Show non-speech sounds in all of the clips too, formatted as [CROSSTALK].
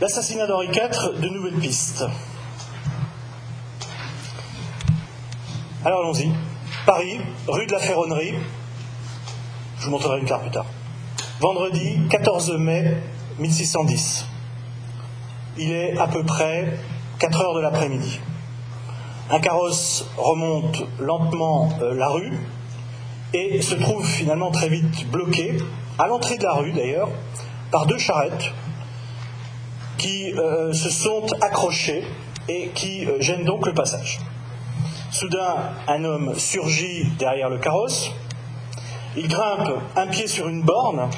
L'assassinat d'Henri IV, de nouvelles pistes. Alors allons-y. Paris, rue de la Ferronnerie. Je vous montrerai une carte plus tard. Vendredi 14 mai 1610. Il est à peu près 4 heures de l'après-midi. Un carrosse remonte lentement euh, la rue et se trouve finalement très vite bloqué, à l'entrée de la rue d'ailleurs, par deux charrettes qui euh, se sont accrochées et qui euh, gênent donc le passage. Soudain, un homme surgit derrière le carrosse, il grimpe un pied sur une borne,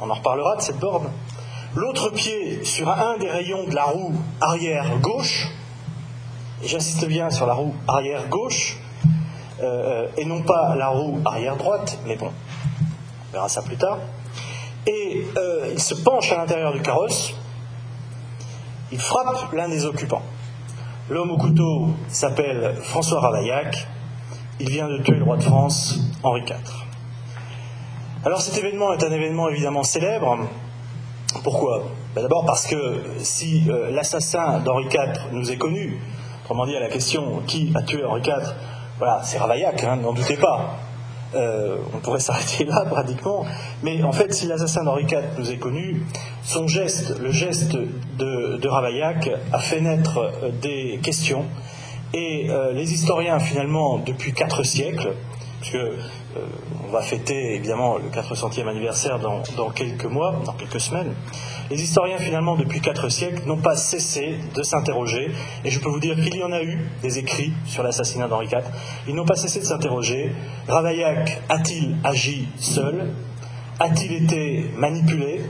on en reparlera de cette borne, l'autre pied sur un des rayons de la roue arrière gauche, et j'insiste bien sur la roue arrière gauche, euh, et non pas la roue arrière droite, mais bon, on verra ça plus tard, et il se penche à l'intérieur du carrosse, il frappe l'un des occupants. L'homme au couteau s'appelle François Ravaillac. Il vient de tuer le roi de France, Henri IV. Alors cet événement est un événement évidemment célèbre. Pourquoi? Ben, D'abord parce que si euh, l'assassin d'Henri IV nous est connu, autrement dit à la question qui a tué Henri IV, voilà, c'est Ravaillac, hein, n'en doutez pas. Euh, on pourrait [LAUGHS] s'arrêter là pratiquement. Mais en fait, si l'assassin d'Henri IV nous est connu, son geste, le geste de, Ravaillac, a fait naître euh, des questions. Et euh, les historiens, finalement, depuis quatre siècles, puisque on va fêter évidemment le 400e anniversaire dans, dans, quelques mois, dans quelques semaines, les historiens finalement depuis quatre siècles n'ont pas cessé de s'interroger, et je peux vous dire qu'il y en a eu des écrits sur l'assassinat d'Henri IV, ils n'ont pas cessé de s'interroger, Ravaillac a-t-il agi seul? A-t-il été manipulé?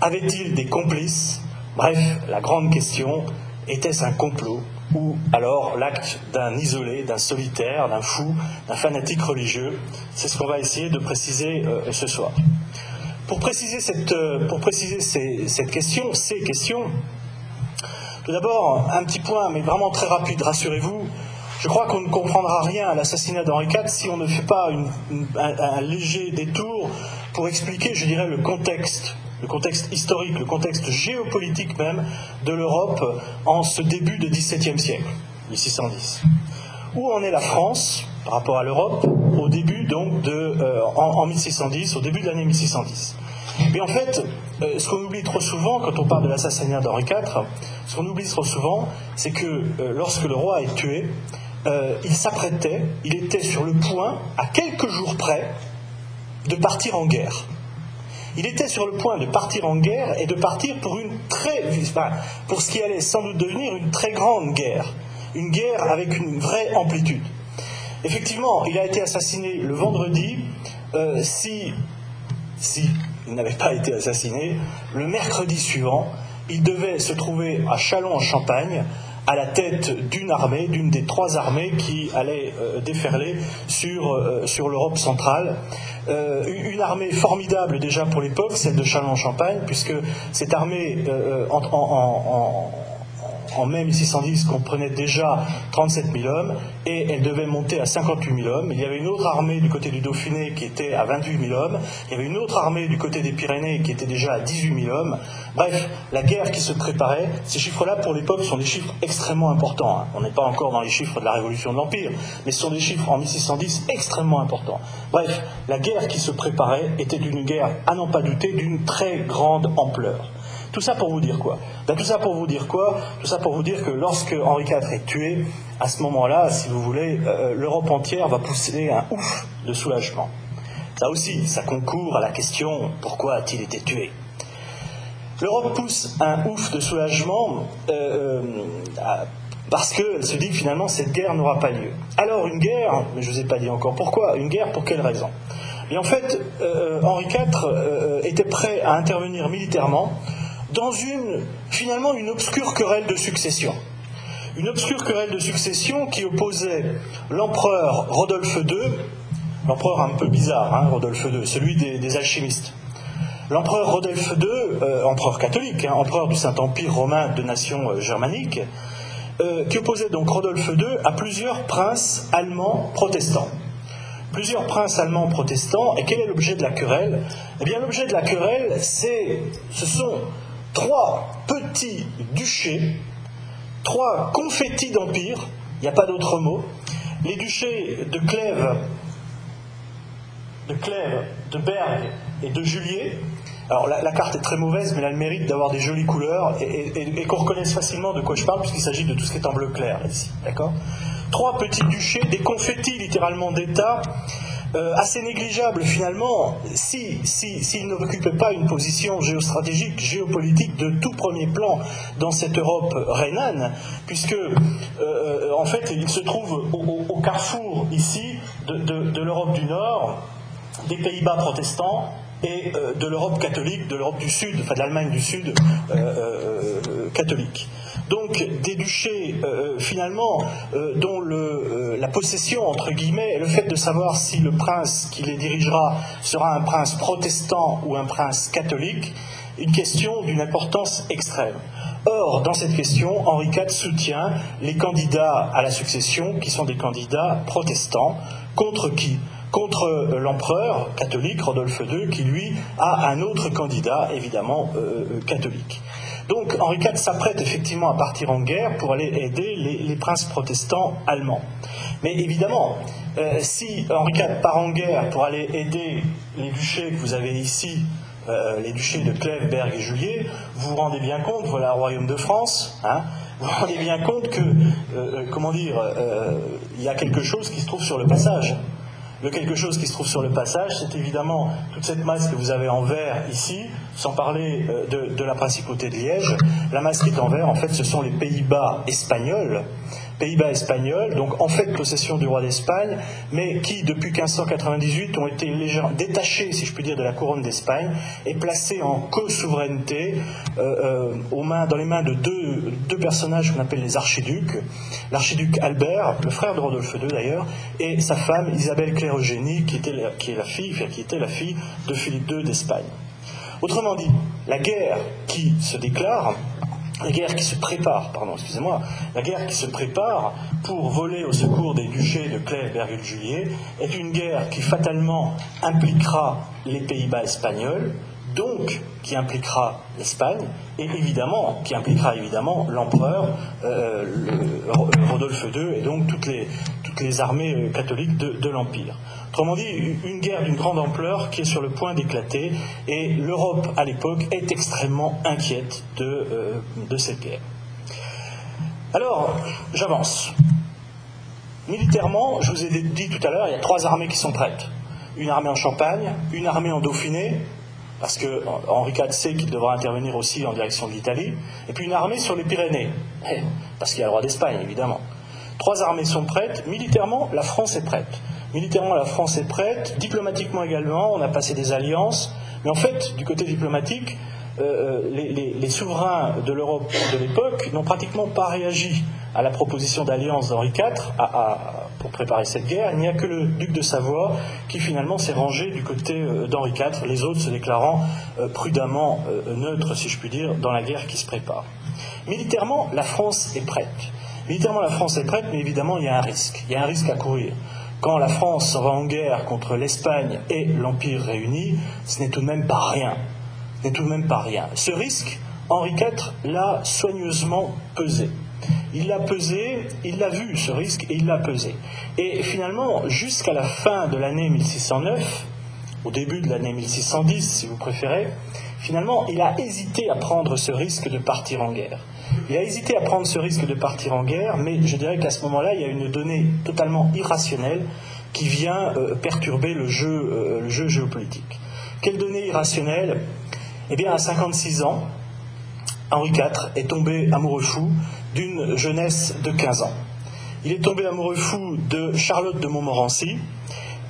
Avait-il des complices? Bref, la grande question, était-ce un complot? Ou alors l'acte d'un isolé, d'un solitaire, d'un fou, d'un fanatique religieux C'est ce qu'on va essayer de préciser euh, ce soir. Pour préciser cette, euh, pour préciser cette question, ces questions, tout d'abord, un petit point, mais vraiment très rapide, rassurez-vous, je crois qu'on ne comprendra rien à l'assassinat d'Henri IV si on ne fait pas un, léger détour pour expliquer, je dirais, le contexte, le contexte historique, le contexte géopolitique même de l'Europe en ce début du XVIIe siècle, 1610. Où en est la France par rapport à l'Europe au début donc de, euh, en, 1610, au début de l'année 1610. Mais en fait, euh, ce qu'on oublie trop souvent quand on parle de l'assassinat d'Henri IV, ce qu'on oublie trop souvent, c'est que euh, lorsque le roi est tué, il s'apprêtait, il était sur le point, à quelques jours près, de partir en guerre. Il était sur le point de partir en guerre et de partir pour une très, pour ce qui allait sans doute devenir une très grande guerre, une guerre avec une vraie amplitude. Effectivement, il a été assassiné le vendredi. Euh, si, si il n'avait pas été assassiné, le mercredi suivant, il devait se trouver à Châlons-en-Champagne, à la tête d'une armée, d'une des trois armées qui allait euh, déferler sur, euh, sur l'Europe centrale. une armée formidable déjà pour l'époque, celle de Châlons-en-Champagne, puisque cette armée en mai 1610 comprenait déjà 37 000 hommes et elle devait monter à 58 000 hommes. Il y avait une autre armée du côté du Dauphiné qui était à 28 000 hommes. Il y avait une autre armée du côté des Pyrénées qui était déjà à 18 000 hommes. Bref, la guerre qui se préparait, ces chiffres-là pour l'époque sont des chiffres extrêmement importants. Hein. On n'est pas encore dans les chiffres de la révolution de l'Empire, mais ce sont des chiffres en 1610 extrêmement importants. Bref, la guerre qui se préparait était une guerre, à n'en pas douter, d'une très grande ampleur. Tout ça pour vous dire quoi? Ben, Tout ça pour vous dire quoi? Tout ça pour vous dire que lorsque Henri IV est tué, à ce moment-là, si vous voulez, euh, euh, l'Europe entière va pousser un ouf de soulagement. Ça aussi, ça concourt à la question pourquoi a-t-il été tué? L'Europe pousse un ouf de soulagement euh, parce qu'elle se dit que finalement cette guerre n'aura pas lieu. Alors une guerre, mais je ne vous ai pas dit encore pourquoi, une guerre pour quelle raison? Et en fait, Henri IV était prêt à intervenir militairement dans une, finalement, une obscure querelle de succession. Une obscure querelle de succession qui opposait l'empereur Rodolphe II, l'empereur un peu bizarre, hein, Rodolphe II, celui des, alchimistes. L'empereur Rodolphe II, euh, empereur catholique, hein, empereur du Saint-Empire romain de nation euh, germanique, euh, qui opposait donc Rodolphe II à plusieurs princes allemands protestants. Plusieurs princes allemands protestants, et quel est l'objet de la querelle? Eh bien l'objet de la querelle, c'est, ce sont trois petits duchés, trois confettis d'empire, il n'y a pas d'autre mot, les duchés de Clèves, de Clèves, de Bergue et de Julier. Alors la, carte est très mauvaise, mais elle a le mérite d'avoir des jolies couleurs et, qu'on reconnaisse facilement de quoi je parle, puisqu'il s'agit de tout ce qui est en bleu clair ici. D'accord? Trois petits duchés, des confettis littéralement d'État, euh, assez négligeable finalement s'il si, si, n'occupait pas une position géostratégique, géopolitique de tout premier plan dans cette Europe rhénane, puisque euh, en fait il se trouve au, carrefour ici de, l'Europe du Nord, des Pays-Bas protestants et euh, de l'Europe catholique, de l'Europe du Sud, enfin de l'Allemagne du Sud catholique donc des duchés euh, finalement euh, dont euh, la possession entre guillemets est le fait de savoir si le prince qui les dirigera sera un prince protestant ou un prince catholique, une question d'une importance extrême. Or, dans cette question, Henri IV soutient les candidats à la succession qui sont des candidats protestants. Contre qui? Contre l'empereur catholique Rodolphe II, qui lui a un autre candidat, évidemment catholique. Donc Henri IV s'apprête effectivement à partir en guerre pour aller aider les, princes protestants allemands. Mais évidemment, euh, si Henri IV part en guerre pour aller aider les duchés que vous avez ici, euh, les duchés de Clèves, Berg et Julier, vous vous rendez bien compte, voilà le royaume de France, hein, vous vous rendez bien compte que, euh, comment dire, il y a quelque chose qui se trouve sur le passage. Le quelque chose qui se trouve sur le passage, c'est évidemment toute cette masse que vous avez en vert ici, sans parler euh, de, de la principauté de Liège. La masse qui est en vert, en fait, ce sont les Pays-Bas espagnols Pays-Bas espagnols, donc en fait possession du roi d'Espagne, mais qui depuis 1598 ont été légèrement détachés, si je puis dire, de la couronne d'Espagne et placés en co-souveraineté euh, euh, dans les mains de deux, deux personnages qu'on appelle les archiducs, l'archiduc Albert, le frère de Rodolphe II d'ailleurs, et sa femme Isabelle Claire Eugénie, qui, était qui, est la fille, qui était la fille de Philippe II d'Espagne. Autrement dit, la guerre qui se déclare la guerre qui se prépare, pardon, excusez-moi, la guerre qui se prépare pour voler au secours des duchés de Clèves, Berg et Juillet est une guerre qui fatalement impliquera les Pays-Bas espagnols, donc qui impliquera l'Espagne, et évidemment, qui impliquera évidemment l'empereur euh, Rodolphe II et donc toutes les, toutes les armées euh, catholiques de l'Empire. Autrement dit, une guerre d'une grande ampleur qui est sur le point d'éclater, et l'Europe à l'époque est extrêmement inquiète de, euh, de cette guerre. Alors, j'avance. Militairement, je vous ai dit tout à l'heure, il y a trois armées qui sont prêtes. Une armée en Champagne, une armée en Dauphiné, parce que Henri IV sait qu'il devra intervenir aussi en direction de l'Italie, et puis une armée sur les Pyrénées, eh, parce qu'il y a le roi d'Espagne, évidemment. Trois armées sont prêtes, militairement, la France est prête. Militairement, la France est prête, diplomatiquement également, on a passé des alliances, mais en fait, du côté diplomatique, euh, euh, les, souverains de l'Europe de l'époque n'ont pratiquement pas réagi à la proposition d'alliance d'Henri IV pour préparer cette guerre. Il n'y a que le duc de Savoie qui finalement s'est rangé du côté euh, d'Henri IV, les autres se déclarant prudemment neutres, si je puis dire, dans la guerre qui se prépare. Militairement, la France est prête. Militairement, la France est prête, mais évidemment, il y a un risque. Il y a un risque à courir quand la France va en guerre contre l'Espagne et l'Empire réuni. Ce n'est tout de même pas rien. Ce risque, Henri IV l'a soigneusement pesé. Il l'a pesé, il l'a vu ce risque et il l'a pesé. Et finalement, jusqu'à la fin de l'année 1609, au début de l'année 1610 si vous préférez, finalement, il a hésité à prendre ce risque de partir en guerre. Il a hésité à prendre ce risque de partir en guerre, mais je dirais qu'à ce moment-là, il y a une donnée totalement irrationnelle qui vient euh, perturber le jeu, euh, le jeu géopolitique. Quelle donnée irrationnelle? Eh bien, à 56 ans, Henri IV est tombé amoureux fou d'une jeunesse de 15 ans. Il est tombé amoureux fou de Charlotte de Montmorency,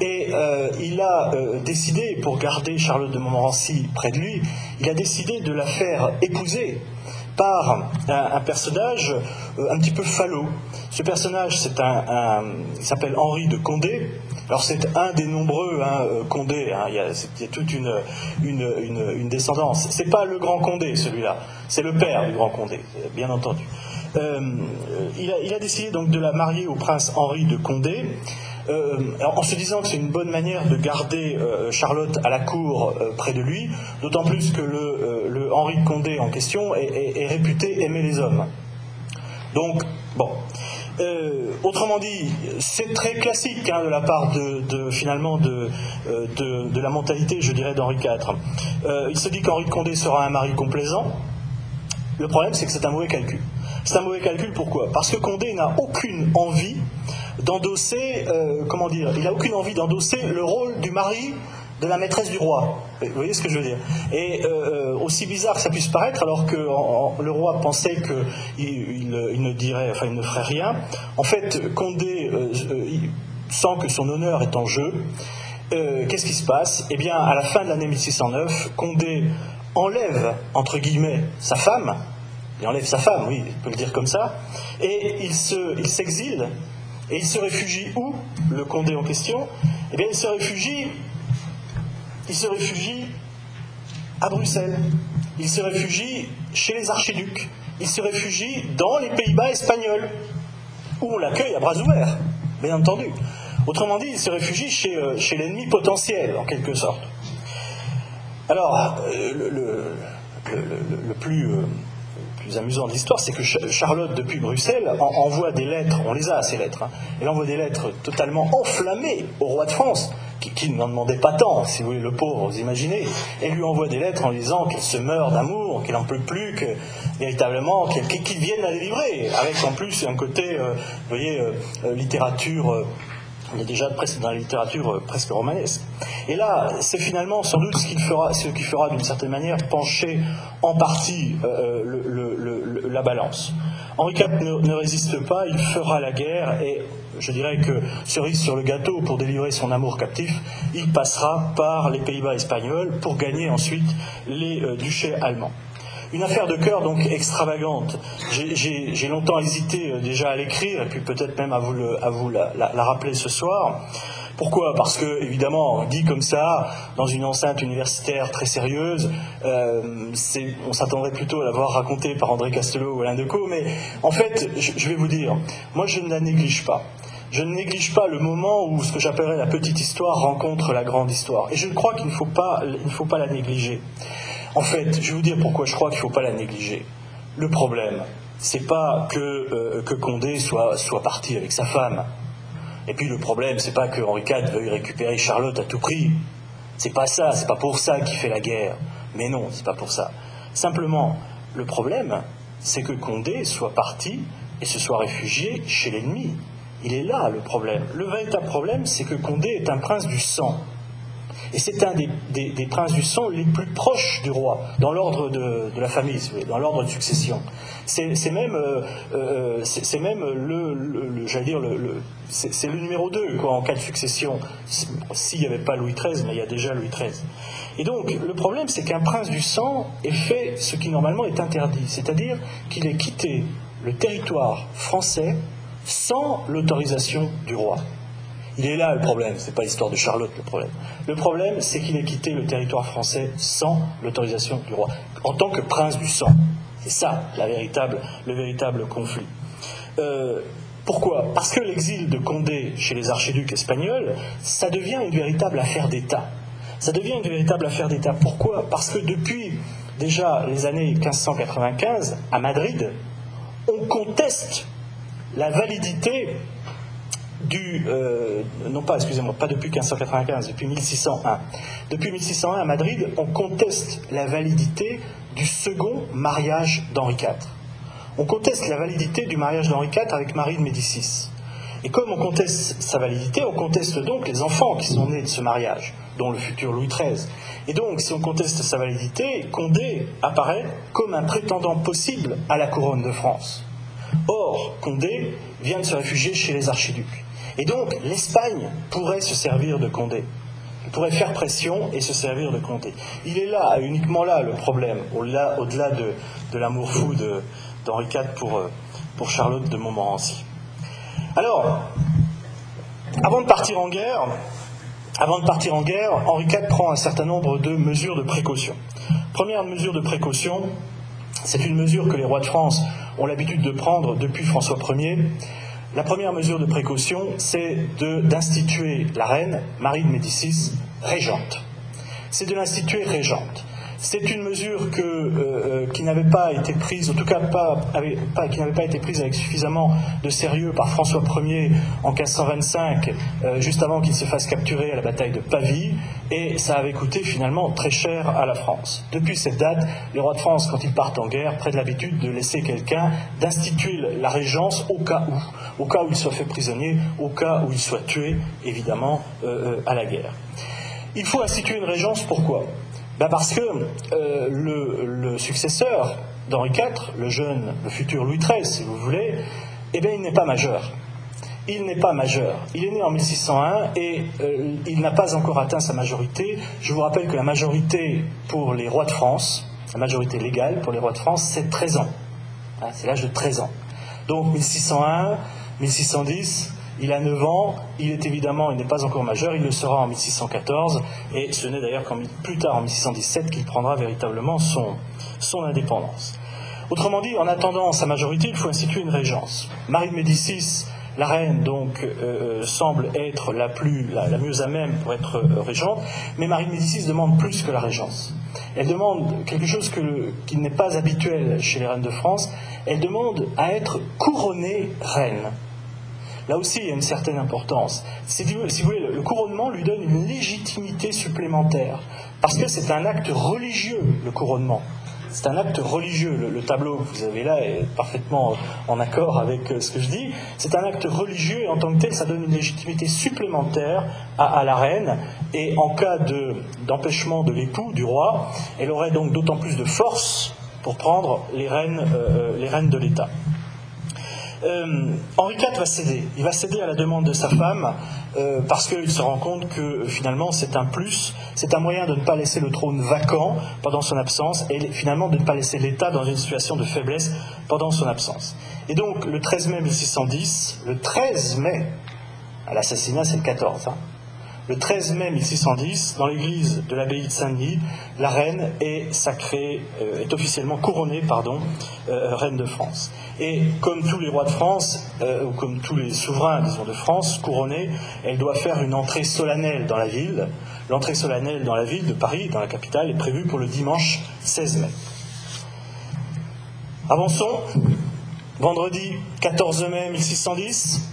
et euh, il a décidé, pour garder Charlotte de Montmorency près de lui, il a décidé de la faire épouser par un, personnage euh, un petit peu falot. Ce personnage, c'est un, il s'appelle Henri de Condé. Alors c'est un des nombreux hein, euh, Condé. Hein. il, y a, toute une, une, une, descendance. C'est pas le grand Condé celui-là. C'est le père du grand Condé, bien entendu. Euh, il, a, décidé donc de la marier au prince Henri de Condé. euh, en se disant que c'est une bonne manière de garder euh, Charlotte à la cour près de lui, d'autant plus que le, Henri de Condé en question est, réputé aimer les hommes. Donc, bon. autrement dit, c'est très classique hein, de la part de, finalement de, la mentalité, je dirais, d'Henri IV. il se dit qu'Henri de Condé sera un mari complaisant. Le problème, c'est que c'est un mauvais calcul. C'est un mauvais calcul, pourquoi? Parce que Condé n'a aucune envie d'endosser, euh, comment dire, il n'a aucune envie d'endosser le rôle du mari de la maîtresse du roi. Vous voyez ce que je veux dire? Et euh, euh, aussi bizarre que ça puisse paraître, alors que le roi pensait qu'il il, ne dirait, enfin, il ne ferait rien. En fait, Condé sent que son honneur est en jeu. Qu'est-ce qui se passe? Eh bien, à la fin de l'année 1609, Condé enlève, entre guillemets, sa femme, il enlève sa femme, oui, on peut le dire comme ça, et il s'exile, il et il se réfugie où, le Condé en question? Eh bien, il se réfugie, il se réfugie à Bruxelles, il se réfugie chez les archiducs, il se réfugie dans les Pays-Bas espagnols, où on l'accueille à bras ouverts, bien entendu. Autrement dit, il se réfugie chez, euh, l'ennemi potentiel, en quelque sorte. Alors, euh, le, le, plus, euh, plus, amusant de l'histoire, c'est que Charlotte, depuis Bruxelles, envoie des lettres, on les a ces lettres, hein, elle envoie des lettres totalement enflammées au roi de France, qui, n'en demandait pas tant, si vous voulez, le pauvre, vous imaginez. Elle lui envoie des lettres en disant qu'elle se meurt d'amour, qu'elle n'en peut plus, que véritablement, qu'il vienne la délivrer, avec en plus un côté, euh, vous voyez, littérature on est déjà presque dans la littérature euh, presque romanesque. Et là, c'est finalement sans doute ce, qui fera d'une certaine manière pencher en partie euh, euh, la balance. Henri IV ne, résiste pas, il fera la guerre et je dirais que cerise sur le gâteau pour délivrer son amour captif, il passera par les Pays-Bas espagnols pour gagner ensuite les duchés allemands. Une affaire de cœur donc extravagante. J'ai longtemps hésité euh, déjà à l'écrire et puis peut-être même à vous, la, rappeler ce soir. Pourquoi? Parce que, évidemment, dit comme ça, dans une enceinte universitaire très sérieuse, euh, on s'attendrait plutôt à l'avoir raconté par André Castelot ou Alain Decaux, mais en fait, je, vais vous dire, moi je ne la néglige pas. Je ne néglige pas le moment où ce que j'appellerais la petite histoire rencontre la grande histoire. Et je crois qu'il ne faut pas, il ne faut pas la négliger. En fait, je vais vous dire pourquoi je crois qu'il ne faut pas la négliger. Le problème, c'est pas que, euh, que Condé soit, soit parti avec sa femme. Et puis le problème, c'est pas que Henri IV veuille récupérer Charlotte à tout prix. C'est pas ça, c'est pas pour ça qu'il fait la guerre. Mais non, c'est pas pour ça. Simplement, le problème, c'est que Condé soit parti et se soit réfugié chez l'ennemi. Il est là le problème. Le véritable problème, c'est que Condé est un prince du sang. Et c'est un des, princes du sang les plus proches du roi, dans l'ordre de, la famille, dans l'ordre de succession. C'est même, euh, euh, même le, c'est le numéro 2 quoi, en cas de succession. S'il n'y avait pas Louis XIII, mais il y a déjà Louis XIII. Et donc, le problème, c'est qu'un prince du sang ait fait ce qui normalement est interdit, c'est-à-dire qu'il ait quitté le territoire français sans l'autorisation du roi. Il est là le problème, c'est pas l'histoire de Charlotte le problème. Le problème, c'est qu'il ait quitté le territoire français sans l'autorisation du roi, en tant que prince du sang. C'est ça la véritable, le véritable conflit. Euh, pourquoi? Parce que l'exil de Condé chez les archiducs espagnols, ça devient une véritable affaire d'État. Ça devient une véritable affaire d'État. Pourquoi? Parce que depuis déjà les années 1595, à Madrid, on conteste la validité du, euh, non pas, excusez-moi, pas depuis 1595, depuis 1601. Depuis 1601, à Madrid, on conteste la validité du second mariage d'Henri IV. On conteste la validité du mariage d'Henri IV avec Marie de Médicis. Et comme on conteste sa validité, on conteste donc les enfants qui sont nés de ce mariage, dont le futur Louis XIII. Et donc, si on conteste sa validité, Condé apparaît comme un prétendant possible à la couronne de France. Or, Condé vient de se réfugier chez les archiducs. Et donc, l'Espagne pourrait se servir de Condé. Pourrait faire pression et se servir de Condé. Il est là, uniquement là, le problème, au-delà, de, l'amour fou d'Henri IV pour, euh, pour Charlotte de Montmorency. Alors, avant de partir en guerre, avant de partir en guerre, Henri IV prend un certain nombre de mesures de précaution. Première mesure de précaution, c'est une mesure que les rois de France ont l'habitude de prendre depuis François Ier, La première mesure de précaution, c'est d'instituer la reine, Marie de Médicis, régente. C'est de l'instituer régente. C'est une mesure euh, euh, qui n'avait pas été prise, en tout cas qui n'avait pas été prise avec suffisamment de sérieux par François Ier en 1525, euh, juste avant qu'il se fasse capturer à la bataille de Pavie, et ça avait coûté finalement très cher à la France. Depuis cette date, les rois de France, quand ils partent en guerre, prennent l'habitude de laisser quelqu'un, d'instituer la régence au cas où, au cas où il soit fait prisonnier, au cas où il soit tué, évidemment, à la guerre. Il faut instituer une régence, pourquoi? Ben Parce que euh, le, successeur d'Henri IV, le jeune, le futur Louis XIII, si vous voulez, eh bien, il n'est pas majeur. Il n'est pas majeur. Il est né en 1601 et euh, il n'a pas encore atteint sa majorité. Je vous rappelle que la majorité pour les rois de France, la majorité légale pour les rois de France, c'est 13 ans. Hein, c'est l'âge de 13 ans. Donc 1601, 1610, il a 9 ans, il est évidemment, il n'est pas encore majeur, il le sera en 1614, et ce n'est d'ailleurs qu'en plus tard, en 1617, qu'il prendra véritablement son, indépendance. Autrement dit, en attendant sa majorité, il faut instituer une régence. Marie de Médicis, la reine, donc, euh, euh, semble être la, plus, la, mieux à même pour être euh, régente, mais Marie de Médicis demande plus que la régence. Elle demande quelque chose qui n'est pas habituel chez les reines de France, elle demande à être couronnée reine. Là aussi, il y a une certaine importance. Si vous, voulez, le couronnement lui donne une légitimité supplémentaire, parce que c'est un acte religieux, le couronnement. C'est un acte religieux. Le, tableau que vous avez là est parfaitement en accord avec euh, ce que je dis. C'est un acte religieux et en tant que tel, ça donne une légitimité supplémentaire à, la reine. Et en cas d'empêchement de, l'époux, du roi, elle aurait donc d'autant plus de force pour prendre les rênes, euh, euh, de l'État. Euh, Henri IV va céder. Il va céder à la demande de sa femme euh, parce qu'il se rend compte que finalement c'est un plus, c'est un moyen de ne pas laisser le trône vacant pendant son absence et finalement de ne pas laisser l'État dans une situation de faiblesse pendant son absence. Et donc le 13 mai 1610, le 13 mai, à l'assassinat c'est le 14, hein, le 13 mai 1610, dans l'église de l'abbaye de Saint-Denis, la reine est sacrée, euh, est officiellement couronnée, pardon, euh, reine de France. Et comme tous les rois de France, euh, ou comme tous les souverains, disons, de France, couronnés, elle doit faire une entrée solennelle dans la ville. L'entrée solennelle dans la ville de Paris, dans la capitale, est prévue pour le dimanche 16 mai. Avançons. Vendredi 14 mai 1610.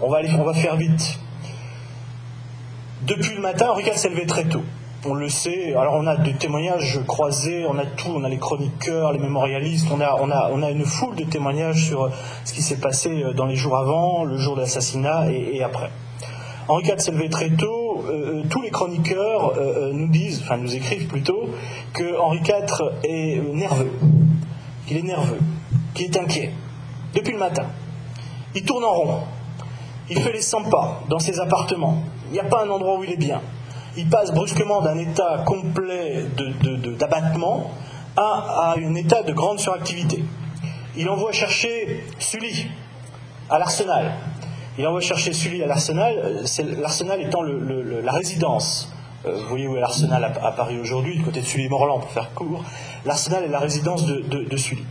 On va, aller, on va faire vite. Depuis le matin, Henri IV s'est levé très tôt. On le sait. Alors on a des témoignages croisés, on a tout, on a les chroniqueurs, les mémorialistes, on a, on a, on a une foule de témoignages sur ce qui s'est passé euh, dans les jours avant, le jour de l'assassinat et, après. Henri IV s'est levé très tôt. Euh, euh, tous les chroniqueurs nous disent, enfin nous écrivent plutôt, que Henri IV est nerveux, qu'il est nerveux, qu'il est inquiet depuis le matin. Il tourne en rond. Il fait les 100 pas dans ses appartements. Il n'y a pas un endroit où il est bien. Il passe brusquement d'un état complet d'abattement à, un état de grande suractivité. Il envoie chercher Sully à l'arsenal. Il envoie chercher Sully à l'arsenal, l'arsenal étant la résidence. Euh, vous voyez où est l'arsenal à, Paris aujourd'hui, du côté de Sully-Morland, pour faire court. L'arsenal est la résidence de, de Sully.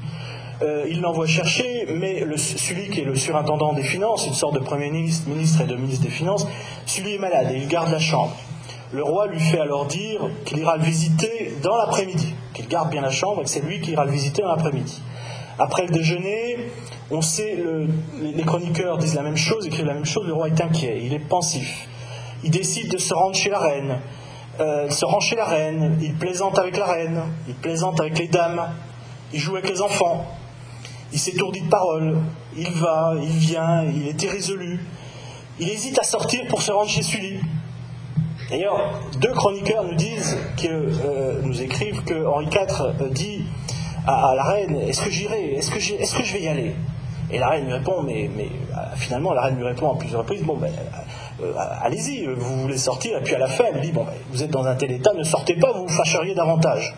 Euh, il l'envoie chercher, mais le, celui qui est le surintendant des finances, une sorte de Premier ministre, ministre et de ministre des Finances, celui est malade et il garde la chambre. Le roi lui fait alors dire qu'il ira le visiter dans l'après-midi, qu'il garde bien la chambre et que c'est lui qui ira le visiter dans l'après-midi. Après le déjeuner, on sait, les chroniqueurs disent la même chose, écrivent la même chose, le roi est inquiet, il est pensif. Il décide de se rendre chez la reine. Euh, il se rend chez la reine, il plaisante avec la reine, il plaisante avec les dames, il joue avec les enfants il s'étourdit de parole, il va, il vient, il est irrésolu, il hésite à sortir pour se rendre chez Sully. D'ailleurs, deux chroniqueurs nous disent euh, nous écrivent que Henri IV euh, dit à, la reine Est-ce que j'irai? Est-ce que, je vais y aller? Et la reine lui répond Mais, euh, finalement, la reine lui répond à plusieurs reprises Bon, ben, allez-y, vous voulez sortir. Et puis à la fin, elle dit Bon, ben, vous êtes dans un tel état, ne sortez pas, vous vous fâcheriez davantage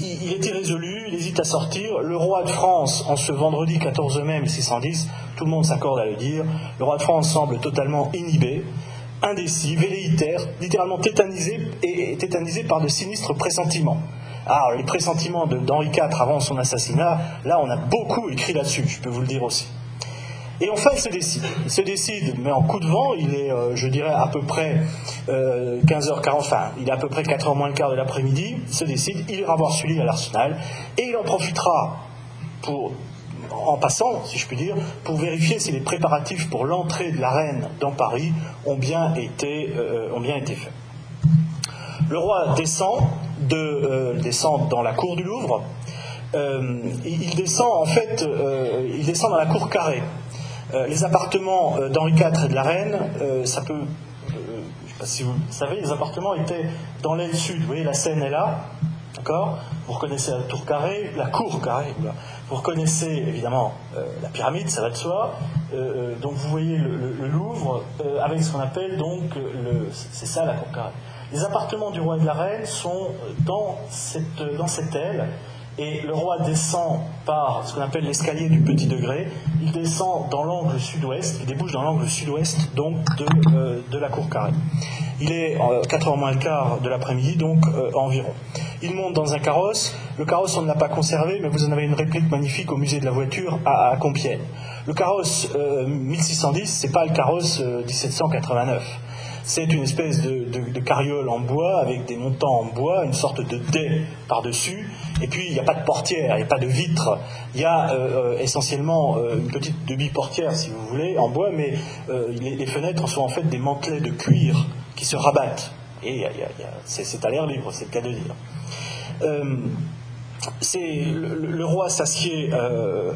il, est irrésolu, il hésite à sortir. Le roi de France, en ce vendredi 14 mai 1610, tout le monde s'accorde à le dire, le roi de France semble totalement inhibé, indécis, velléitaire, littéralement tétanisé, et tétanisé par de sinistres pressentiments. Alors, les pressentiments d'Henri IV avant son assassinat, là, on a beaucoup écrit là-dessus, je peux vous le dire aussi. Et enfin, il se décide. Il se décide, mais en coup de vent, il est, euh, je dirais, à peu près 15h40, euh, enfin, il est à peu près 4h moins le quart de l'après-midi, il se décide, il ira voir Sully à l'Arsenal, et il en profitera pour, en passant, si je puis dire, pour vérifier si les préparatifs pour l'entrée de la reine dans Paris ont bien été, euh, ont bien été faits. Le roi descend, de, descend dans la cour du Louvre, il descend en fait, il descend dans la cour carrée. Euh, les appartements euh, d'Henri IV et de la Reine, euh, ça peut. si vous savez, les appartements étaient dans l'aile sud. Vous voyez, la Seine est là, d'accord? Vous reconnaissez la tour carrée, la cour carrée. Vous reconnaissez évidemment la pyramide, ça va de soi. donc vous voyez le, Louvre avec ce qu'on appelle donc le. C'est ça la cour carrée. Les appartements du roi et de la reine sont dans cette, dans cette aile et le roi descend par ce qu'on appelle l'escalier du petit degré. Il descend dans l'angle sud-ouest, il débouche dans l'angle sud-ouest donc de, euh, de, la cour carrée. Il est 4 h moins le quart de l'après-midi, donc euh, environ. Il monte dans un carrosse. Le carrosse, on ne l'a pas conservé, mais vous en avez une réplique magnifique au musée de la voiture à, Compiègne. Le carrosse 1610, euh, c'est pas le carrosse 1789. C'est une espèce de, carriole en bois avec des montants en bois, une sorte de dais par-dessus. Et puis, il n'y a pas de portière, il n'y a pas de vitre. Il y a euh, euh, essentiellement euh, une petite demi-portière, si vous voulez, en bois, mais les, fenêtres sont en fait des mantelets de cuir qui se rabattent. Et c'est à l'air libre, c'est le cas de dire. c'est le, roi s'assied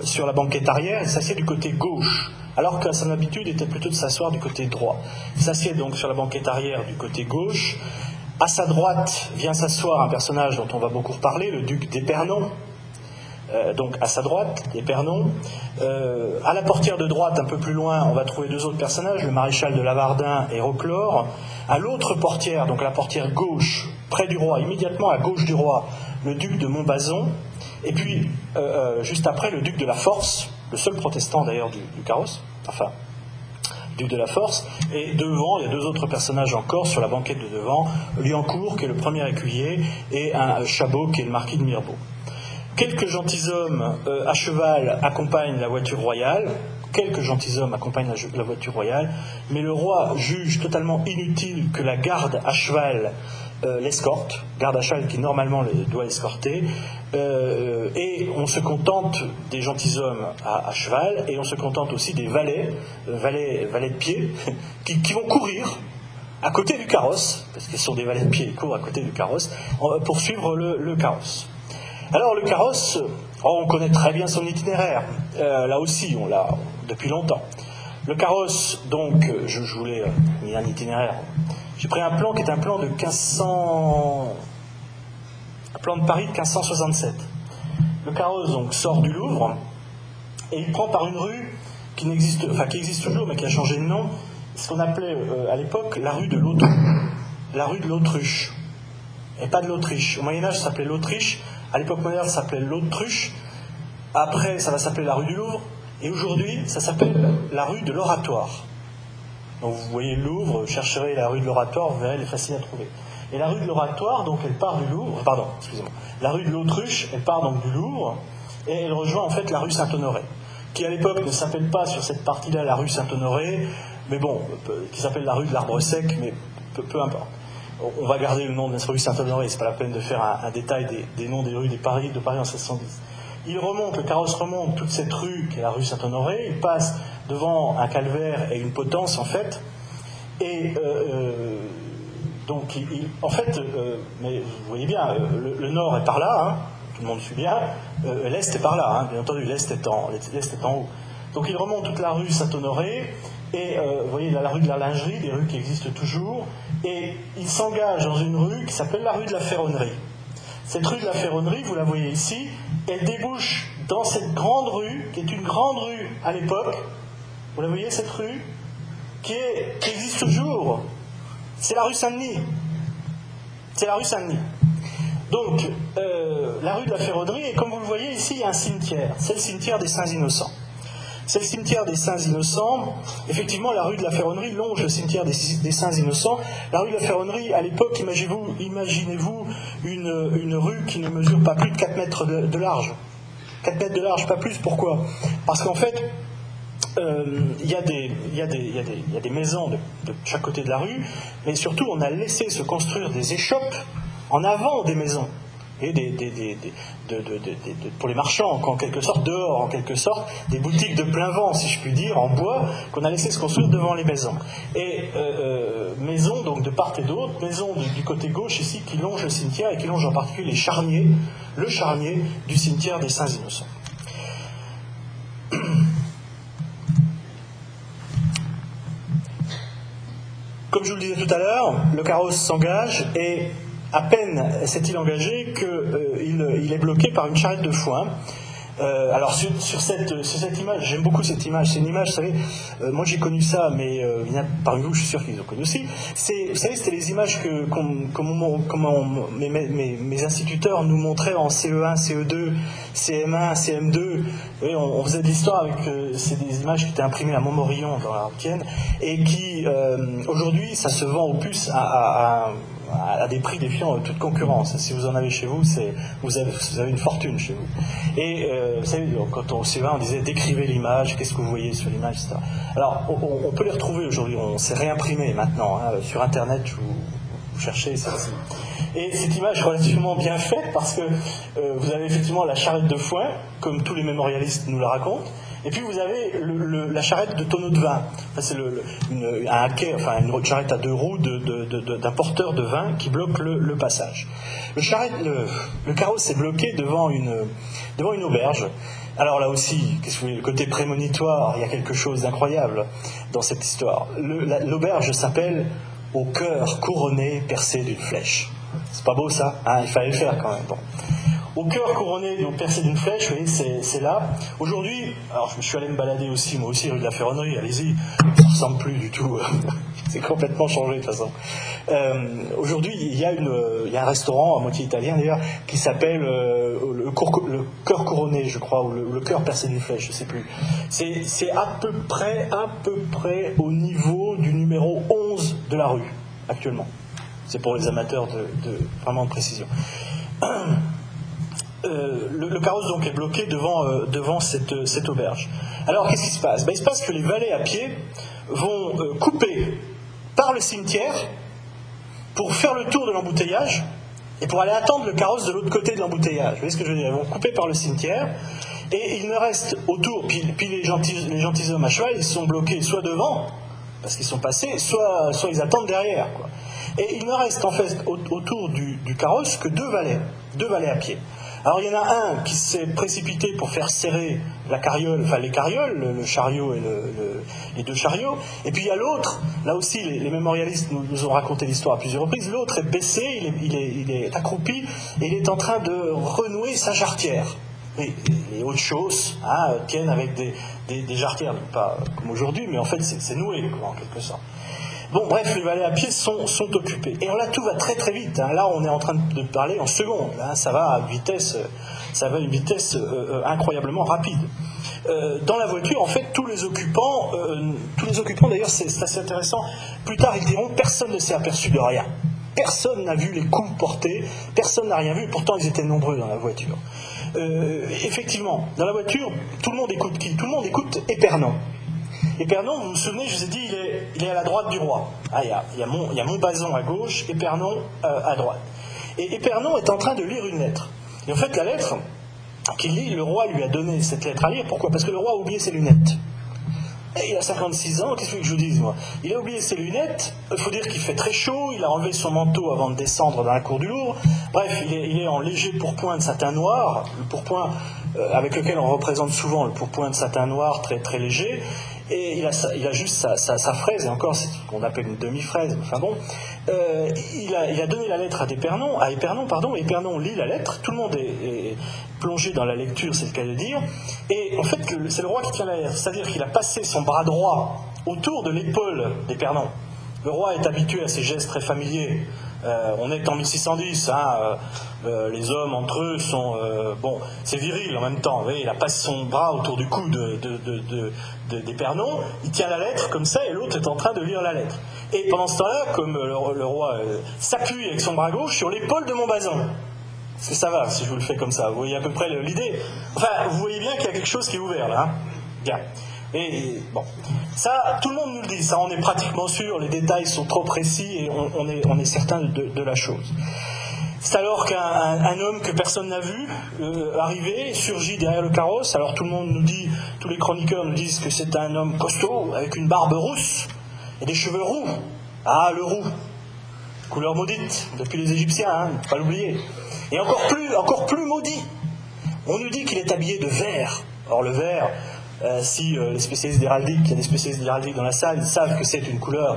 sur la banquette arrière, il s'assied du côté gauche alors que son habitude était plutôt de s'asseoir du côté droit. Il s'assied donc sur la banquette arrière du côté gauche. À sa droite vient s'asseoir un personnage dont on va beaucoup reparler, le duc d'Épernon. Euh, donc à sa droite, d'Épernon. Euh, à la portière de droite, un peu plus loin, on va trouver deux autres personnages, le maréchal de Lavardin et Roclore. À l'autre portière, donc la portière gauche, près du roi, immédiatement à gauche du roi, le duc de Montbazon. Et puis, euh, juste après, le duc de la Force, le seul protestant d'ailleurs du, carrosse, enfin, de la Force, et devant, il y a deux autres personnages encore sur la banquette de devant, Liancourt, qui est le premier écuyer, et un Chabot, qui est le marquis de Mirbeau. Quelques gentilshommes euh, à cheval accompagnent la voiture royale, quelques gentilshommes accompagnent la, voiture royale, mais le roi juge totalement inutile que la garde à cheval euh, l'escorte, garde à cheval qui normalement doit escorter, euh, et on se contente des gentilshommes à, à, cheval, et on se contente aussi des valets, euh, valets, valets de pied, [LAUGHS] qui, vont courir à côté du carrosse, parce qu'ils sont des valets de pied, ils courent à côté du carrosse, pour suivre le, carrosse. Alors le carrosse, oh, on connaît très bien son itinéraire, là aussi on l'a depuis longtemps. Le carrosse, donc, je, je voulais mis un itinéraire j'ai pris un plan qui est un plan de 1500. Un plan de Paris de 1567. Le carrosse donc sort du Louvre et il prend par une rue qui n'existe, enfin qui existe toujours mais qui a changé de nom, ce qu'on appelait euh, à l'époque la rue de l'Autruche. La rue de l'Autruche. Et pas de l'Autriche. Au Moyen-Âge, ça s'appelait l'Autriche. À l'époque moderne, ça s'appelait l'Autruche. Après, ça va s'appeler la rue du Louvre. Et aujourd'hui, ça s'appelle la rue de l'Oratoire. Donc vous voyez le Louvre, chercherez la rue de l'Oratoire, vous verrez, elle est facile à trouver. Et la rue de l'Oratoire, donc elle part du Louvre, pardon, excusez-moi, la rue de l'Autruche, elle part donc du Louvre, et elle rejoint en fait la rue Saint-Honoré, qui à l'époque ne s'appelle pas sur cette partie-là la rue Saint-Honoré, mais bon, qui s'appelle la rue de l'Arbre Sec, mais peu, importe. On va garder le nom de cette rue Saint-Honoré, c'est pas la peine de faire un, détail des, noms des rues de Paris, de Paris en 1610. Il remonte, le carrosse remonte toute cette rue qui est la rue Saint-Honoré, il passe devant un calvaire et une potence en fait, et euh, euh, donc en fait, euh, mais vous voyez bien, le, nord est par là, hein, tout le monde suit bien, l'est est par là, hein, bien entendu, l'est est, en, est en haut. Donc il remonte toute la rue Saint-Honoré, et vous voyez la rue de la lingerie, des rues qui existent toujours, et il s'engage dans une rue qui s'appelle la rue de la Ferronnerie. Cette rue de la Ferronnerie, vous la voyez ici, elle débouche dans cette grande rue, qui est une grande rue à l'époque. Vous la voyez, cette rue qui, existe toujours. C'est la rue Saint-Denis. C'est la rue Saint-Denis. Donc, euh, la rue de la Ferronnerie, et comme vous le voyez ici, il y a un cimetière. C'est le cimetière des Saints Innocents. c'est le cimetière des Saints Innocents. Effectivement, la rue de la Ferronnerie longe le cimetière des, Saints Innocents. La rue de la Ferronnerie, à l'époque, imaginez-vous imaginez une, une, rue qui ne mesure pas plus de 4 mètres de, large. 4 mètres de large, pas plus. Pourquoi? Parce qu'en fait, il y, a des maisons de, chaque côté de la rue, mais surtout on a laissé se construire des échoppes en avant des maisons et pour les marchands, en quelque sorte, dehors, en quelque sorte, des boutiques de plein vent, si je puis dire, en bois, qu'on a laissé se construire devant les maisons. Et euh, euh, maisons, donc de part et d'autre, maisons du, côté gauche ici, qui longent le cimetière et qui longent en particulier les charniers, le charnier du cimetière des Saints Innocents. Comme je vous le disais tout à l'heure, le carrosse s'engage et à peine s'est-il engagé qu'il euh, est bloqué par une charrette de foin. Euh, alors sur, cette, cette, image, j'aime beaucoup cette image. C'est une image, vous savez, euh, moi j'ai connu ça, mais a parmi vous, je suis sûr qu'ils ont connu aussi. Vous savez, c'était les images que mes, instituteurs nous montraient en CE1, CE2, CM1, CM2. on, faisait de l'histoire avec c'est des images qui étaient imprimées à Montmorillon dans la Haute-Vienne et qui aujourd'hui, ça se vend au plus à à des prix défiant toute concurrence. Si vous en avez chez vous, vous avez, vous avez une fortune chez vous. Et euh, vous savez, quand on va, on disait décrivez l'image, qu'est-ce que vous voyez sur l'image, etc. Alors, on, peut les retrouver aujourd'hui, on s'est réimprimé maintenant. Hein, sur Internet, vous, vous cherchez celle-ci. Et cette image est relativement bien faite parce que euh, vous avez effectivement la charrette de foin, comme tous les mémorialistes nous la racontent, et puis vous avez la charrette de tonneau de vin. c'est une, un haquet, enfin une charrette à deux roues d'un porteur de vin qui bloque le, passage. Le, charrette, le, carrosse est bloqué devant une, devant une auberge. Alors là aussi, qu'est-ce que le côté prémonitoire, il y a quelque chose d'incroyable dans cette histoire. L'auberge s'appelle Au cœur couronné percé d'une flèche. C'est pas beau ça hein, Il fallait le faire quand même. Au cœur couronné, donc percé d'une flèche, vous voyez, c'est là. Aujourd'hui, alors je suis allé me balader aussi, moi aussi, rue de la Ferronnerie, allez-y, ça ressemble plus du tout, [LAUGHS] c'est complètement changé de toute façon. Euh, aujourd'hui, il y, a un restaurant, à moitié italien d'ailleurs, qui s'appelle euh, le, cœur couronné, je crois, ou le, cœur percé d'une flèche, je sais plus. C'est à peu près, à peu près au niveau du numéro 11 de la rue, actuellement. C'est pour les amateurs de vraiment de précision. [CLEARS THROAT] Euh, le, carrosse donc est bloqué devant, euh, devant cette, cette, auberge. Alors qu'est-ce qui se passe? Ben, Il se passe que les valets à pied vont euh, couper par le cimetière pour faire le tour de l'embouteillage et pour aller attendre le carrosse de l'autre côté de l'embouteillage. Vous voyez ce que je veux dire? Ils vont couper par le cimetière et il ne reste autour, puis, les, gentils, les gentilshommes à cheval, ils sont bloqués soit devant, parce qu'ils sont passés, soit, soit ils attendent derrière. Et il ne reste en fait autour du, du carrosse que deux valets, deux valets à pied. Alors il y en a un qui s'est précipité pour faire serrer la carriole, enfin les carrioles, le, chariot et les deux chariots. Et puis il y a l'autre, là aussi les, mémorialistes nous, ont raconté l'histoire à plusieurs reprises, l'autre est baissé, il est, accroupi et il est en train de renouer sa jarretière. Et, les autres choses hein, tiennent avec des, jarretières, pas comme aujourd'hui, mais en fait c'est noué en quelque sorte. Bon, bref, les valets à pied sont, sont occupés. Et là, tout va très très vite. Hein. Là, on est en train de parler en secondes. Hein. Ça va à une vitesse, ça va à une vitesse euh, euh, incroyablement rapide. Euh, dans la voiture, en fait, tous les occupants, tous les occupants, d'ailleurs, c'est assez intéressant. Plus tard, ils diront personne ne s'est aperçu de rien. Personne n'a vu les coups portés, personne n'a rien vu, pourtant ils étaient nombreux dans la voiture. effectivement, dans la voiture, tout le monde écoute qui? Tout le monde écoute Épernon. Épernon, vous vous souvenez, je vous ai dit, il est, à la droite du roi. Ah, il y a, y Montbazon à gauche, Épernon euh, à droite. Et Épernon est en train de lire une lettre. Et en fait, la lettre qu'il lit, le roi lui a donné cette lettre à lire. Pourquoi? Parce que le roi a oublié ses lunettes. Et il a 56 ans, qu'est-ce que je vous dise, moi? Il a oublié ses lunettes, il faut dire qu'il fait très chaud, il a enlevé son manteau avant de descendre dans la cour du Louvre. Bref, il est, il est en léger pourpoint de satin noir, le pourpoint euh, avec lequel on représente souvent le pourpoint de satin noir très, très léger et il a, juste sa, fraise, et encore c'est ce qu'on appelle une demi-fraise, enfin bon, euh, il, a, donné la lettre à Épernon, à Épernon, pardon, Épernon lit la lettre, tout le monde est, plongé dans la lecture, c'est le cas de dire, et en fait c'est le roi qui tient la lettre, c'est-à-dire qu'il a passé son bras droit autour de l'épaule d'Épernon. Le roi est habitué à ces gestes très familiers Euh, on est en 1610, hein, euh, euh, les hommes entre eux sont... bon, c'est viril en même temps, vous voyez, il a pas son bras autour du cou de, des il tient la lettre comme ça et l'autre est en train de lire la lettre. Et pendant ce temps-là, comme le, roi s'appuie avec son bras gauche sur l'épaule de Montbazon, parce que ça va si je vous le fais comme ça, vous voyez à peu près l'idée. Enfin, vous voyez bien qu'il y a quelque chose qui est ouvert là. Hein bien. Et bon, ça, tout le monde nous le dit, ça, on est pratiquement sûr, les détails sont trop précis et on, est, on est, certain de, la chose. C'est alors qu'un homme que personne n'a vu euh, arriver surgit derrière le carrosse. Alors tout le monde nous dit, tous les chroniqueurs nous disent que c'est un homme costaud avec une barbe rousse et des cheveux roux. Ah, le roux, couleur maudite depuis les Égyptiens, hein, pas l'oublier. Et encore plus, encore plus maudit. On nous dit qu'il est habillé de vert. Or le vert, euh, si euh, les spécialistes d'héraldique, il y a des spécialistes d'héraldique dans la salle, ils savent que c'est une couleur,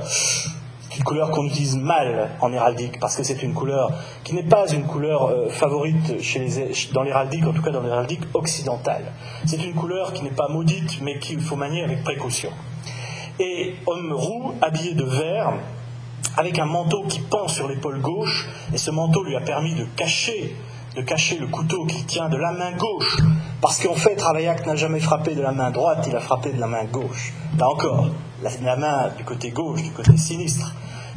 une couleur qu'on utilise mal en héraldique, parce que c'est une couleur qui n'est pas une couleur euh, favorite chez les, dans l'héraldique, en tout cas dans l'héraldique occidentale. C'est une couleur qui n'est pas maudite, mais qu'il faut manier avec précaution. Et homme roux, habillé de vert, avec un manteau qui pend sur l'épaule gauche, et ce manteau lui a permis de cacher de cacher le couteau qu'il tient de la main gauche. Parce qu'en fait, Ravaillac n'a jamais frappé de la main droite, il a frappé de la main gauche. Là encore, la, main du côté gauche, du côté sinistre,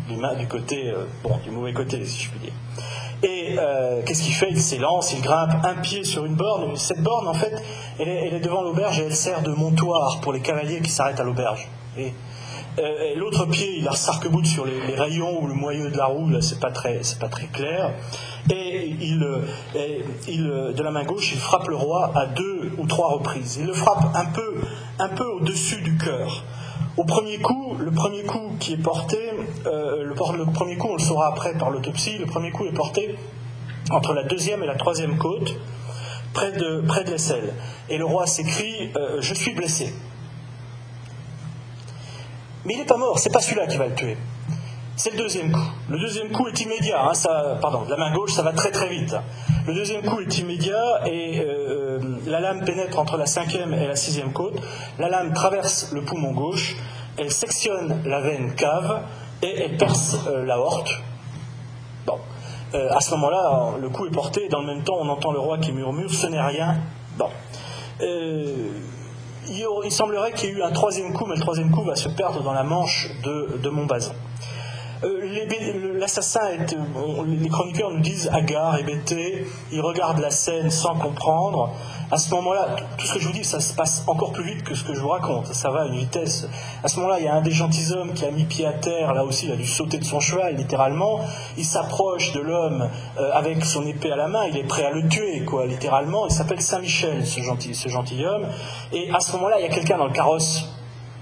du, du côté, euh, du mauvais côté, si je puis dire. Et euh, qu'est-ce qu'il fait? Il s'élance, il grimpe un pied sur une borne. Cette borne, en fait, elle est, devant l'auberge et elle sert de montoir pour les cavaliers qui s'arrêtent à l'auberge. Euh, l'autre pied, il a sarc sur les, rayons ou le moyeu de la roue, là, c'est pas très, c'est pas très clair. Et il, euh, il, euh, de la main gauche, il frappe le roi à deux ou trois reprises. Il le frappe un peu, un peu au-dessus du cœur. Au premier coup, le premier coup qui est porté, le, le, premier coup, on le saura après par l'autopsie, le premier coup est porté entre la deuxième et la troisième côte, près de, près de l'aisselle. Et le roi s'écrie Je suis blessé. Mais il n'est pas mort, c'est pas celui-là qui va le tuer. C'est le deuxième coup. Le deuxième coup est immédiat. Hein, ça, pardon, de la main gauche, ça va très très vite. Le deuxième coup est immédiat et euh, la lame pénètre entre la cinquième et la sixième côte. La lame traverse le poumon gauche, elle sectionne la veine cave et elle perce euh, l'aorte. Bon. Euh, à ce moment-là, le coup est porté et dans le même temps, on entend le roi qui murmure Ce n'est rien. Bon il, semblerait qu'il y ait eu un troisième coup, mais le troisième coup va se perdre dans la manche de, de Montbazon. Euh, l'assassin, les chroniqueurs nous disent hagard, hébété, il regarde la scène sans comprendre. À ce moment-là, tout ce que je vous dis, ça se passe encore plus vite que ce que je vous raconte. Ça va à une vitesse. À ce moment-là, il y a un des gentilshommes qui a mis pied à terre. Là aussi, il a dû sauter de son cheval, littéralement. Il s'approche de l'homme euh, avec son épée à la main. Il est prêt à le tuer, quoi, littéralement. Il s'appelle Saint-Michel, ce, gentil, ce gentilhomme. Et à ce moment-là, il y a quelqu'un dans le carrosse.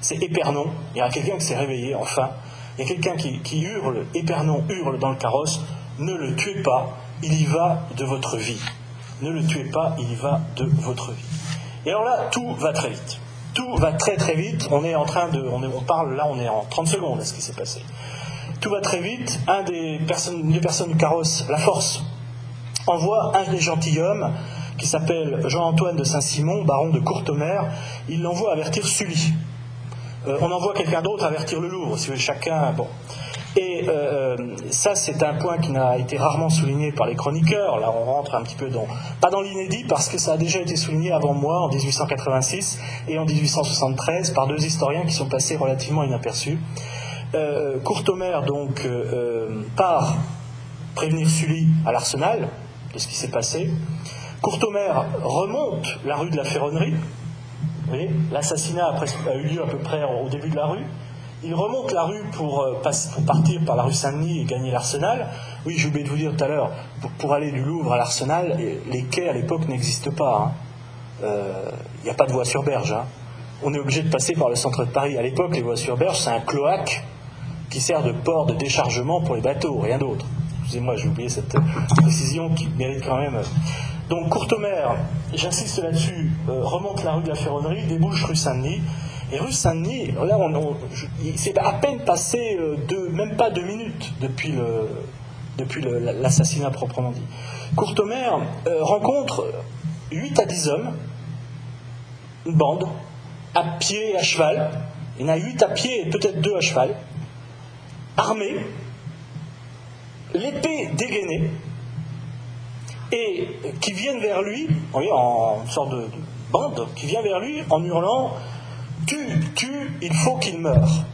C'est Épernon. Il y a quelqu'un qui s'est réveillé, enfin. Il y a quelqu'un qui, hurle, Épernon hurle dans le carrosse. Ne le tuez pas, il y va de votre vie ne le tuez pas, il y va de votre vie. Et alors là, tout va très vite. Tout va très très vite. On est en train de. On, parle là, on est en 30 secondes à ce qui s'est passé. Tout va très vite. Un des personnes, une des personnes du carrosse, la force, envoie un des gentilshommes qui s'appelle Jean-Antoine de Saint-Simon, baron de Courtemer. Il l'envoie avertir Sully. Euh, on envoie quelqu'un d'autre avertir le Louvre, si vous voulez, chacun. Bon. Et euh, ça, c'est un point qui n'a été rarement souligné par les chroniqueurs. Là, on rentre un petit peu dans, pas dans l'inédit, parce que ça a déjà été souligné avant moi, en 1886 et en 1873, par deux historiens qui sont passés relativement inaperçus. Euh, donc, euh, euh, part prévenir Sully à l'arsenal de ce qui s'est passé. Courtomer remonte la rue de la Ferronnerie. Vous voyez, l'assassinat a eu lieu à peu près au début de la rue. Il remonte la rue pour, euh, partir par la rue Saint-Denis et gagner l'Arsenal. Oui, j'ai oublié de vous dire tout à l'heure, pour, aller du Louvre à l'Arsenal, les quais à l'époque n'existent pas. Il hein. n'y euh, a pas de voie sur berge. Hein. On est obligé de passer par le centre de Paris. À l'époque, les voies sur berge, c'est un cloaque qui sert de port de déchargement pour les bateaux, rien d'autre. Excusez-moi, j'ai oublié cette précision qui mérite quand même. Donc Courtemer, j'insiste là-dessus, euh, remonte la rue de la Ferronnerie, débouche rue Saint-Denis, et rue Saint-Denis, là, on, c'est à peine passé euh, même pas deux minutes depuis, le, depuis l'assassinat proprement dit. Courtemer euh, rencontre 8 à 10 hommes, une bande, à pied et à cheval. Il y en a 8 à pied et peut-être 2 à cheval, armés. l'épée dégainée, et qui viennent vers lui, voyez, en sorte de, bande, qui vient vers lui en hurlant Tue, tue, il faut qu'il meure.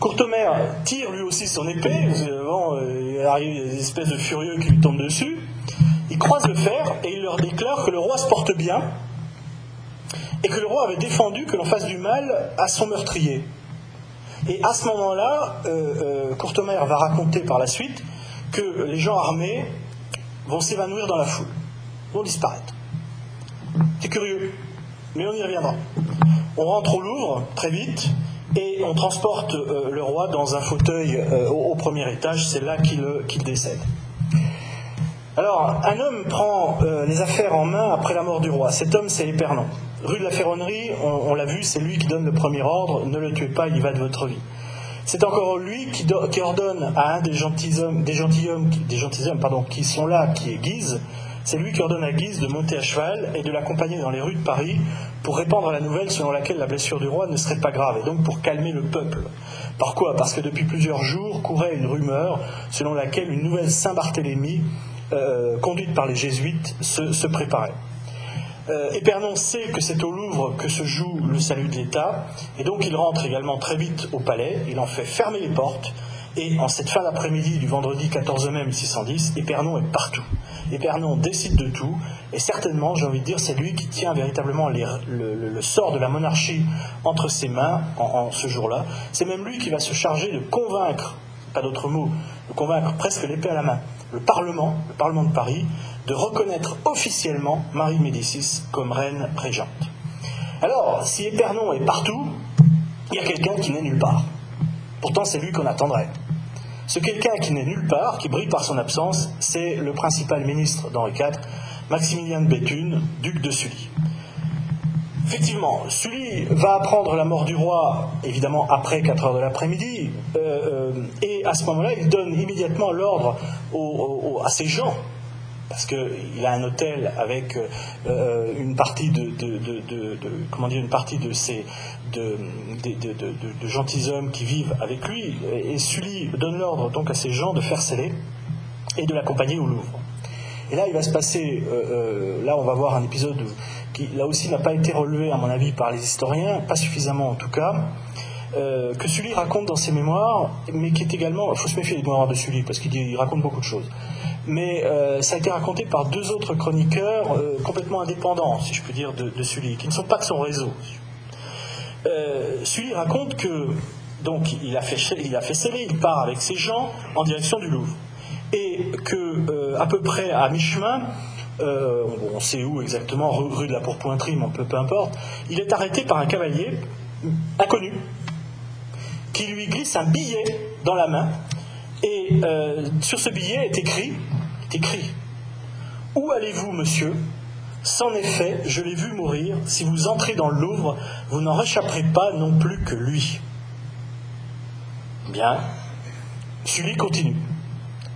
Courtemer tire lui aussi son épée, bon, euh, il arrive des espèces de furieux qui lui tombent dessus. Il croise le fer et il leur déclare que le roi se porte bien et que le roi avait défendu que l'on fasse du mal à son meurtrier. Et à ce moment-là, euh, euh, va raconter par la suite que les gens armés vont s'évanouir dans la foule, vont disparaître. C'est curieux, mais on y reviendra. On rentre au Louvre très vite et on transporte euh, le roi dans un fauteuil euh, au, premier étage, c'est là qu'il décède. Alors, un homme prend euh, les affaires en main après la mort du roi. Cet homme, c'est Épernon. Rue de la Ferronnerie, on, l'a vu, c'est lui qui donne le premier ordre ne le tuez pas, il va de votre vie. C'est encore lui qui, ordonne à un des gentilshommes, des gentilshommes, des gentilshommes pardon, qui sont là, qui est Guise, c'est lui qui ordonne à Guise de monter à cheval et de l'accompagner dans les rues de Paris pour répandre la nouvelle selon laquelle la blessure du roi ne serait pas grave, et donc pour calmer le peuple. Par quoi Parce que depuis plusieurs jours courait une rumeur selon laquelle une nouvelle Saint-Barthélemy, euh, conduite par les jésuites, se préparait. Euh, Épernon sait que c'est au Louvre que se joue le salut de l'État, et donc il rentre également très vite au palais, il en fait fermer les portes, et en cette fin d'après-midi du vendredi 14 mai 1610, Épernon est partout. Épernon décide de tout, et certainement, j'ai envie de dire, c'est lui qui tient véritablement le, sort de la monarchie entre ses mains en, ce jour-là. C'est même lui qui va se charger de convaincre, pas d'autre mot, de convaincre presque l'épée à la main, le Parlement, le Parlement de Paris, de reconnaître officiellement Marie Médicis comme reine régente. Alors, si Épernon est partout, il y a quelqu'un qui n'est nulle part. Pourtant, c'est lui qu'on attendrait. Ce quelqu'un qui n'est nulle part, qui brille par son absence, c'est le principal ministre d'Henri IV, Maximilien de Béthune, duc de Sully. Effectivement, Sully va apprendre la mort du roi, évidemment après 4 heures de l'après-midi, euh, euh, et à ce moment-là, il donne immédiatement l'ordre à ses gens parce qu'il a un hôtel avec euh, une partie de, comment dire une partie de ces de, gentilshommes qui vivent avec lui et Sully donne l'ordre donc à ces gens de faire sceller et de l'accompagner au Louvre. Et là, il va se passer, euh, euh, là, on va voir un épisode qui, là aussi, n'a pas été relevé, à mon avis, par les historiens, pas suffisamment en tout cas, que Sully raconte dans ses mémoires, mais qui est également, il faut se méfier des mémoires de Sully, parce qu'il raconte beaucoup de choses mais euh, ça a été raconté par deux autres chroniqueurs euh, complètement indépendants, si je peux dire, de, Sully, qui ne sont pas de son réseau. Euh, Sully raconte que donc il a fait il sceller, il part avec ses gens en direction du Louvre, et que à peu près à mi-chemin, on sait où exactement, rue, de la Pourpointerie, mais peu, peu importe, il est arrêté par un cavalier inconnu qui lui glisse un billet dans la main. Et sur ce billet est écrit écrit Où allez-vous, monsieur? Sans effet, je l'ai vu mourir. Si vous entrez dans le Louvre, vous n'en réchapperez pas non plus que lui. Bien. Sully continue.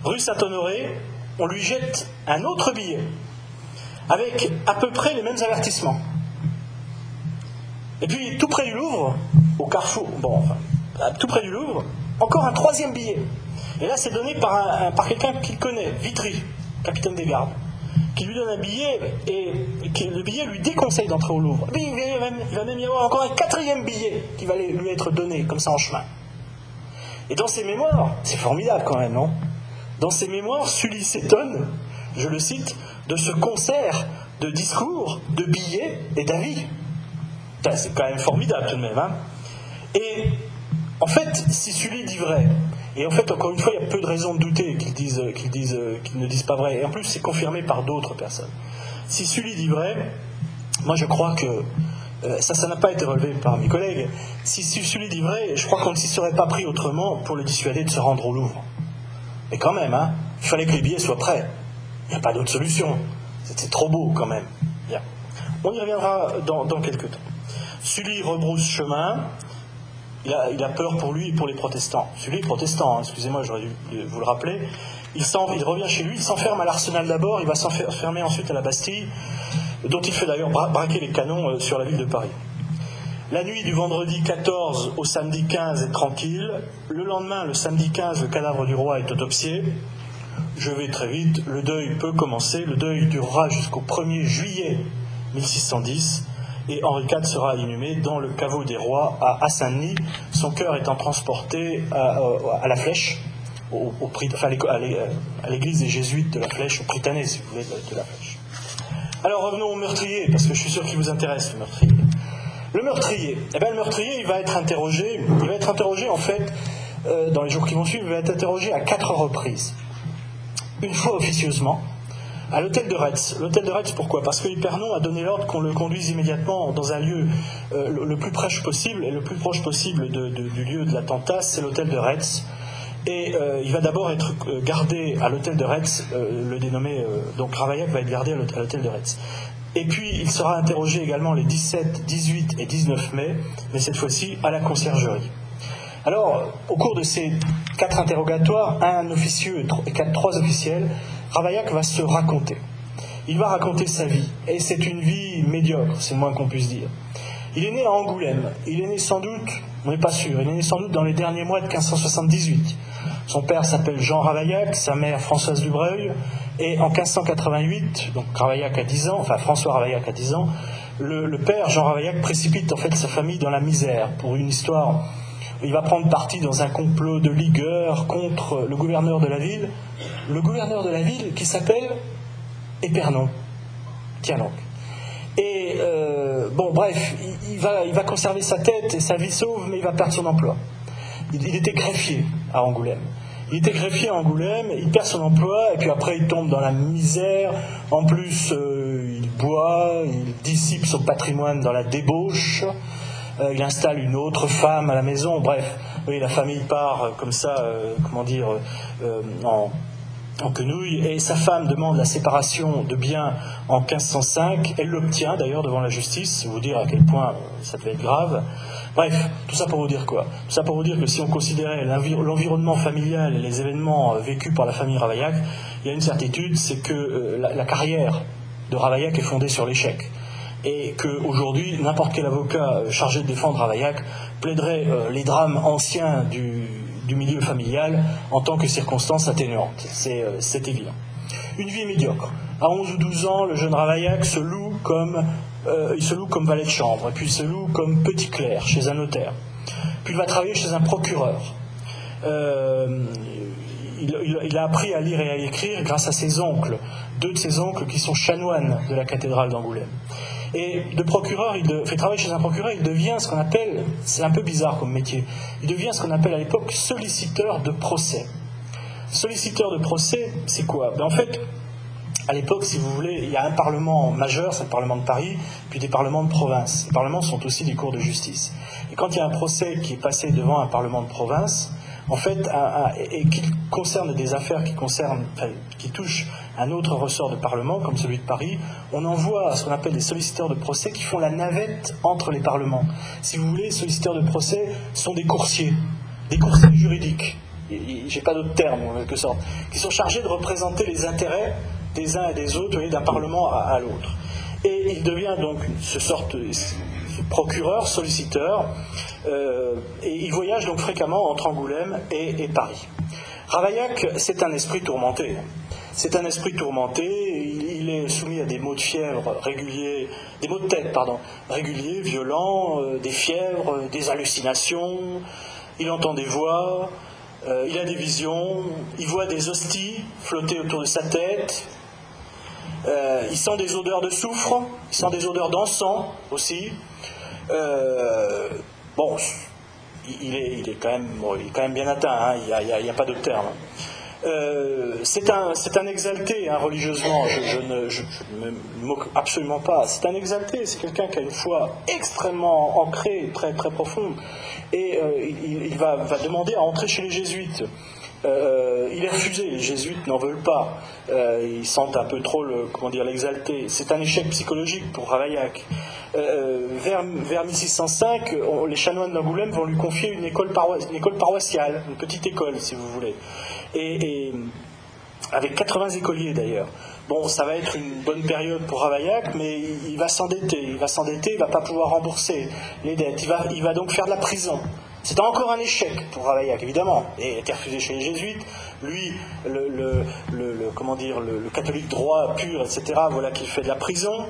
Rue Saint-Honoré, on lui jette un autre billet, avec à peu près les mêmes avertissements. Et puis, tout près du Louvre, au carrefour, bon, enfin, tout près du Louvre, encore un troisième billet. Et là, c'est donné par, par quelqu'un qu'il connaît, Vitry, capitaine des gardes, qui lui donne un billet et, qui, le billet lui déconseille d'entrer au Louvre. Mais il va, même, y avoir encore un quatrième billet qui va lui être donné, comme ça en chemin. Et dans ses mémoires, c'est formidable quand même, non? Dans ses mémoires, Sully s'étonne, je le cite, de ce concert de discours, de billets et d'avis. C'est quand même formidable tout de même. Hein et en fait, si Sully dit vrai, et en fait, encore une fois, il y a peu de raisons de douter qu'ils disent, qu'ils disent, qu'ils ne disent pas vrai. Et en plus, c'est confirmé par d'autres personnes. Si Sully dit vrai, moi je crois que euh, ça, ça n'a pas été relevé par mes collègues. Si, Sully dit vrai, je crois qu'on ne s'y serait pas pris autrement pour le dissuader de se rendre au Louvre. Mais quand même, hein, il fallait que les billets soient prêts. Il n'y a pas d'autre solution. C'était trop beau quand même. Bien. On y reviendra dans quelques temps. Sully rebrousse chemin il a, peur pour lui et pour les protestants. Celui est protestant, hein, excusez-moi, j'aurais dû vous le rappeler. Il, il revient chez lui, il s'enferme à l'arsenal d'abord, il va s'enfermer ensuite à la Bastille, dont il fait d'ailleurs braquer les canons euh, sur la ville de Paris. La nuit du vendredi 14 au samedi 15 est tranquille. Le lendemain, le samedi 15, le cadavre du roi est autopsié. Je vais très vite, le deuil peut commencer. Le deuil durera jusqu'au 1er juillet 1610 et Henri IV sera inhumé dans le caveau des rois à, Saint-Denis, son cœur étant transporté à, la Flèche, au, à l'église des jésuites de la Flèche, au Pritané, si vous voulez, de, la Flèche. Alors revenons au meurtrier, parce que je suis sûr qu'il vous intéresse, le meurtrier. Le meurtrier, eh bien, le meurtrier, il va être interrogé, il va être interrogé en fait, euh, dans les jours qui vont suivre, il va être interrogé à quatre reprises. Une fois officieusement, à l'hôtel de Retz. L'hôtel de Retz, pourquoi? Parce que Hypernon a donné l'ordre qu'on le conduise immédiatement dans un lieu euh, le, plus proche possible, et le plus proche possible du lieu de l'attentat, c'est l'hôtel de Retz. Et euh, il va d'abord être euh, gardé à l'hôtel de Retz, le dénommé, donc Ravaillac va être gardé à l'hôtel de Retz. Et puis il sera interrogé également les 17, 18 et 19 mai, mais cette fois-ci à la conciergerie. Alors, au cours de ces quatre interrogatoires, un officieux et trois officiels, Ravaillac va se raconter. Il va raconter sa vie, et c'est une vie médiocre, c'est le moins qu'on puisse dire. Il est né à Angoulême, il est né sans doute, on n'est pas sûr, il est né sans doute dans les derniers mois de 1578. Son père s'appelle Jean Ravaillac, sa mère Françoise Dubreuil, et en 1588, donc Ravaillac a 10 ans, enfin François Ravaillac a 10 ans, le, le père Jean Ravaillac précipite en fait sa famille dans la misère pour une histoire il va prendre parti dans un complot de ligueur contre le gouverneur de la ville, le gouverneur de la ville qui s'appelle Épernon. Tiens donc. Et euh, bon, bref, il, va, conserver sa tête et sa vie sauve, mais il va perdre son emploi. Il, était greffier à Angoulême. Il était greffier à Angoulême, il perd son emploi, et puis après il tombe dans la misère. En plus, euh, il boit, il dissipe son patrimoine dans la débauche. Euh, il installe une autre femme à la maison, bref, oui, la famille part euh, comme ça, euh, comment dire, en, en quenouille, et sa femme demande la séparation de biens en 1505. Elle l'obtient d'ailleurs devant la justice, vous dire à quel point ça devait être grave. Bref, tout ça pour vous dire quoi? Tout ça pour vous dire que si on considérait l'environnement familial et les événements vécus par la famille Ravaillac, il y a une certitude, c'est que la, carrière de Ravaillac est fondée sur l'échec et qu'aujourd'hui, n'importe quel avocat euh, chargé de défendre Ravaillac plaiderait euh, les drames anciens du, milieu familial en tant que circonstance atténuante. Euh, c'est évident. Une vie médiocre. À 11 ou 12 ans, le jeune Ravaillac se loue comme, il se loue comme valet de chambre, et puis il se loue comme petit clerc chez un notaire. Puis il va travailler chez un procureur. il, a appris à lire et à écrire grâce à ses oncles, deux de ses oncles qui sont chanoines de la cathédrale d'Angoulême. Et de procureur, il fait travailler chez un procureur, il devient ce qu'on appelle, c'est un peu bizarre comme métier, il devient ce qu'on appelle à l'époque solliciteur de procès. Solliciteur de procès, c'est quoi? Ben En fait, à l'époque, si vous voulez, il y a un parlement majeur, c'est le parlement de Paris, puis des parlements de province. Les parlements sont aussi des cours de justice. Et quand il y a un procès qui est passé devant un parlement de province, en fait, et qui concerne des affaires qui concernent, qui touchent un autre ressort de Parlement, comme celui de Paris, on envoie ce qu'on appelle des solliciteurs de procès qui font la navette entre les parlements. Si vous voulez, les solliciteurs de procès sont des coursiers, des coursiers juridiques, j'ai pas d'autre terme en quelque sorte, qui sont chargés de représenter les intérêts des uns et des autres, d'un parlement à, l'autre. Et il devient donc ce sorte de procureur, solliciteur, euh, et il voyage donc fréquemment entre Angoulême et, et Paris. Ravaillac, c'est un esprit tourmenté. C'est un esprit tourmenté, il, est soumis à des maux de fièvre réguliers, des maux de tête, pardon, réguliers, violents, euh, des fièvres, des hallucinations, il entend des voix, euh, il a des visions, il voit des hosties flotter autour de sa tête, euh, il sent des odeurs de soufre, il sent des odeurs d'encens aussi. bon, il est, il est, quand même, bien atteint, hein, il n'y a, pas d'autre terme. Euh, c'est un, exalté hein, religieusement, je, ne, me moque absolument pas. C'est un exalté, c'est quelqu'un qui a une foi extrêmement ancrée, très, très profonde. Et euh, il, va, demander à entrer chez les jésuites. Euh, il est refusé, les jésuites n'en veulent pas. ils sentent un peu trop le, comment dire, l'exalté. C'est un échec psychologique pour Ravaillac. vers, vers 1605, les chanoines d'Angoulême vont lui confier une école paroissiale, une petite école, si vous voulez et, avec 80 écoliers d'ailleurs, Bon, ça va être une bonne période pour Ravaillac, mais il va s'endetter. Il va s'endetter, il va pas pouvoir rembourser les dettes. Il va, il va donc faire de la prison. C'est encore un échec pour Ravaillac, évidemment. Et il a été refusé chez les jésuites. Lui, le, comment dire, le, catholique droit pur, etc., voilà qu'il fait de la prison.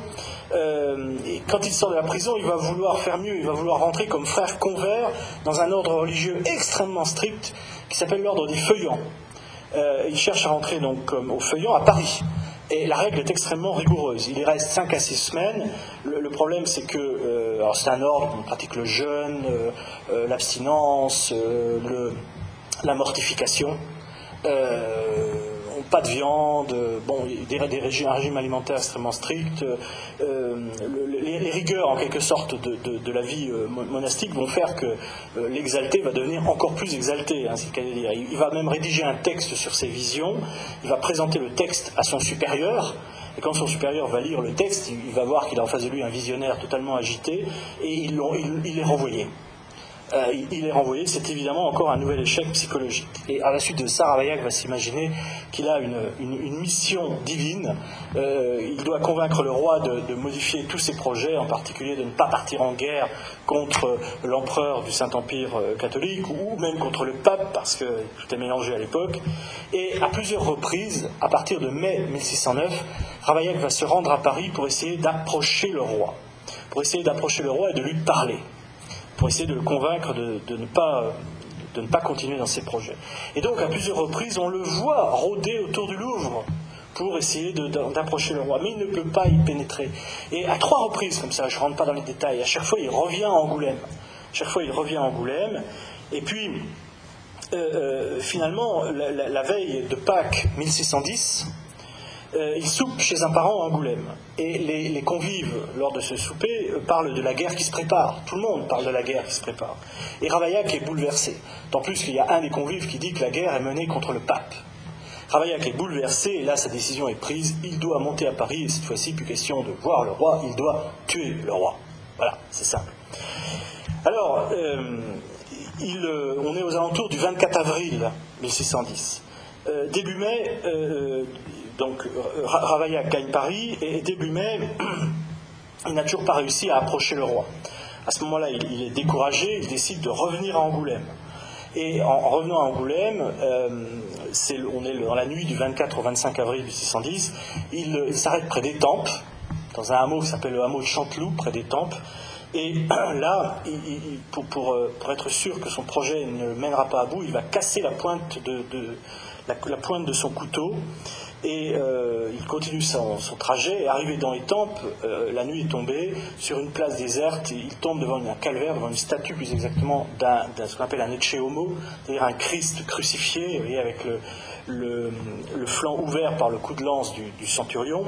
Euh, et quand il sort de la prison, il va vouloir faire mieux. Il va vouloir rentrer comme frère convert dans un ordre religieux extrêmement strict qui s'appelle l'ordre des feuillants. Euh, il cherche à rentrer donc comme au feuillant à Paris. Et la règle est extrêmement rigoureuse. Il y reste 5 à 6 semaines. Le, problème, c'est que euh, c'est un ordre, on pratique le jeûne, euh, l'abstinence, la mortification pas de viande, bon, des, régimes, un régime alimentaire extrêmement strict. Euh, les, rigueurs, en quelque sorte, de, la vie euh, monastique vont faire que euh, l'exalté va devenir encore plus exalté. Hein, il va même rédiger un texte sur ses visions, il va présenter le texte à son supérieur. Et quand son supérieur va lire le texte, il va voir qu'il a en face de lui un visionnaire totalement agité, et il, il est renvoyé. Euh, il est renvoyé. C'est évidemment encore un nouvel échec psychologique. Et à la suite de ça, Ravaillac va s'imaginer qu'il a une, mission divine. Euh, il doit convaincre le roi de, modifier tous ses projets, en particulier de ne pas partir en guerre contre l'empereur du Saint-Empire euh, catholique ou même contre le pape, parce que tout est mélangé à l'époque. Et à plusieurs reprises, à partir de mai 1609, Ravaillac va se rendre à Paris pour essayer d'approcher le roi, pour essayer d'approcher le roi et de lui parler pour essayer de le convaincre de, ne pas de ne pas continuer dans ses projets. Et donc, à plusieurs reprises, on le voit rôder autour du Louvre pour essayer d'approcher le roi, mais il ne peut pas y pénétrer. Et à trois reprises, comme ça, je ne rentre pas dans les détails, à chaque fois, il revient à Angoulême. Chaque fois, il revient à Angoulême. Et puis, euh, euh, finalement, la, veille de Pâques 1610, euh, il soupe chez un parent à Angoulême. Et les, convives, lors de ce souper, euh, parlent de la guerre qui se prépare. Tout le monde parle de la guerre qui se prépare. Et Ravaillac est bouleversé. Tant plus qu'il y a un des convives qui dit que la guerre est menée contre le pape. Ravaillac est bouleversé, et là sa décision est prise. Il doit monter à Paris, et cette fois-ci, plus question de voir le roi, il doit tuer le roi. Voilà, c'est simple. Alors, euh, on est aux alentours du 24 avril 1610. début mai, donc euh, Ravaillac gagne Paris et début mai, [CLEARS THROAT] il n'a toujours pas réussi à approcher le roi. À ce moment-là, il, est découragé, il décide de revenir à Angoulême. Et en, revenant à Angoulême, euh, on est dans la nuit du 24 au 25 avril 1610, il, s'arrête près des Tempes, dans un hameau qui s'appelle le hameau de Chanteloup, près des Tempes. Et [CLEARS THROAT] là, pour, être sûr que son projet ne mènera pas à bout, il va casser la pointe de, la, pointe de son couteau et euh, il continue son, trajet, et arrivé dans les tempes, euh, la nuit est tombée, sur une place déserte, il tombe devant un calvaire, devant une statue plus exactement d'un, ce qu'on appelle un Ecce Homo, c'est-à-dire un Christ crucifié, avec le, flanc ouvert par le coup de lance du, centurion.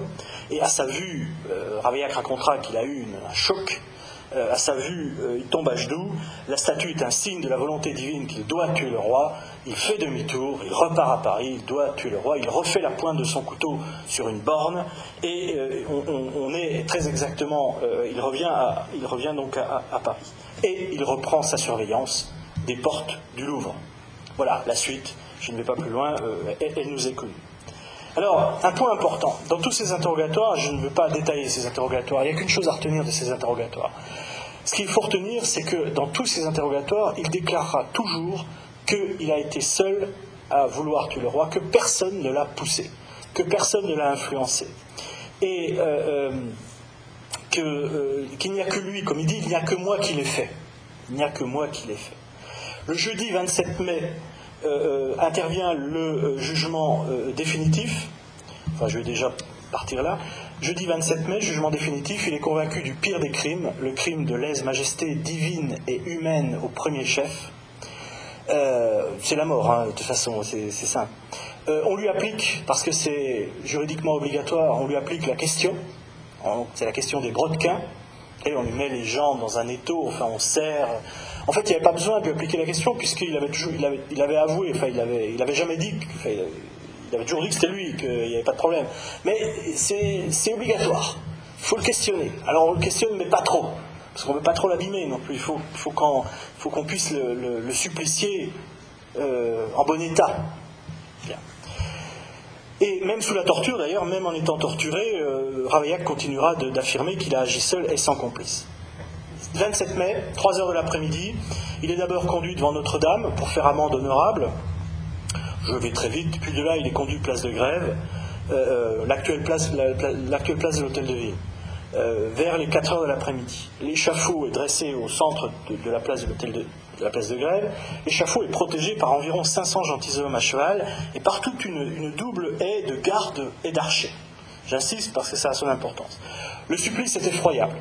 Et à sa vue, euh, Ravaillac racontera qu'il a eu un choc, euh, à sa vue, il tombe à genoux, la statue est un signe de la volonté divine qu'il doit tuer le roi, il fait demi-tour, il repart à Paris, il doit tuer le roi, il refait la pointe de son couteau sur une borne, et euh, on, est très exactement, euh, il, revient il revient donc à, Paris. Et il reprend sa surveillance des portes du Louvre. Voilà, la suite, je ne vais pas plus loin, euh, elle, nous est connue. Alors, un point important, dans tous ces interrogatoires, je ne veux pas détailler ces interrogatoires, il n'y a qu'une chose à retenir de ces interrogatoires. Ce qu'il faut retenir, c'est que dans tous ces interrogatoires, il déclarera toujours qu'il a été seul à vouloir tuer le roi, que personne ne l'a poussé, que personne ne l'a influencé. Et euh, euh, euh, qu'il n'y a que lui, comme il dit, il n'y a que moi qui l'ai fait. Il n'y a que moi qui l'ai fait. Le jeudi 27 mai intervient le jugement définitif. Enfin, je vais déjà partir là. Jeudi 27 mai, jugement définitif, il est convaincu du pire des crimes, le crime de lèse-majesté divine et humaine au premier chef, euh, c'est la mort, hein, de toute façon, c'est simple. Euh, on lui applique, parce que c'est juridiquement obligatoire, on lui applique la question, c'est la question des brodequins, et on lui met les jambes dans un étau, enfin on serre. En fait, il n'y avait pas besoin de lui appliquer la question, puisqu'il avait, il il avait avoué, enfin il avait, il avait jamais dit, il avait toujours dit que c'était lui, qu'il n'y avait pas de problème. Mais c'est obligatoire, il faut le questionner. Alors on le questionne, mais pas trop parce qu'on ne veut pas trop l'abîmer non plus. Il faut, faut qu'on puisse le, supplicier euh, en bon état. Et même sous la torture, d'ailleurs, même en étant torturé, euh, Ravaillac continuera d'affirmer qu'il a agi seul et sans complice. 27 mai, 3 heures de l'après-midi, il est d'abord conduit devant Notre-Dame pour faire amende honorable. Je vais très vite, puis de là, il est conduit place de grève, euh, euh, l'actuelle place de l'hôtel de ville. Euh, vers les 4 heures de l'après-midi. L'échafaud est dressé au centre de, la place de l'hôtel de, la place de grève. L'échafaud est protégé par environ 500 gentilshommes à cheval et par toute une, double haie de gardes et d'archers. J'insiste parce que ça a son importance. Le supplice est effroyable.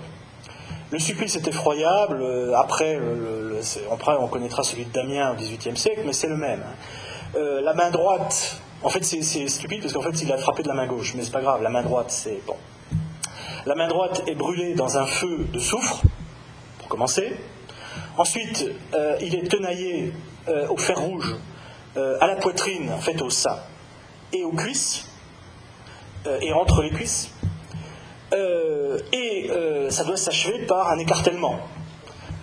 Le supplice est effroyable. Euh, après, on connaîtra celui de Damien au XVIIIe siècle, mais c'est le même. Euh, la main droite, en fait, c'est stupide parce qu'en fait, il a frappé de la main gauche, mais c'est pas grave. La main droite, c'est bon. La main droite est brûlée dans un feu de soufre, pour commencer. Ensuite, euh, il est tenaillé euh, au fer rouge euh, à la poitrine, en fait au sein, et aux cuisses, et entre les cuisses. et ça doit s'achever par un écartèlement.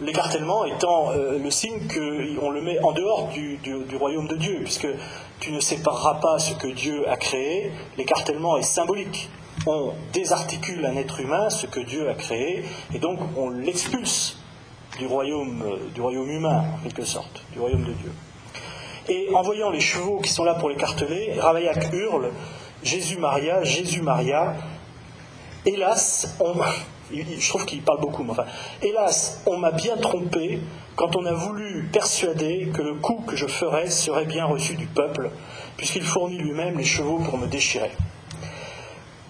L'écartèlement étant le signe qu'on le met en dehors du, du, royaume de Dieu, puisque tu ne sépareras pas ce que Dieu a créé. L'écartèlement est symbolique on désarticule un être humain, ce que Dieu a créé, et donc on l'expulse du royaume, euh, du royaume humain, en quelque sorte, du royaume de Dieu. Et en voyant les chevaux qui sont là pour l'écarteler, Ravaillac hurle Jésus Maria, Jésus Maria. Hélas, on, [LAUGHS] je trouve qu'il parle beaucoup, mais enfin, hélas, on m'a bien trompé quand on a voulu persuader que le coup que je ferais serait bien reçu du peuple, puisqu'il fournit lui-même les chevaux pour me déchirer.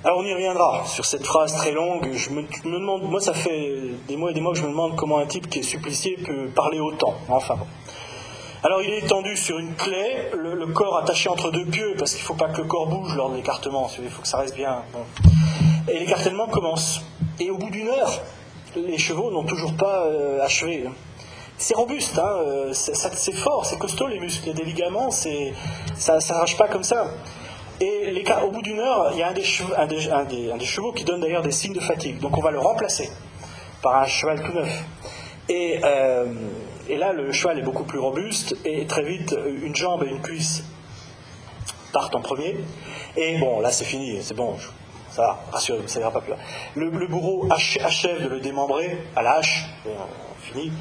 Alors on y reviendra sur cette phrase très longue. Je me, demande, moi ça fait des mois et des mois que je me demande comment un type qui est supplicié peut parler autant. Enfin bon. Alors il est étendu sur une clé, le, corps attaché entre deux pieux, parce qu'il ne faut pas que le corps bouge lors de l'écartement, il faut que ça reste bien. Et l'écartèlement commence. Et au bout d'une heure, les chevaux n'ont toujours pas euh, achevé. C'est robuste, hein, euh, c'est fort, c'est costaud les muscles, il y a des ligaments, ça ne s'arrache pas comme ça. Et au bout d'une heure, il y a un des, chevaux, qui donne d'ailleurs des signes de fatigue. Donc on va le remplacer par un cheval tout neuf. Euh, et, là, le cheval est beaucoup plus robuste et très vite, une jambe et une cuisse partent en premier. Et bon, là c'est fini, c'est bon, ça va, rassurez-vous, ça n'ira pas plus Le, le bourreau achève de le démembrer à la hache, on finit.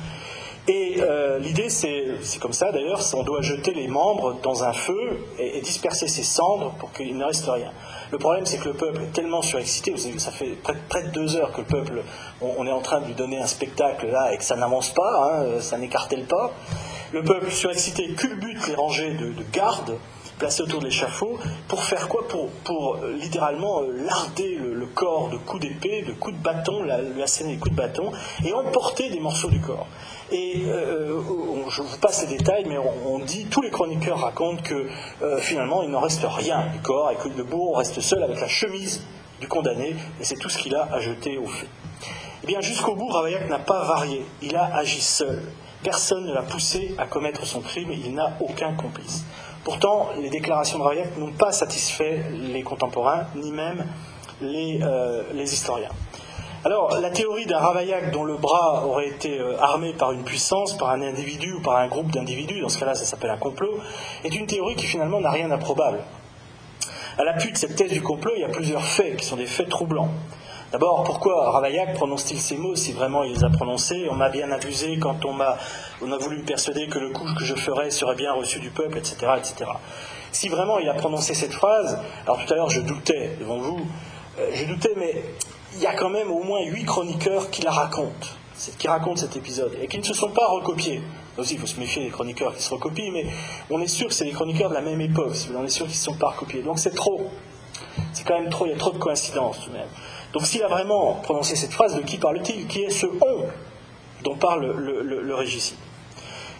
Et euh, l'idée, c'est comme ça d'ailleurs, on doit jeter les membres dans un feu et, disperser ces cendres pour qu'il ne reste rien. Le problème, c'est que le peuple est tellement surexcité, vous ça fait près, de deux heures que le peuple, on, est en train de lui donner un spectacle là et que ça n'avance pas, hein, ça n'écartèle pas. Le peuple surexcité culbute les rangées de, de gardes placés autour de l'échafaud pour faire quoi pour, euh, littéralement euh, larder le, corps de coups d'épée, de coups de bâton, la, asséner des coups de bâton et emporter des morceaux du corps. Et euh, je vous passe les détails, mais on, dit, tous les chroniqueurs racontent que finalement il n'en reste rien du corps et que le bourreau reste seul avec la chemise du condamné, et c'est tout ce qu'il a à jeter au feu. Eh bien, jusqu'au bout, Ravaillac n'a pas varié. Il a agi seul. Personne ne l'a poussé à commettre son crime, il n'a aucun complice. Pourtant, les déclarations de Ravaillac n'ont pas satisfait les contemporains, ni même les euh, historiens. Alors, la théorie d'un Ravaillac dont le bras aurait été euh, armé par une puissance, par un individu ou par un groupe d'individus, dans ce cas-là ça s'appelle un complot, est une théorie qui finalement n'a rien d'improbable. À l'appui de cette thèse du complot, il y a plusieurs faits qui sont des faits troublants. D'abord, pourquoi Ravaillac prononce-t-il ces mots si vraiment il les a prononcés? On m'a bien abusé quand on m'a on a voulu me persuader que le coup que je ferais serait bien reçu du peuple, etc., etc. Si vraiment il a prononcé cette phrase, alors tout à l'heure je doutais devant vous, euh, je doutais, mais il y a quand même au moins huit chroniqueurs qui la racontent, qui racontent cet épisode, et qui ne se sont pas recopiés. aussi, il faut se méfier des chroniqueurs qui se recopient, mais on est sûr que c'est des chroniqueurs de la même époque, on est sûr qu'ils ne se sont pas recopiés. Donc c'est trop. C'est quand même trop, il y a trop de coïncidences tout de même. Donc s'il a vraiment prononcé cette phrase, de qui parle-t-il? Qui est ce on dont parle le, régicide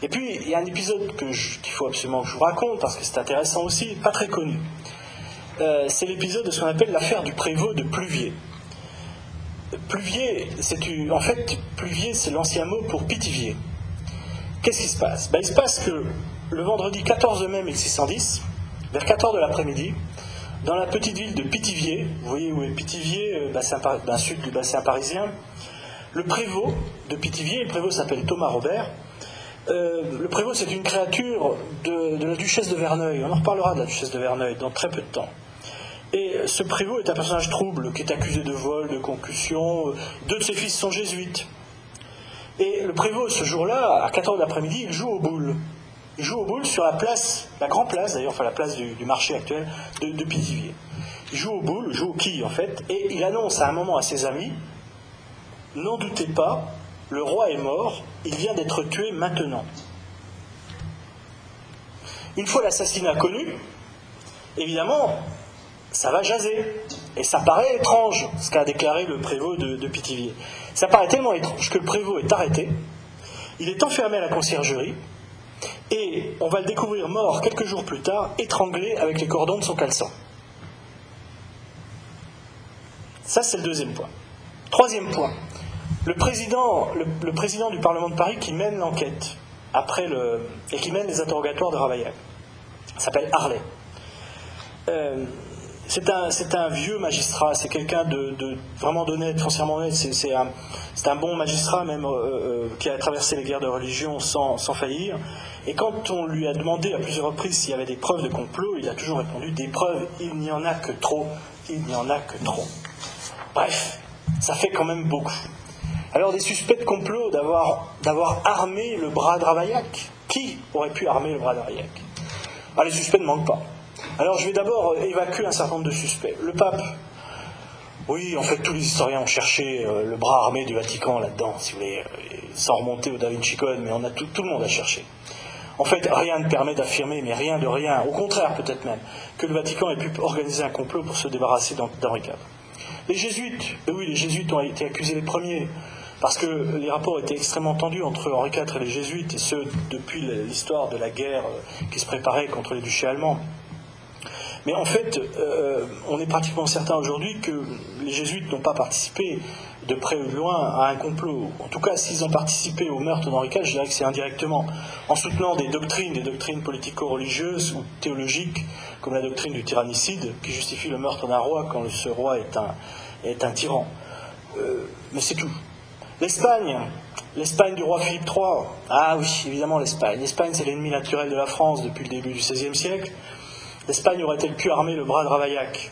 Et puis, il y a un épisode qu'il faut absolument que je vous raconte, parce que c'est intéressant aussi, pas très connu. Euh, c'est l'épisode de ce qu'on appelle l'affaire du prévôt de Pluvier. Pluvier, c'est en fait, Pluvier, c'est l'ancien mot pour Pitivier. Qu'est-ce qui se passe? Ben, Il se passe que le vendredi 14 mai 1610, vers 14 de l'après-midi, dans la petite ville de Pitivier, vous voyez où est Pitivier, euh, bassin, d'un sud du bassin parisien, le prévôt de Pitivier, le prévôt s'appelle Thomas Robert, euh, le prévôt c'est une créature de, de, la duchesse de Verneuil, on en reparlera de la duchesse de Verneuil dans très peu de temps. Et ce prévôt est un personnage trouble qui est accusé de vol, de concussion. Deux de ses fils sont jésuites. Et le prévôt, ce jour-là, à 14 l'après-midi, il joue au boule. Il joue au boule sur la place, la grande place d'ailleurs, enfin la place du, marché actuel de, de Pithiviers. Il joue au boule, joue au quille en fait, et il annonce à un moment à ses amis N'en doutez pas, le roi est mort, il vient d'être tué maintenant. Une fois l'assassinat connu, évidemment, ça va jaser. Et ça paraît étrange, ce qu'a déclaré le prévôt de, de Pithiviers. Ça paraît tellement étrange que le prévôt est arrêté, il est enfermé à la conciergerie, et on va le découvrir mort quelques jours plus tard, étranglé avec les cordons de son caleçon. Ça, c'est le deuxième point. Troisième point, le président, le, président du Parlement de Paris qui mène l'enquête après le, et qui mène les interrogatoires de Ravaillac s'appelle Harley. Euh, c'est un, vieux magistrat, c'est quelqu'un de, vraiment d'honnête, foncièrement honnête. C'est un, un, bon magistrat même euh, euh, qui a traversé les guerres de religion sans, sans, faillir. Et quand on lui a demandé à plusieurs reprises s'il y avait des preuves de complot, il a toujours répondu des preuves, il n'y en a que trop, il n'y en a que trop. Bref, ça fait quand même beaucoup. Alors des suspects de complot d'avoir armé le bras de Ravaillac. Qui aurait pu armer le bras de Ravaillac ah, Les suspects ne manquent pas. Alors je vais d'abord évacuer un certain nombre de suspects. Le pape, oui, en fait tous les historiens ont cherché euh, le bras armé du Vatican là-dedans, si vous euh, sans remonter au Da Vinci Code, mais on a tout, le monde a cherché. En fait, rien ne permet d'affirmer, mais rien de rien, au contraire peut-être même, que le Vatican ait pu organiser un complot pour se débarrasser d'Henri IV. Les jésuites, oui, les jésuites ont été accusés les premiers, parce que les rapports étaient extrêmement tendus entre Henri IV et les jésuites, et ce depuis l'histoire de la guerre euh, qui se préparait contre les duchés allemands. Mais en fait, euh, on est pratiquement certain aujourd'hui que les jésuites n'ont pas participé de près ou de loin à un complot. En tout cas, s'ils ont participé au meurtre d'Henri IV, je dirais que c'est indirectement, en soutenant des doctrines, des doctrines politico-religieuses ou théologiques, comme la doctrine du tyrannicide, qui justifie le meurtre d'un roi quand ce roi est un, est un tyran. Euh, mais c'est tout. L'Espagne, l'Espagne du roi Philippe III, ah oui, évidemment l'Espagne. L'Espagne, c'est l'ennemi naturel de la France depuis le début du XVIe siècle. L'Espagne aurait-elle pu armer le bras de Ravaillac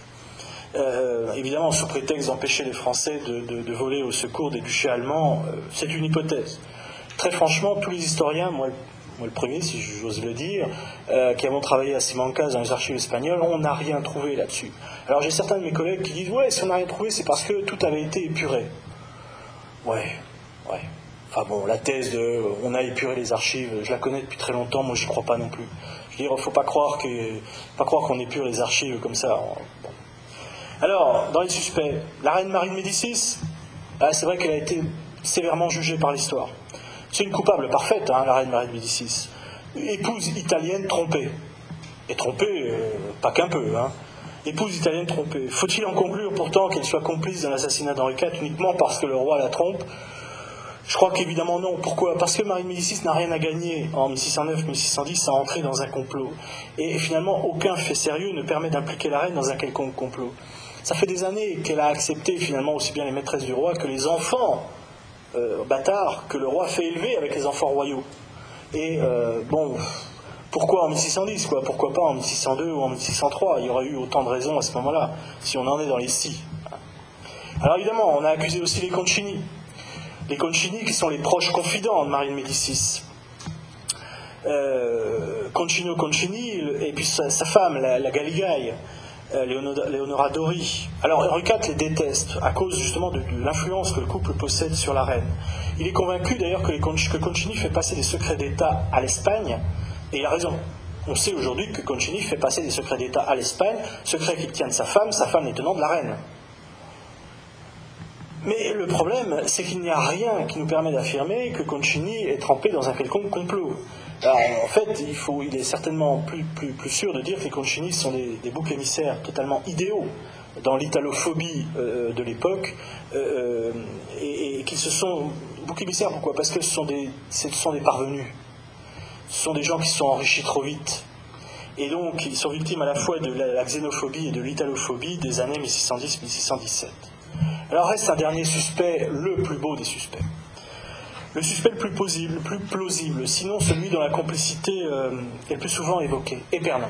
euh, évidemment, sous prétexte d'empêcher les Français de, voler au secours des duchés allemands, euh, c'est une hypothèse. Très franchement, tous les historiens, moi, le premier, si j'ose le dire, euh, qui avons travaillé à Simancas dans les archives espagnoles, on n'a rien trouvé là-dessus. Alors j'ai certains de mes collègues qui disent Ouais, si on n'a rien trouvé, c'est parce que tout avait été épuré. Ouais, ouais. Enfin bon, la thèse de on a épuré les archives, je la connais depuis très longtemps, moi j'y crois pas non plus. Il ne faut pas croire qu'on épure les archives comme ça. Alors, dans les suspects, la reine Marie de Médicis, ah, c'est vrai qu'elle a été sévèrement jugée par l'histoire. C'est une coupable parfaite, hein, la reine Marie de Médicis. Épouse italienne trompée. Et trompée, euh, pas qu'un peu. Hein. Épouse italienne trompée. Faut-il en conclure pourtant qu'elle soit complice dans l'assassinat d'Henri IV uniquement parce que le roi la trompe je crois qu'évidemment non. Pourquoi? Parce que Marie de Médicis n'a rien à gagner en 1609-1610 à entrer dans un complot. Et finalement, aucun fait sérieux ne permet d'impliquer la reine dans un quelconque complot. Ça fait des années qu'elle a accepté finalement aussi bien les maîtresses du roi que les enfants euh, bâtards que le roi fait élever avec les enfants royaux. Et euh, bon, pourquoi en 1610 quoi? Pourquoi pas en 1602 ou en 1603 Il y aurait eu autant de raisons à ce moment-là, si on en est dans les si. Alors évidemment, on a accusé aussi les Concini. Les Concini qui sont les proches confidents de Marie de Médicis. Euh, Concino Concini et puis sa, femme, la, la Galigaille, euh, Dori. Alors Henri les déteste à cause justement de, l'influence que le couple possède sur la reine. Il est convaincu d'ailleurs que, Concini fait passer des secrets d'État à l'Espagne, et il a raison. On sait aujourd'hui que Concini fait passer des secrets d'État à l'Espagne, secrets qu'il tient de sa femme, sa femme est tenant de la reine. Mais le problème, c'est qu'il n'y a rien qui nous permet d'affirmer que Concini est trempé dans un quelconque complot. En fait, il, faut, il est certainement plus sûr de dire que les Concini sont des, boucs émissaires totalement idéaux dans l'italophobie euh, de l'époque, euh, et, qu'ils se sont boucs émissaires. Pourquoi? Parce que ce sont, des, ce sont des parvenus. Ce sont des gens qui se sont enrichis trop vite. Et donc, ils sont victimes à la fois de la, xénophobie et de l'italophobie des années 1610-1617. Alors reste un dernier suspect, le plus beau des suspects le suspect le plus plausible, plus plausible sinon celui dont la complicité euh, est le plus souvent évoquée, Épernon.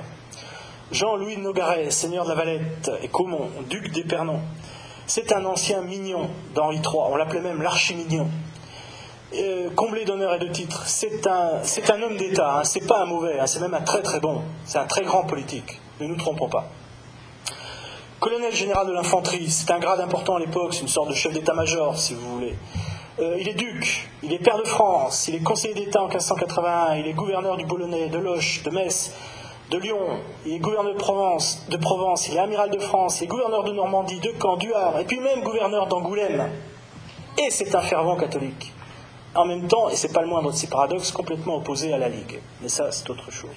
Jean-Louis Nogaret, seigneur de la Valette, et Caumont, duc d'Épernon. C'est un ancien mignon d'Henri III, on l'appelait même l'archimignon. Euh, comblé d'honneur et de titres, c'est un, c'est un homme d'État, hein, c'est pas un mauvais, hein, c'est même un très très bon, c'est un très grand politique, ne nous trompons pas. Colonel général de l'infanterie, c'est un grade important à l'époque, c'est une sorte de chef d'état-major si vous voulez. Euh, il est duc, il est père de France, il est conseiller d'État en 1581, il est gouverneur du Boulonnais, de Loche, de Metz, de Lyon, il est gouverneur de Provence, de Provence, il est amiral de France, il est gouverneur de Normandie, de Caen, du Havre, et puis même gouverneur d'Angoulême. Et c'est un fervent catholique. En même temps, et c'est pas le moindre de ces paradoxes, complètement opposé à la Ligue. Mais ça, c'est autre chose.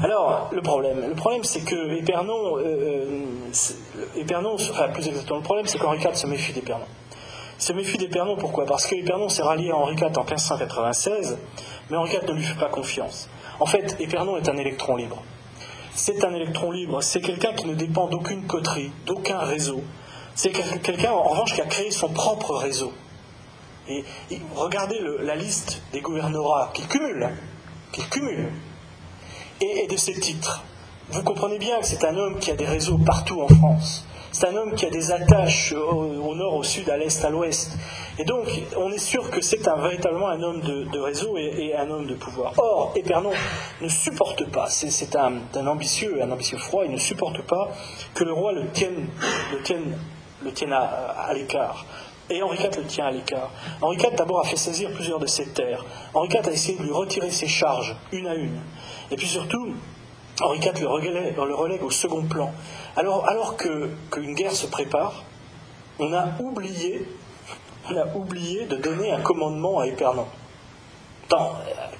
Alors, le problème, le problème, c'est que Épernon, euh, euh enfin plus exactement, le problème, c'est qu'Henri IV se méfie d'Épernon. Il se méfie d'Épernon, pourquoi? Parce que Épernon s'est rallié à Henri IV en 1596, mais Henri IV ne lui fait pas confiance. En fait, Épernon est un électron libre. C'est un électron libre, c'est quelqu'un qui ne dépend d'aucune coterie, d'aucun réseau. C'est quelqu'un, en revanche, qui a créé son propre réseau. Et, regardez la liste des gouvernorats qu'il cumule, qu'il cumule, et, de ses titres. Vous comprenez bien que c'est un homme qui a des réseaux partout en France. C'est un homme qui a des attaches au, nord, au sud, à l'est, à l'ouest. Et donc, on est sûr que c'est un, véritablement un homme de, réseau et, un homme de pouvoir. Or, Épernon ne supporte pas, c'est un, ambitieux, un ambitieux froid, il ne supporte pas que le roi le tienne, le tienne, le tienne à, à l'écart. Et Henri IV le tient à l'écart. Henri IV d'abord a fait saisir plusieurs de ses terres. Henri IV a essayé de lui retirer ses charges, une à une. Et puis surtout, Henri IV le relègue, au second plan. Alors, qu'une guerre se prépare, on a oublié, de donner un commandement à Épernon. Euh,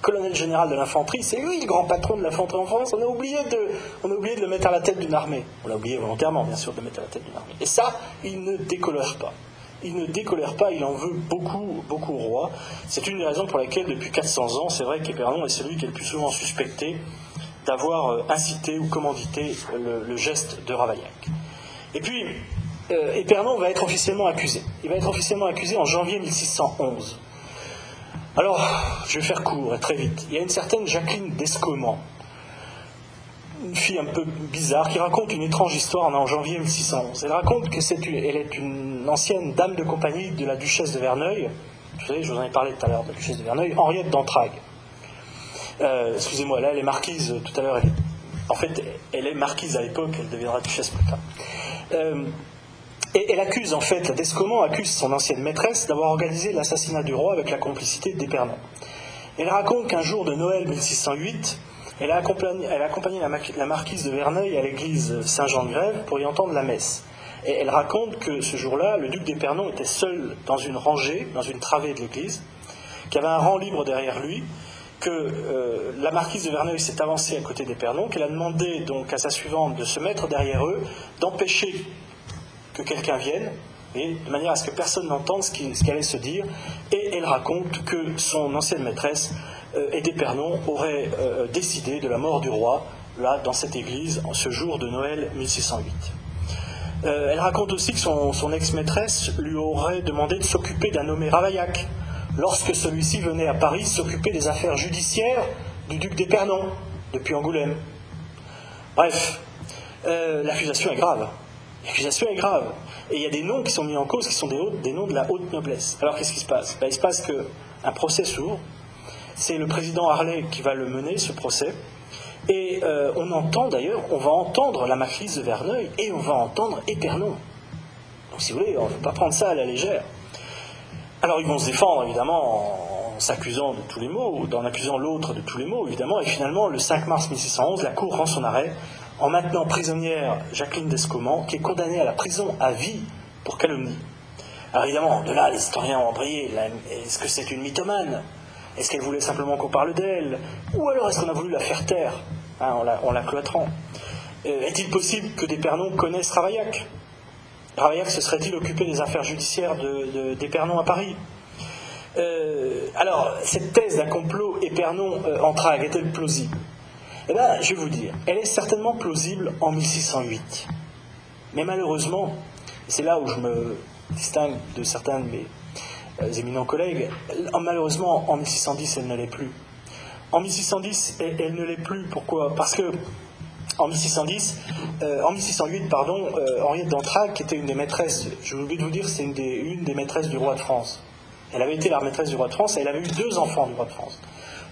colonel général de l'infanterie, c'est lui le grand patron de l'infanterie en France. On a, oublié de, on a oublié de le mettre à la tête d'une armée. On l'a oublié volontairement, bien sûr, de le mettre à la tête d'une armée. Et ça, il ne décolère pas il ne décolère pas, il en veut beaucoup, beaucoup au roi. C'est une des raisons pour lesquelles, depuis 400 ans, c'est vrai qu'Épernon est celui qui est le plus souvent suspecté d'avoir euh, incité ou commandité le, geste de Ravaillac. Et puis, euh, Épernon va être officiellement accusé. Il va être officiellement accusé en janvier 1611. Alors, je vais faire court et très vite. Il y a une certaine Jacqueline d'Escomment, une fille un peu bizarre qui raconte une étrange histoire en janvier 1611. Elle raconte que c'est elle est une ancienne dame de compagnie de la duchesse de Verneuil. Vous savez, je vous en ai parlé tout à l'heure de la duchesse de Verneuil, Henriette d'Entragues. Euh, excusez-moi, là elle est marquise tout à l'heure. En fait, elle est marquise à l'époque, elle deviendra duchesse plus tard. Euh, et elle accuse en fait, la Descomment accuse son ancienne maîtresse d'avoir organisé l'assassinat du roi avec la complicité d'Épernon. Elle raconte qu'un jour de Noël 1608, elle a accompagné, la, marquise de Verneuil à l'église Saint-Jean-de-Grève pour y entendre la messe. Et elle raconte que ce jour-là, le duc d'Épernon était seul dans une rangée, dans une travée de l'église, qu'il y avait un rang libre derrière lui, que euh, la marquise de Verneuil s'est avancée à côté d'Épernon, qu'elle a demandé donc à sa suivante de se mettre derrière eux, d'empêcher que quelqu'un vienne, et de manière à ce que personne n'entende ce qui, allait se dire. Et elle raconte que son ancienne maîtresse et d'Épernon auraient euh, décidé de la mort du roi, là, dans cette église, en ce jour de Noël 1608. Euh, elle raconte aussi que son, ex-maîtresse lui aurait demandé de s'occuper d'un nommé Ravaillac, lorsque celui-ci venait à Paris s'occuper des affaires judiciaires du duc d'Épernon, depuis Angoulême. Bref, l'accusation est grave. L'accusation est grave. Et il y a des noms qui sont mis en cause qui sont des, des noms de la haute noblesse. Alors qu'est-ce qui se passe? Ben, Il se passe qu'un procès s'ouvre c'est le président Harley qui va le mener, ce procès. Et euh, on entend d'ailleurs, on va entendre la marquise de Verneuil et on va entendre Épernon. Donc si vous voulez, on ne peut pas prendre ça à la légère. Alors ils vont se défendre évidemment en, s'accusant de tous les maux, ou en accusant l'autre de tous les maux évidemment, et finalement le 5 mars 1611, la Cour rend son arrêt en maintenant prisonnière Jacqueline d'Escomment, qui est condamnée à la prison à vie pour calomnie. Alors évidemment, de là, les historiens ont embrayé. Est-ce que c'est une mythomane? Est-ce qu'elle voulait simplement qu'on parle d'elle Ou alors est-ce qu'on a voulu la faire taire hein, en, la, cloîtrant. Euh, Est-il possible que des Pernons connaissent Ravaillac? Ravaillac se serait-il occupé des affaires judiciaires de, des Pernons à Paris? Euh, Alors, cette thèse d'un complot Épernon euh, en est-elle plausible? Eh bien, je vais vous dire, elle est certainement plausible en 1608. Mais malheureusement, c'est là où je me distingue de certains de mes éminents collègues, malheureusement, en 1610, elle ne l'est plus. En 1610, elle, ne l'est plus. Pourquoi? Parce que en 1610, euh, en 1608, pardon, euh, Henriette d'Entragues, qui était une des maîtresses, je oublié de vous dire, c'est une des, une des maîtresses du roi de France. Elle avait été la maîtresse du roi de France et elle avait eu deux enfants du roi de France.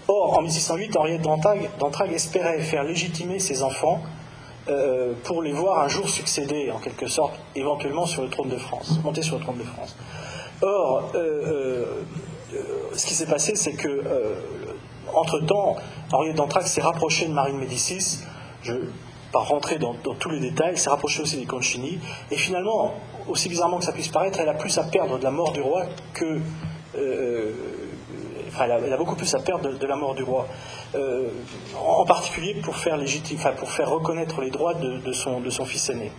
Or, en 1608, Henriette d'Entragues espérait faire légitimer ses enfants euh, pour les voir un jour succéder, en quelque sorte, éventuellement sur le trône de France, monter sur le trône de France. Or, ce qui s'est passé, c'est que, entre-temps, Henriette d'Entragues s'est rapprochée de Marine Médicis. Je pas rentrer dans, tous les détails, s'est rapprochée aussi des Concini, et finalement, aussi bizarrement que ça puisse paraître, elle a plus à perdre de la mort du roi que. Elle a, beaucoup plus à perdre de, la mort du roi, euh, en, particulier pour faire, légitime, pour faire reconnaître les droits de, son, fils aîné.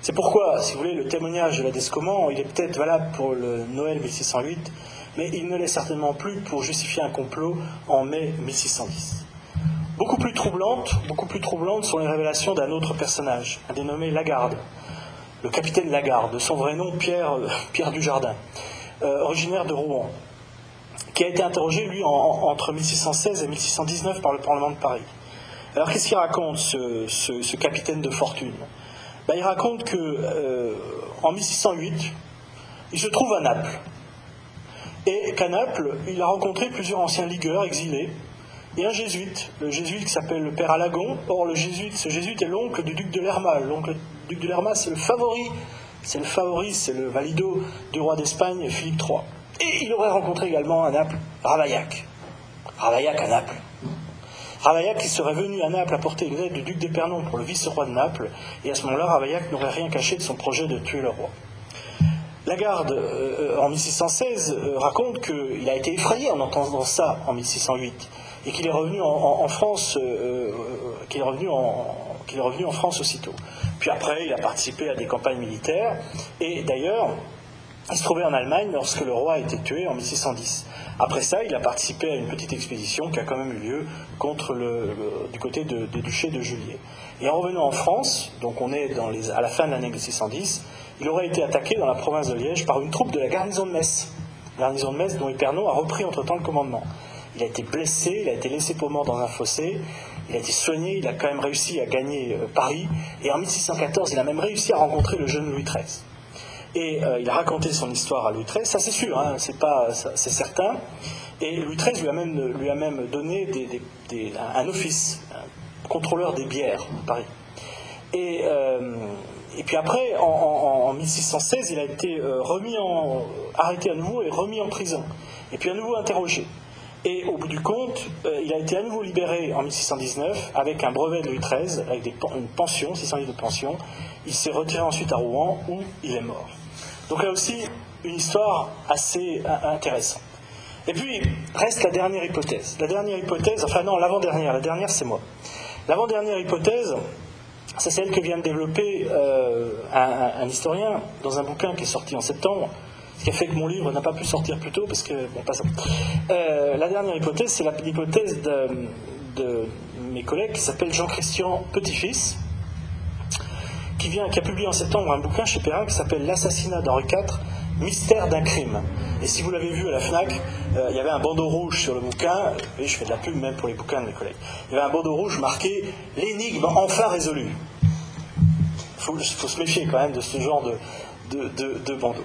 C'est pourquoi, si vous voulez, le témoignage de la Descoman, il est peut-être valable pour le Noël 1608, mais il ne l'est certainement plus pour justifier un complot en mai 1610. Beaucoup plus troublantes, beaucoup plus sont les révélations d'un autre personnage, un dénommé Lagarde, le capitaine Lagarde, de son vrai nom Pierre, euh, Pierre Dujardin, euh, originaire de Rouen, qui a été interrogé, lui, entre 1616 et 1619 par le Parlement de Paris. Alors qu'est-ce qu'il raconte, ce, capitaine de fortune? Ben, Il raconte que euh, en 1608, il se trouve à Naples. Et qu'à Naples, il a rencontré plusieurs anciens ligueurs exilés et un jésuite, le jésuite qui s'appelle le père Alagon. Or, le jésuite, ce jésuite est l'oncle du duc de Lerma. L'oncle du duc de Lerma, c'est le favori, c'est le favori, c'est le valido du roi d'Espagne, Philippe III. Et il aurait rencontré également à Naples Ravaillac. Ravaillac à Naples. Ravaillac qui serait venu à Naples apporter une lettre du duc d'Épernon pour le vice-roi de Naples, et à ce moment-là, Ravaillac n'aurait rien caché de son projet de tuer le roi. Lagarde, euh, en 1616, euh, raconte qu'il a été effrayé en entendant ça en 1608 et qu'il est revenu en, France, euh, euh, qu'il est revenu en France aussitôt. Puis après, il a participé à des campagnes militaires, et d'ailleurs, il se trouvait en Allemagne lorsque le roi a été tué en 1610. Après ça, il a participé à une petite expédition qui a quand même eu lieu du côté de, du duché de Julier. Et en revenant en France, donc on est à la fin de l'année 1610, il aurait été attaqué dans la province de Liège par une troupe de la garnison de Metz. garnison de Metz dont Épernon a repris entre-temps le commandement. Il a été blessé, il a été laissé pour mort dans un fossé, il a été soigné, il a quand même réussi à gagner euh, Paris, et en 1614, il a même réussi à rencontrer le jeune Louis XIII. Et euh, il a raconté son histoire à Louis XIII, ça c'est sûr, hein, c'est, pas, c'est certain. Et Louis XIII lui a même, lui a même donné un office, un contrôleur des bières à Paris. Et, euh, puis après, en, 1616, il a été remis en, arrêté à nouveau et remis en prison. Et puis à nouveau interrogé. Et au bout du compte, euh, il a été à nouveau libéré en 1619 avec un brevet de Louis XIII, avec des, une pension, 600 livres de pension. Il s'est retiré ensuite à Rouen où il est mort. Donc là aussi, une histoire assez intéressante. Et puis, reste la dernière hypothèse. La dernière hypothèse, enfin non, l'avant-dernière, la dernière c'est moi. L'avant-dernière hypothèse, c'est celle que vient de développer euh, un, historien dans un bouquin qui est sorti en septembre, ce qui a fait que mon livre n'a pas pu sortir plus tôt, parce que. Bon, pas ça. Euh, la dernière hypothèse, c'est l'hypothèse de, de, mes collègues qui s'appelle Jean-Christian Petit-Fils, qui, vient, qui a publié en septembre un bouquin chez Perrin qui s'appelle L'assassinat d'Henri IV, mystère d'un crime. Et si vous l'avez vu à la FNAC, euh, il y avait un bandeau rouge sur le bouquin, et je fais de la pub même pour les bouquins de mes collègues. Il y avait un bandeau rouge marqué L'énigme enfin résolue. Il faut, se méfier quand même de ce genre de, de, de, de bandeau.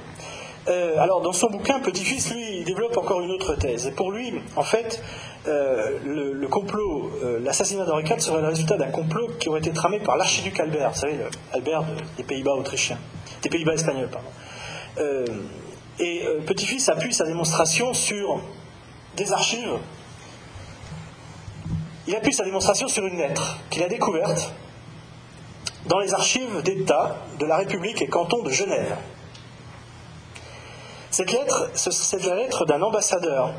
Euh, alors, dans son bouquin, Petit-Fils, lui, il développe encore une autre thèse. Et pour lui, en fait, euh, le, complot, euh, l'assassinat d'Henri IV serait le résultat d'un complot qui aurait été tramé par l'archiduc Albert, vous savez, Albert des Pays-Bas autrichiens, des Pays-Bas espagnols, pardon. et Petit-Fils appuie sa démonstration sur des archives. Il appuie sa démonstration sur une lettre qu'il a découverte dans les archives d'État de la République et canton de Genève. Cette lettre, c'est la lettre d'un ambassadeur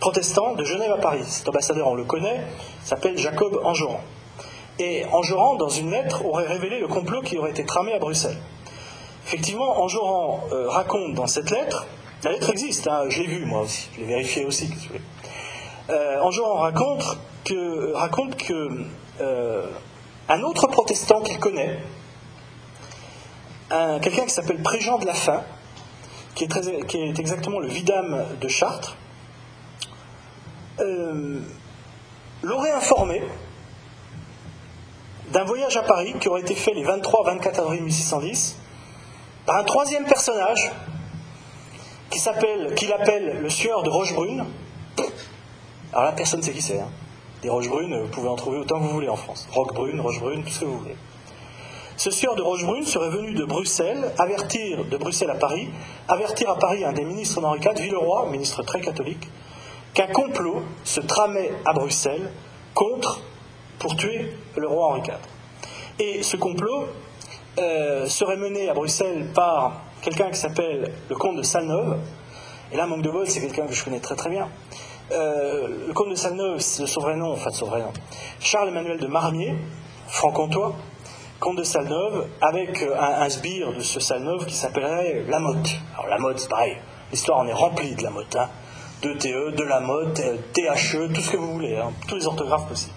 protestant de Genève à Paris. Cet ambassadeur, on le connaît, s'appelle Jacob Enjolras. Et Enjolras, dans une lettre, aurait révélé le complot qui aurait été tramé à Bruxelles. Effectivement, Enjolras euh, raconte dans cette lettre, la lettre existe, hein, je l'ai vue moi aussi, je l'ai vérifiée aussi, si euh, Enjolras raconte que, raconte que euh, un autre protestant qu'il connaît, quelqu'un qui s'appelle Préjean de la Fin, qui est, exactement le vidame de Chartres, euh, l'aurait informé d'un voyage à Paris qui aurait été fait les 23-24 avril 1610 par un troisième personnage qui s'appelle, qu'il appelle le sieur de Rochebrune. Alors là, personne ne sait qui c'est. Hein? Des Rochebrunes, vous pouvez en trouver autant que vous voulez en France. Roquebrune, Rochebrune, tout ce que vous voulez. Ce sieur de Rochebrune serait venu de Bruxelles, avertir, de Bruxelles à Paris, avertir à Paris un des ministres d'Henri IV, Villeroy, ministre très catholique, qu'un complot se tramait à Bruxelles contre, pour tuer le roi Henri IV. Et ce complot euh, serait mené à Bruxelles par quelqu'un qui s'appelle le comte de Salneuve. Et là, manque de bol, c'est quelqu'un que je connais très très bien. Euh, le comte de Salneuve, son vrai nom, enfin de son vrai nom, Charles-Emmanuel de Marmier, franc-comtois, comte de Salneuve, avec euh, un, sbire de ce Salneuve qui s'appellerait Lamotte. Alors Lamotte, c'est pareil, l'histoire en est remplie de Lamotte. Hein. De TE, de Lamotte, THE, tout ce que vous voulez, hein, tous les orthographes possibles.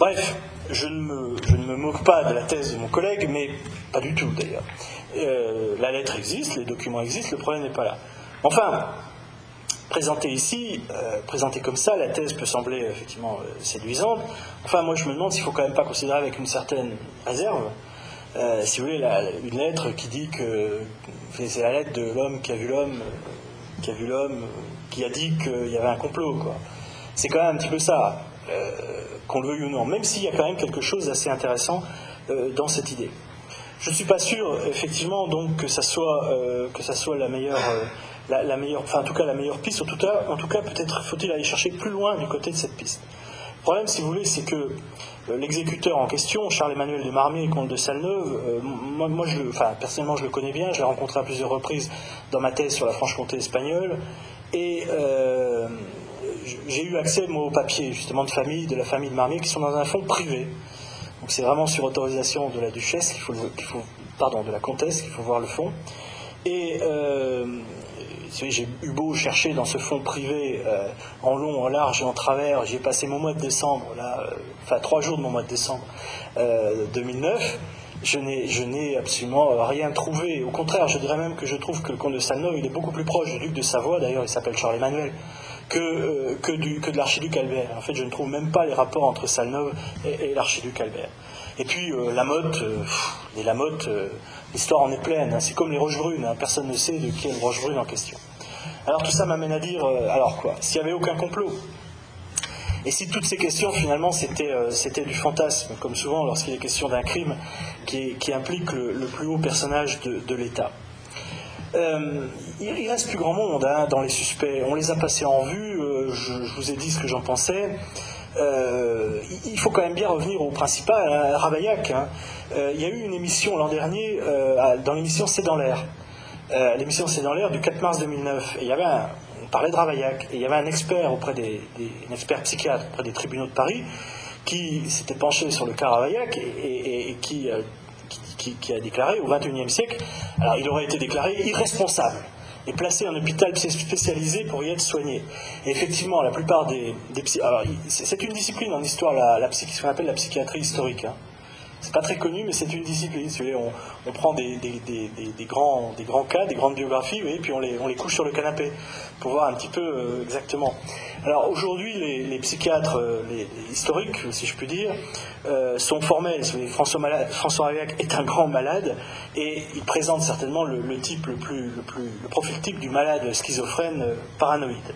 Bref, je ne, me, moque pas de la thèse de mon collègue, mais pas du tout d'ailleurs. Euh, la lettre existe, les documents existent, le problème n'est pas là. Enfin, présenter ici, euh, présenter comme ça, la thèse peut sembler effectivement euh, séduisante. Enfin, moi je me demande s'il ne faut quand même pas considérer avec une certaine réserve. si vous voulez, une lettre qui dit que c'est la lettre de l'homme qui a vu l'homme, qui a vu l'homme, qui a dit qu'il y avait un complot. C'est quand même un petit peu ça qu'on le veuille ou non, même s'il y a quand même quelque chose d'assez intéressant euh, dans cette idée. Je ne suis pas sûr, effectivement, donc que ça soit, euh, que ça soit la meilleure, euh, la, meilleure, enfin en tout cas la meilleure piste. En tout cas, peut-être faut-il aller chercher plus loin du côté de cette piste. Le problème, si vous voulez, c'est que l'exécuteur en question, Charles-Emmanuel de Marmier, comte de Salneuve, moi, moi je, enfin, personnellement, je le connais bien. Je l'ai rencontré à plusieurs reprises dans ma thèse sur la Franche-Comté espagnole, et j'ai eu accès moi, aux papiers justement de famille, de la famille de Marmier, qui sont dans un fonds privé. Donc c'est vraiment sur autorisation de la duchesse qu'il faut, pardon, de la comtesse qu'il faut voir le fonds. Et euh, j'ai eu beau chercher dans ce fonds privé euh, en long, en large et en travers. J'ai passé mon mois de décembre, là, euh, enfin trois jours de mon mois de décembre 2009 je n'ai absolument rien trouvé. Au contraire, je dirais même que je trouve que le comte de Salneuve, il est beaucoup plus proche du duc de Savoie, d'ailleurs il s'appelle Charles-Emmanuel, que, euh, que, de l'archiduc Albert. En fait, je ne trouve même pas les rapports entre Salneuve et, l'archiduc Albert. Et puis, euh, la motte, euh, les Lamotte, l'histoire en est pleine. Hein. C'est comme les Rochebrunes, hein. personne ne sait de qui est le Rochebrune en question. Alors tout ça m'amène à dire, alors quoi? S'il n'y avait aucun complot et si toutes ces questions, finalement, c'était du fantasme, comme souvent lorsqu'il est question d'un crime qui, implique le, plus haut personnage de, l'État euh, il reste plus grand monde hein, dans les suspects. On les a passés en vue. Euh, je, vous ai dit ce que j'en pensais. Euh, il faut quand même bien revenir au principal, à hein, Ravaillac. Hein. il y a eu une émission l'an dernier, dans l'émission C'est dans l'air. l'émission C'est dans l'air du 4 mars 2009. Et il y avait on parlait de Ravaillac. Et il y avait un expert auprès des, expert psychiatre auprès des tribunaux de Paris qui s'était penché sur le cas Ravaillac et qui qui, a déclaré au XXIe siècle, alors il aurait été déclaré irresponsable et placé en hôpital spécialisé pour y être soigné. Et effectivement, la plupart des, des c'est une discipline en histoire, la, la, ce qu'on appelle la psychiatrie historique. Hein. C'est pas très connu, mais c'est une discipline. On, prend des, grands, des grands cas, des grandes biographies, et puis on les, on les couche sur le canapé pour voir un petit peu euh, exactement. Alors aujourd'hui, les, psychiatres, euh, historiques, si je puis dire, euh, sont formels. François, François est un grand malade et il présente certainement le, type le plus, le plus, le profil type du malade schizophrène paranoïde.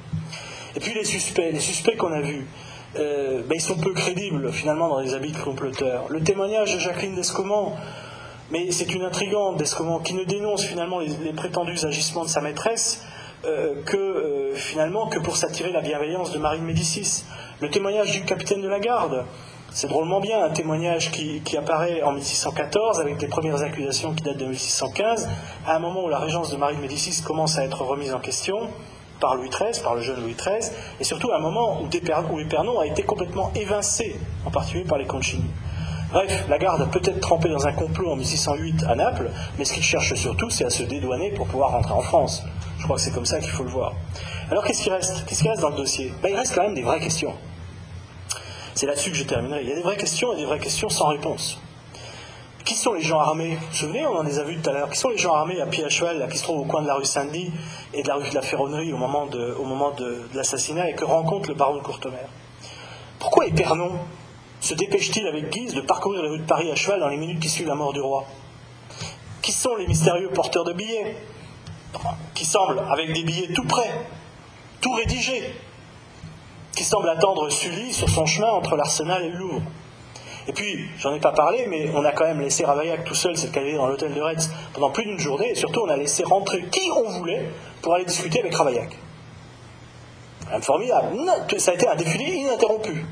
Et puis les suspects, les suspects qu'on a vus. Ben, ils sont peu crédibles finalement dans les habits de comploteurs. Le témoignage de Jacqueline Descomans, mais c'est une intrigante Descomans qui ne dénonce finalement les, prétendus agissements de sa maîtresse euh, que euh, finalement que pour s'attirer la bienveillance de Marie de Médicis. Le témoignage du capitaine de la garde, c'est drôlement bien un témoignage qui, apparaît en 1614 avec les premières accusations qui datent de 1615, à un moment où la régence de Marie de Médicis commence à être remise en question par Louis XIII, par le jeune Louis XIII, et surtout à un moment où, Épernon a été complètement évincé, en particulier par les Concini. Bref, la garde a peut-être trempé dans un complot en 1608 à Naples, mais ce qu'il cherche surtout, c'est à se dédouaner pour pouvoir rentrer en France. Je crois que c'est comme ça qu'il faut le voir. Alors qu'est-ce qui reste? Qu'est-ce qui reste dans le dossier? Ben, Il reste quand même des vraies questions. C'est là-dessus que je terminerai. Il y a des vraies questions et des vraies questions sans réponse. Qui sont les gens armés? Vous vous souvenez, on en les a vus tout à l'heure. Qui sont les gens armés à pied à cheval qui se trouvent au coin de la rue Saint-Denis et de la rue de la Ferronnerie au moment de, l'assassinat et que rencontre le baron de Courtemer? Pourquoi Épernon, se dépêche-t-il avec guise de parcourir les rues de Paris à cheval dans les minutes qui suivent la mort du roi? Qui sont les mystérieux porteurs de billets? Qui semblent, avec des billets tout prêts, tout rédigés, qui semblent attendre Sully sur son chemin entre l'Arsenal et le Louvre? Et puis, j'en ai pas parlé, mais on a quand même laissé Ravaillac tout seul, c'est le dans l'hôtel de Retz, pendant plus d'une journée, et surtout on a laissé rentrer qui on voulait pour aller discuter avec Ravaillac. Formidable. Ça a été un défilé ininterrompu.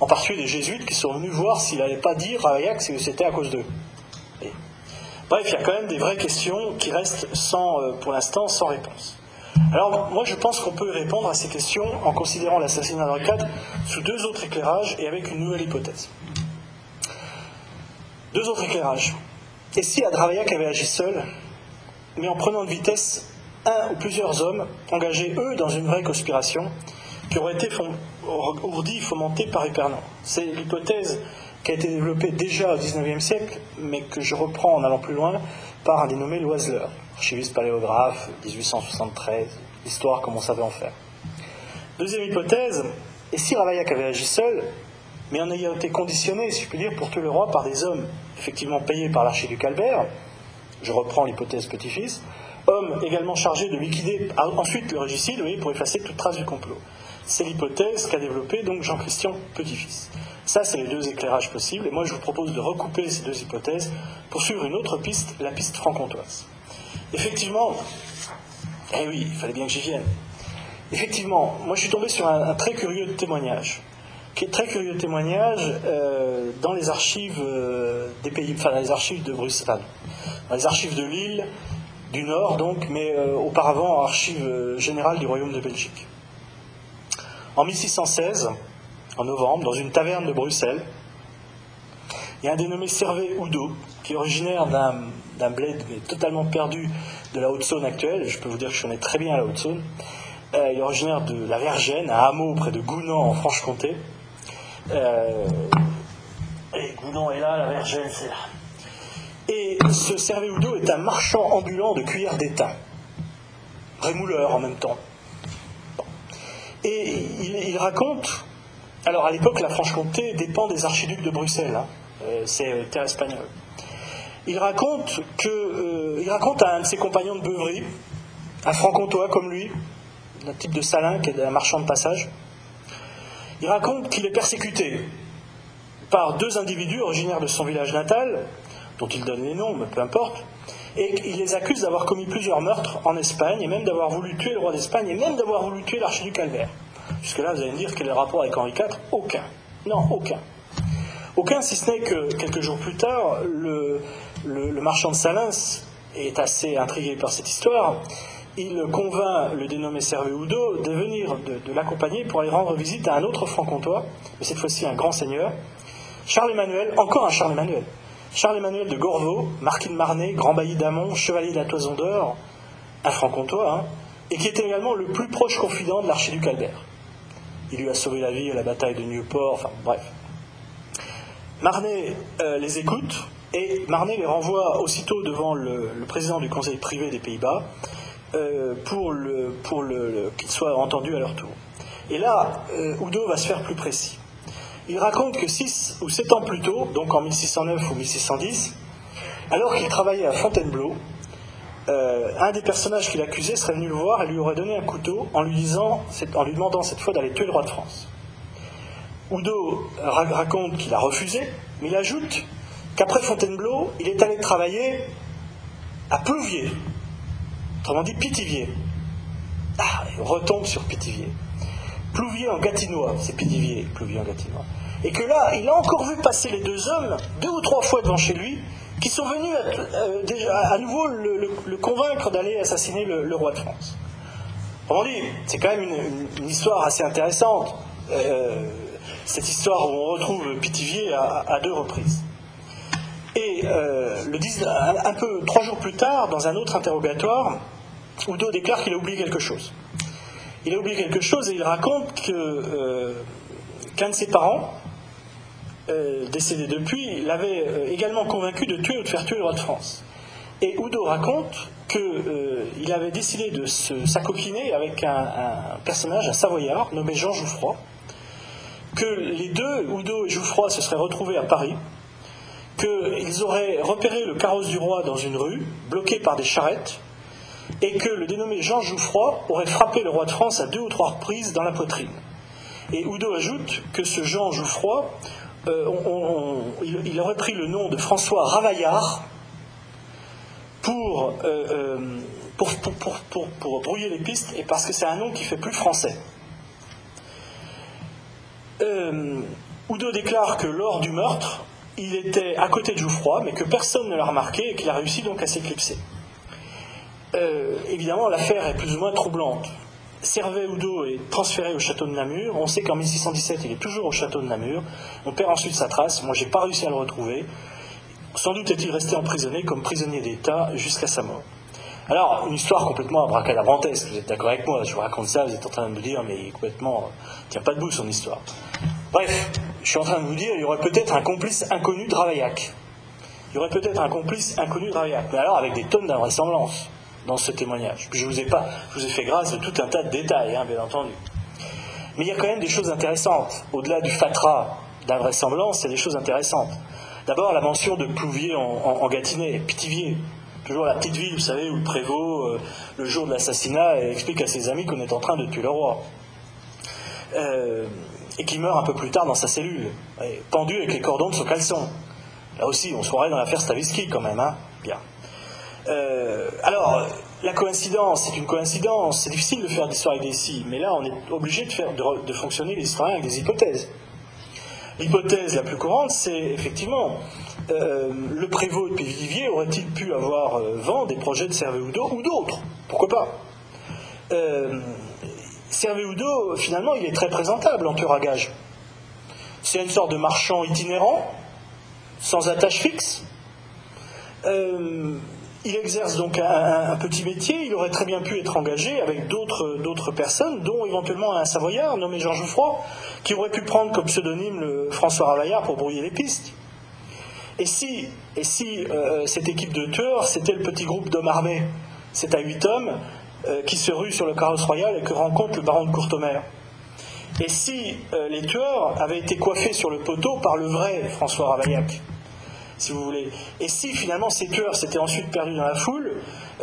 En particulier des jésuites qui sont venus voir s'il n'allait pas dire Ravaillac que c'était à cause d'eux. Bref, il y a quand même des vraies questions qui restent sans, euh, pour l'instant sans réponse. Alors moi je pense qu'on peut répondre à ces questions en considérant l'assassinat d'Henri sous deux autres éclairages et avec une nouvelle hypothèse. Deux autres éclairages. Et si Adravaillac avait agi seul, mais en prenant de vitesse un ou plusieurs hommes engagés, eux, dans une vraie conspiration, qui aurait été ourdie, fomentée par Épernon C'est l'hypothèse qui a été développée déjà au XIXe siècle, mais que je reprends en allant plus loin par un dénommé Loiseleur, archiviste paléographe, 1873, histoire comme on savait en faire. Deuxième hypothèse, et si Ravaillac avait agi seul, mais en ayant été conditionné, si je puis dire, pour tout le roi par des hommes effectivement payés par l'archiduc Albert, je reprends l'hypothèse petit-fils, homme également chargé de liquider ensuite le régicide oui, pour effacer toute trace du complot. C'est l'hypothèse qu'a développée donc Jean-Christian Petit-Fils. Ça, c'est les deux éclairages possibles, et moi je vous propose de recouper ces deux hypothèses pour suivre une autre piste, la piste franc-comtoise. Effectivement, eh oui, il fallait bien que j'y vienne. Effectivement, moi je suis tombé sur un très curieux témoignage qui est très curieux témoignage euh, dans les archives euh, des pays, dans les archives de Bruxelles, dans les archives de Lille, du Nord donc, mais euh, auparavant archives générales du Royaume de Belgique. En 1616, en novembre, dans une taverne de Bruxelles, il y a un dénommé Servet Oudot, qui est originaire d'un bled totalement perdu de la Haute-Saône actuelle, je peux vous dire que je connais très bien la Haute-Saône, il est originaire de la Vergène, un hameau près de Gounan en Franche-Comté, euh, et Goudon est là, la Vergène c'est là. Et ce Servéoudo est un marchand ambulant de cuillères d'étain, rémouleur en même temps. Et il, raconte, alors à l'époque la Franche-Comté dépend des archiducs de Bruxelles, hein. euh, c'est euh, terre espagnole. Il raconte que, il raconte à un de ses compagnons de beuverie, un franc-comtois comme lui, un type de salin qui est un marchand de passage, il raconte qu'il est persécuté par deux individus originaires de son village natal, dont il donne les noms, mais peu importe, et il les accuse d'avoir commis plusieurs meurtres en Espagne, et même d'avoir voulu tuer le roi d'Espagne, et même d'avoir voulu tuer l'archiduc Albert. Jusque-là, vous allez me dire quel est le rapport avec Henri IV Aucun. Non, aucun. Aucun, si ce n'est que quelques jours plus tard, le, marchand de Salins est assez intrigué par cette histoire, il convainc le dénommé Servet-Oudot de venir, de, l'accompagner pour aller rendre visite à un autre franc-comtois, mais cette fois-ci un grand seigneur, Charles-Emmanuel, encore un Charles-Emmanuel, Charles-Emmanuel de Gorveau, marquis de Marnay, grand bailli d'Amont, chevalier de la Toison d'Or, un franc-comtois, hein, et qui était également le plus proche confident de l'archiduc Albert. Il lui a sauvé la vie à la bataille de Nieuport, enfin bref. Marnay euh, les écoute, et Marnay les renvoie aussitôt devant le président du conseil privé des Pays-Bas, euh, pour, qu'ils soient entendus à leur tour. Et là, euh, Udo va se faire plus précis. Il raconte que 6 ou 7 ans plus tôt, donc en 1609 ou 1610, alors qu'il travaillait à Fontainebleau, euh, un des personnages qu'il accusait serait venu le voir et lui aurait donné un couteau en lui, disant, en lui demandant cette fois d'aller tuer le roi de France. Udo raconte qu'il a refusé, mais il ajoute qu'après Fontainebleau, il est allé travailler à Plouvier, Autrement dit, Pithiviers. Ah, il retombe sur Pithiviers. Plouvier en gatinois, c'est Pithiviers, Plouvier en gatinois. Et que là, il a encore vu passer les deux hommes, deux ou trois fois devant chez lui, qui sont venus euh, déjà, à nouveau le, convaincre d'aller assassiner le, roi de France. Autrement dit, c'est quand même une, histoire assez intéressante. Euh, cette histoire où on retrouve Pithiviers à deux reprises. Et euh, le un, peu trois jours plus tard, dans un autre interrogatoire, Udo déclare qu'il a oublié quelque chose. Il a oublié quelque chose et il raconte euh, qu'un de ses parents, euh, décédé depuis, l'avait également convaincu de tuer ou de faire tuer le roi de France. Et Udo raconte qu'il avait décidé de s'accopiner avec un, personnage, un savoyard, nommé Jean Jouffroy, que les deux, Oudot et Jouffroy, se seraient retrouvés à Paris, qu'ils auraient repéré le carrosse du roi dans une rue, bloqué par des charrettes, et que le dénommé Jean Jouffroy aurait frappé le roi de France à deux ou trois reprises dans la poitrine. Et Oudot ajoute que ce Jean Jouffroy, euh, il, aurait pris le nom de François Ravaillard pour, euh, euh, pour, brouiller les pistes et parce que c'est un nom qui fait plus français. Oudot déclare que lors du meurtre, il était à côté de Jouffroy, mais que personne ne l'a remarqué et qu'il a réussi donc à s'éclipser. Évidemment, l'affaire est plus ou moins troublante. Servet Oudot est transféré au château de Namur. On sait qu'en 1617, il est toujours au château de Namur. On perd ensuite sa trace. Moi, j'ai pas réussi à le retrouver. Sans doute est-il resté emprisonné comme prisonnier d'État jusqu'à sa mort. Alors, une histoire complètement abracadabrantesque. Vous êtes d'accord avec moi Je vous raconte ça, vous êtes en train de me dire, mais complètement, tient pas debout son histoire. Bref, je suis en train de vous dire, il y aurait peut-être un complice inconnu de Ravaillac. Il y aurait peut-être un complice inconnu de Ravaillac, mais alors avec des tonnes d'invraisemblances dans ce témoignage. je vous ai pas, je vous ai fait grâce de tout un tas de détails, hein, bien entendu. Mais il y a quand même des choses intéressantes. Au-delà du fatras d'invraisemblance, il y a des choses intéressantes. D'abord, la mention de Plouvier en, Gâtinais, Pitivier, toujours la petite ville, vous savez, où le prévôt, euh, le jour de l'assassinat, explique à ses amis qu'on est en train de tuer le roi. Euh, et qui meurt un peu plus tard dans sa cellule, pendu avec les cordons de son caleçon. Là aussi, on se croirait dans l'affaire Stavisky quand même, hein Bien. Euh, alors, la coïncidence, c'est une coïncidence. C'est difficile de faire d'histoire avec des si, mais là, on est obligé de, faire, de, fonctionner l'historien avec des hypothèses. L'hypothèse la plus courante, c'est effectivement euh, le prévôt de Pévivier aurait-il pu avoir euh, vent des projets de Servet ou d'autres? Pourquoi pas? Euh, Servet finalement, il est très présentable en tueur à gage. C'est une sorte de marchand itinérant, sans attache fixe. Il exerce donc un, petit métier, il aurait très bien pu être engagé avec d'autres personnes, dont éventuellement un Savoyard nommé Georges Froid, qui aurait pu prendre comme pseudonyme le François Ravaillard pour brouiller les pistes. Et si, et si euh, cette équipe de tueurs, c'était le petit groupe d'hommes armés, c'est à huit hommes, euh, qui se ruent sur le carrosse royal et que rencontre le baron de Courtemer Et si euh, les tueurs avaient été coiffés sur le poteau par le vrai François Ravaillac? Si vous voulez. Et si finalement ces tueurs s'étaient ensuite perdus dans la foule,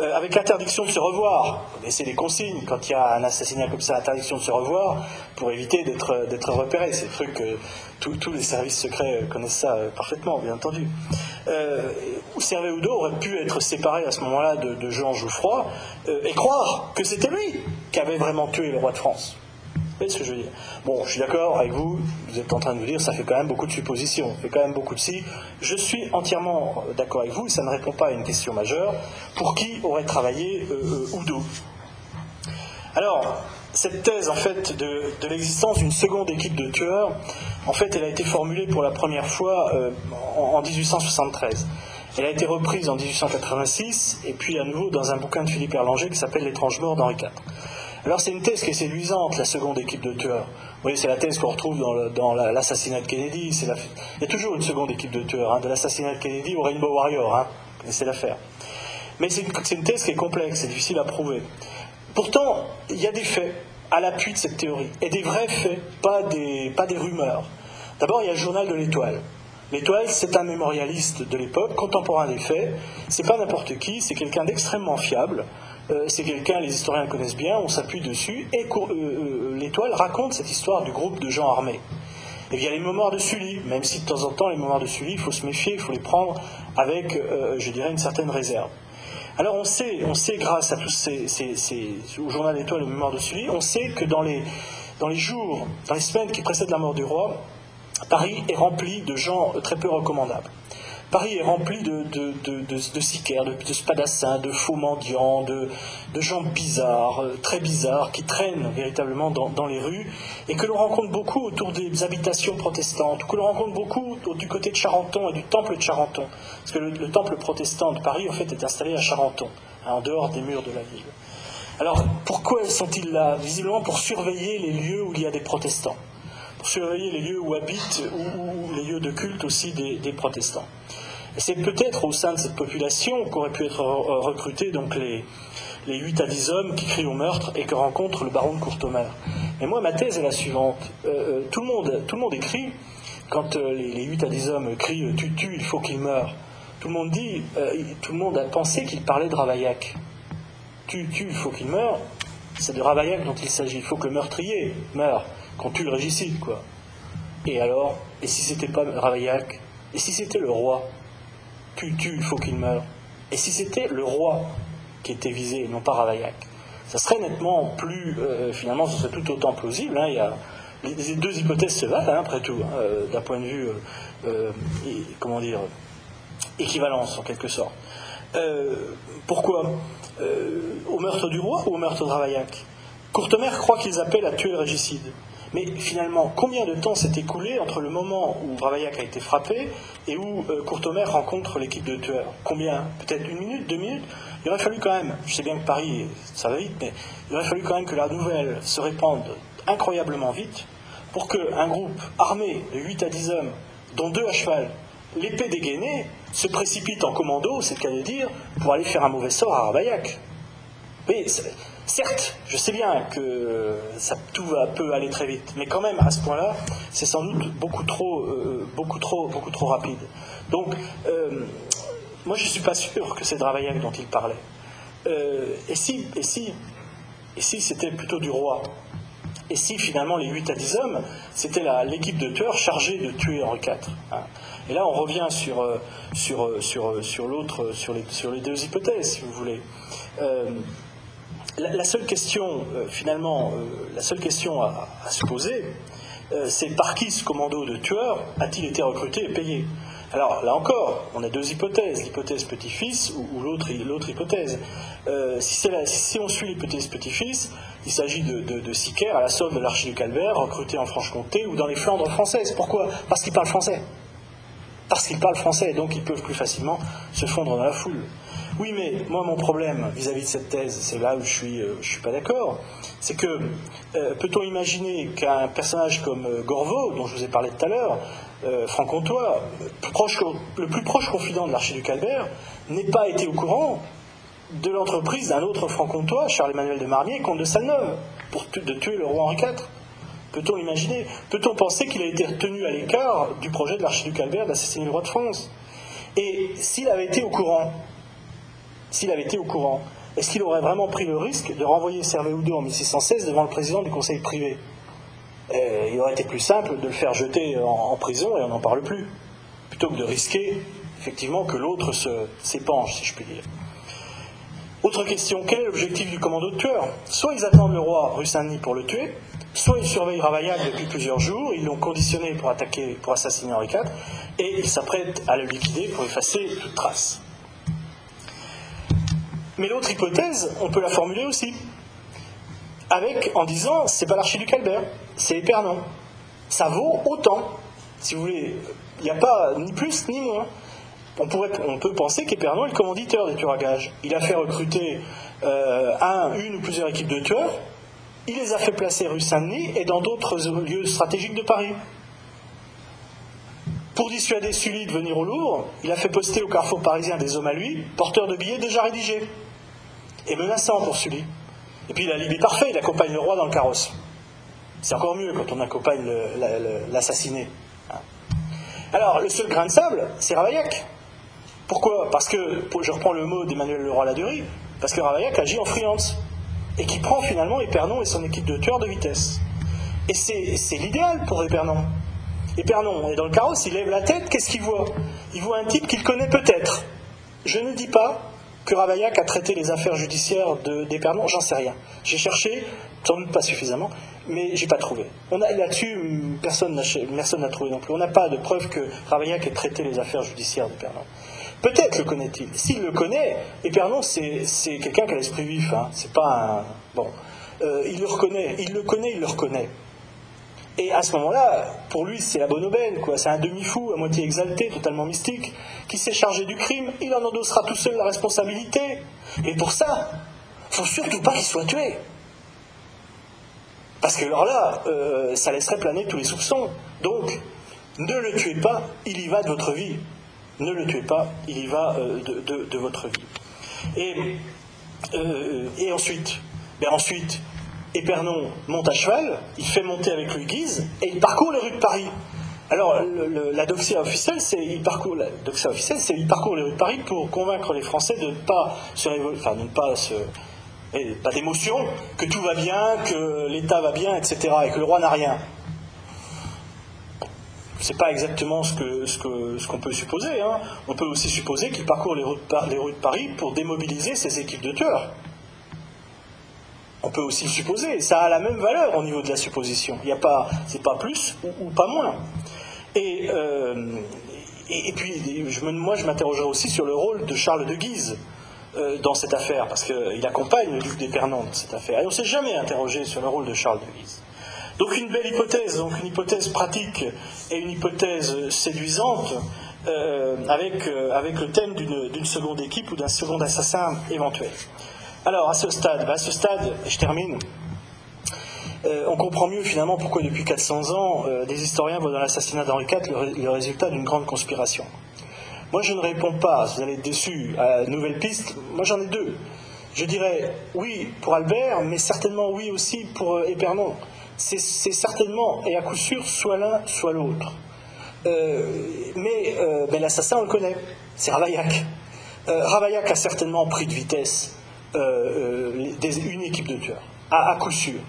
euh, avec interdiction de se revoir, connaissez les consignes quand il y a un assassinat comme ça, interdiction de se revoir, pour éviter d'être, d'être repéré. C'est le truc que tous les services secrets connaissent ça euh, parfaitement, bien entendu. Euh, Servet Oudot aurait pu être séparé à ce moment-là de, Jean Jouffroy euh, et croire que c'était lui qui avait vraiment tué le roi de France ce que je veux dire Bon, je suis d'accord avec vous, vous êtes en train de vous dire, ça fait quand même beaucoup de suppositions, ça fait quand même beaucoup de si. Je suis entièrement d'accord avec vous, ça ne répond pas à une question majeure. Pour qui aurait travaillé euh, euh Alors, cette thèse, en fait, de, l'existence d'une seconde équipe de tueurs, en fait, elle a été formulée pour la première fois euh, en, en 1873. Elle a été reprise en 1886 et puis à nouveau dans un bouquin de Philippe Erlanger qui s'appelle L'étrange mort d'Henri IV. Alors c'est une thèse qui est séduisante, la seconde équipe de tueurs. Vous voyez, c'est la thèse qu'on retrouve dans, l'assassinat de Kennedy. Il y a toujours une seconde équipe de tueurs, hein, de l'assassinat de Kennedy au Rainbow Warrior. Hein, connaissez l'affaire. Mais c'est une, thèse qui est complexe, c'est difficile à prouver. Pourtant, il y a des faits à l'appui de cette théorie, et des vrais faits, pas des, pas des rumeurs. D'abord, il y a le journal de l'Étoile. L'Étoile, c'est un mémorialiste de l'époque, contemporain des faits. C'est pas n'importe qui, c'est quelqu'un d'extrêmement fiable. Euh, c'est quelqu'un, les historiens le connaissent bien, on s'appuie dessus, et euh, euh, l'étoile raconte cette histoire du groupe de gens armés. Et a les mémoires de Sully, même si de temps en temps les mémoires de Sully, il faut se méfier, il faut les prendre avec, je dirais, une certaine réserve. Alors on sait, on sait grâce à tous ces, au journal d'étoile et aux mémoires de Sully, on sait que dans les, dans les jours, dans les semaines qui précèdent la mort du roi, Paris est rempli de gens très peu recommandables. Paris est rempli de, de, de, sicaires, de, spadassins, de faux mendiants, de, gens bizarres, euh, très bizarres, qui traînent véritablement dans, les rues et que l'on rencontre beaucoup autour des habitations protestantes, que l'on rencontre beaucoup du côté de Charenton et du temple de Charenton. Parce que le, temple protestant de Paris, en fait, est installé à Charenton, hein, en dehors des murs de la ville. Alors, pourquoi sont-ils là? Visiblement pour surveiller les lieux où il y a des protestants, surveiller les lieux où habitent, ou, les lieux de culte aussi des protestants. C'est peut-être au sein de cette population qu'auraient pu être recrutés donc les, les 8 à 10 hommes qui crient au meurtre et que rencontre le baron de Courtomer. Mais moi, ma thèse est la suivante. tout, le monde, tout le monde écrit, quand les, les 8 à 10 hommes crient Tu tues, il faut qu'il meure, tout le monde dit, tout le monde a pensé qu'il parlait de Ravaillac. Tu tues, il faut qu'il meure, c'est de Ravaillac dont il s'agit. Il faut que le meurtrier meure, qu'on tue le régicide, quoi. Et alors, et si c'était pas Ravaillac Et si c'était le roi Tu tues, il faut qu'il meure. Et si c'était le roi qui était visé, non pas Ravaillac Ça serait nettement plus, euh, finalement, ce serait tout autant plausible. Hein. y les, deux hypothèses se valent, hein, après tout, hein, euh, d'un point de vue, euh, comment dire, équivalence en quelque sorte. pourquoi? Au meurtre du roi ou au meurtre de Ravaillac? Courtemer croit qu'ils appellent à tuer le régicide. Mais finalement, combien de temps s'est écoulé entre le moment où Ravaillac a été frappé et où euh, Courtomer rencontre l'équipe de tueurs Combien? Peut-être une minute, deux minutes? Il aurait fallu quand même, je sais bien que Paris, ça va vite, mais il aurait fallu quand même que la nouvelle se répande incroyablement vite pour qu'un groupe armé de 8 à 10 hommes, dont deux à cheval, l'épée dégainée, se précipite en commando, c'est le cas de dire, pour aller faire un mauvais sort à Ravaillac. Oui, certes, je sais bien que ça, tout va, peut aller très vite, mais quand même, à ce point-là, c'est sans doute beaucoup trop, euh, beaucoup trop, beaucoup trop rapide. Donc, euh, moi, je ne suis pas sûr que c'est Dravaillac dont il parlait. Euh, et si, et si, et si c'était plutôt du roi? Et si finalement les 8 à 10 hommes, c'était l'équipe de tueurs chargée de tuer Henri IV hein Et là, on revient sur, sur, sur, sur l'autre, sur les, sur les deux hypothèses, si vous voulez la, seule question, euh, finalement, euh, la seule question à, se poser, euh, c'est par qui ce commando de tueurs a-t-il été recruté et payé? Alors là encore, on a deux hypothèses, l'hypothèse petit-fils ou, l'autre, hypothèse. si, on suit l'hypothèse petit-fils, il s'agit de, de, à la solde de l'archiduc Albert, recruté en Franche-Comté ou dans les Flandres françaises. Pourquoi? Parce qu'ils parlent français. Parce qu'ils parlent français, donc ils peuvent plus facilement se fondre dans la foule. Oui, mais moi, mon problème vis-à-vis de cette thèse, c'est là où je suis, euh, suis pas d'accord, c'est que euh, peut-on imaginer qu'un personnage comme euh, dont je vous ai parlé tout à l'heure, franc-comtois, le plus proche confident de l'archiduc Albert, n'ait pas été au courant de l'entreprise d'un autre franc-comtois, Charles-Emmanuel de Marmier, comte de Salneuve, pour de tuer le roi Henri IV Peut-on imaginer Peut-on penser qu'il a été retenu à l'écart du projet de l'archiduc Albert d'assassiner le roi de France? Et s'il avait été au courant, s'il avait été au courant, est-ce qu'il aurait vraiment pris le risque de renvoyer Servet-Oudot en 1616 devant le président du conseil privé? Euh, Il aurait été plus simple de le faire jeter en, prison et on n'en parle plus, plutôt que de risquer effectivement que l'autre s'épanche, si je puis dire. Autre question, quel est l'objectif du commando de tueurs? Soit ils attendent le roi rue pour le tuer, soit ils surveillent Ravaillac depuis plusieurs jours, ils l'ont conditionné pour attaquer, pour assassiner Henri IV, et ils s'apprêtent à le liquider pour effacer toute trace. Mais l'autre hypothèse, on peut la formuler aussi, avec en disant c'est pas l'archiduc Albert, c'est Épernon. Ça vaut autant, si vous voulez. Il n'y a pas ni plus ni moins. On, peut penser qu'Épernon est le commanditaire des tueurs à gages. Il a fait recruter euh, un, une ou plusieurs équipes de tueurs, il les a fait placer rue Saint-Denis et dans d'autres lieux stratégiques de Paris. Pour dissuader Sully de venir au Louvre, il a fait poster au carrefour parisien des hommes à lui, porteurs de billets déjà rédigés, et menaçants pour Sully. Et puis il a l'alibi parfait, il accompagne le roi dans le carrosse. C'est encore mieux quand on accompagne l'assassiné. Hein. Alors, le seul grain de sable, c'est Ravaillac. Pourquoi? Parce que, je reprends le mot d'Emmanuel Leroy-Ladurie, parce que Ravaillac agit en freelance, et qui prend finalement Épernon et son équipe de tueurs de vitesse. Et c'est l'idéal pour Épernon. Et Pernon est dans le carrosse, il lève la tête, qu'est-ce qu'il voit? Il voit un type qu'il connaît peut-être. Je ne dis pas que Ravaillac a traité les affaires judiciaires d'Épernon, j'en sais rien. J'ai cherché, sans doute pas suffisamment, mais j'ai pas trouvé. Là-dessus, personne n'a trouvé non plus. On n'a pas de preuve que Ravaillac ait traité les affaires judiciaires d'Épernon. Peut-être le connaît-il. S'il le connaît, Épernon, c'est quelqu'un qui a l'esprit vif. Hein. C'est pas. Bon. Euh, il le reconnaît. Il le connaît, il le reconnaît. Et à ce moment-là, pour lui, c'est la bonne aubaine, quoi. C'est un demi-fou, à moitié exalté, totalement mystique, qui s'est chargé du crime. Il en endossera tout seul la responsabilité. Et pour ça, faut surtout pas qu'il soit tué. Parce que alors là, euh, ça laisserait planer tous les soupçons. Donc, ne le tuez pas, il y va de votre vie. Ne le tuez pas, il y va euh, de, votre vie. Et, euh, et ensuite, ben ensuite, Épernon monte à cheval, il fait monter avec lui Guise, et il parcourt les rues de Paris. Alors, la doxia officielle, c'est il parcourt il parcourt les rues de Paris pour convaincre les Français de ne pas se enfin, de ne pas se pas d'émotion, que tout va bien, que l'État va bien, etc., et que le roi n'a rien. C'est pas exactement ce qu'on peut supposer. Hein. On peut aussi supposer qu'il parcourt les rues de Paris pour démobiliser ses équipes de tueurs. On peut aussi le supposer. Ça a la même valeur au niveau de la supposition. C'est pas plus ou, pas moins. Et, euh, puis, moi, je m'interrogerai aussi sur le rôle de Charles de Guise euh, dans cette affaire, parce qu'il accompagne le duc d'Épernon dans cette affaire. Et on ne s'est jamais interrogé sur le rôle de Charles de Guise. Donc une belle hypothèse, donc une hypothèse pratique et une hypothèse séduisante, euh, avec, avec le thème d'une seconde équipe ou d'un second assassin éventuel. Alors, à ce stade, bah, à ce stade, je termine, euh, on comprend mieux finalement pourquoi depuis 400 ans, euh, des historiens voient dans l'assassinat d'Henri IV le, résultat d'une grande conspiration. Moi, je ne réponds pas, vous allez être déçus, à nouvelle piste, moi j'en ai deux. Je dirais oui pour Albert, mais certainement oui aussi pour euh, Épernon. C'est certainement et à coup sûr soit l'un, soit l'autre. mais ben, l'assassin, on le connaît, c'est Ravaillac. Ravaillac a certainement pris de vitesse euh, euh, une équipe de tueurs, à, coup sûr.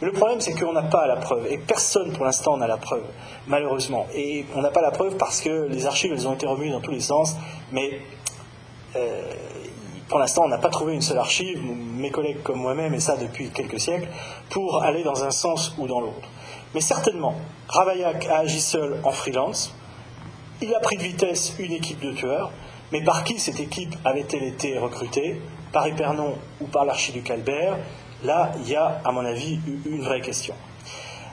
le problème, c'est qu'on n'a pas la preuve, et personne pour l'instant n'a la preuve, malheureusement. Et on n'a pas la preuve parce que les archives, elles ont été remues dans tous les sens, mais euh, pour l'instant, on n'a pas trouvé une seule archive, mes collègues comme moi-même, et ça depuis quelques siècles, pour aller dans un sens ou dans l'autre. Mais certainement, Ravaillac a agi seul en freelance, il a pris de vitesse une équipe de tueurs, mais par qui cette équipe avait-elle été recrutée? Par Épernon ou par l'archiduc Albert Là, il y a, à mon avis, une vraie question.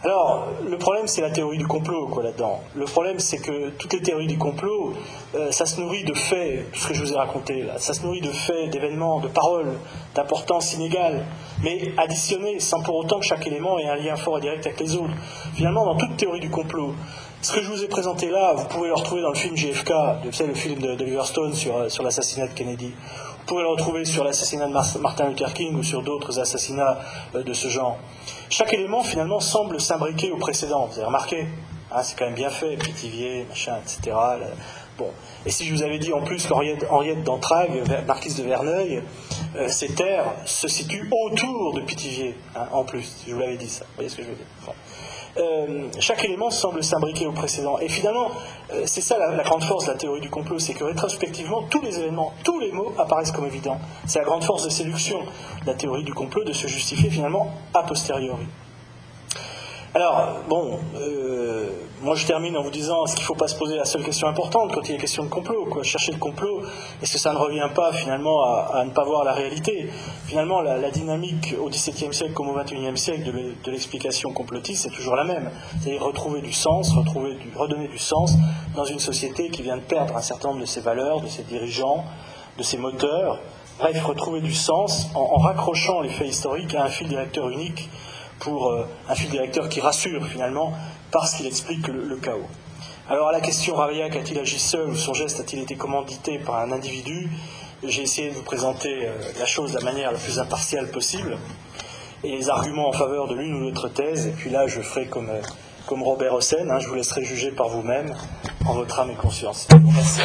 Alors, le problème, c'est la théorie du complot, quoi, là-dedans. Le problème, c'est que toutes les théories du complot, euh, ça se nourrit de faits, tout ce que je vous ai raconté. Ça se nourrit de faits, d'événements, de paroles, d'importance inégale, mais additionnées, sans pour autant que chaque élément ait un lien fort et direct avec les autres. Finalement, dans toute théorie du complot, ce que je vous ai présenté là, vous pouvez le retrouver dans le film JFK, le film d'Oliver Stone sur, euh, sur l'assassinat de Kennedy. Pouvez le retrouver sur l'assassinat de Martin Luther King ou sur d'autres assassinats euh, de ce genre. Chaque élément, finalement, semble s'imbriquer au précédent. Vous avez remarqué hein, C'est quand même bien fait, Pithiviers, machin, etc. Bon. Et si je vous avais dit en plus qu'Henriette d'Entrague, marquise de Verneuil, euh, ces terres se situent autour de Pithiviers, hein, en plus, je vous l'avais dit ça. Vous voyez ce que je veux dire? Euh, chaque élément semble s'imbriquer au précédent. Et finalement, euh, c'est ça la, grande force de la théorie du complot, c'est que rétrospectivement, tous les événements, tous les mots apparaissent comme évidents. C'est la grande force de séduction de la théorie du complot de se justifier finalement a posteriori. Alors, bon, euh, moi je termine en vous disant, est-ce qu'il ne faut pas se poser la seule question importante quand il est question de complot Chercher le complot, est-ce que ça ne revient pas finalement à, ne pas voir la réalité Finalement, la, dynamique au XVIIe siècle comme au XXIe siècle de l'explication complotiste, c'est toujours la même. C'est-à-dire retrouver du sens, retrouver du, redonner du sens dans une société qui vient de perdre un certain nombre de ses valeurs, de ses dirigeants, de ses moteurs. Bref, retrouver du sens en, en raccrochant les faits historiques à un fil directeur unique pour euh, un fil directeur qui rassure finalement parce qu'il explique le, chaos. Alors à la question Ravaillac a-t-il agi seul ou son geste a-t-il été commandité par un individu? J'ai essayé de vous présenter euh, la chose de la manière la plus impartiale possible et les arguments en faveur de l'une ou l'autre thèse. Et puis là, je ferai comme, euh, comme Robert Hossein, hein, je vous laisserai juger par vous-même en votre âme et conscience. Merci.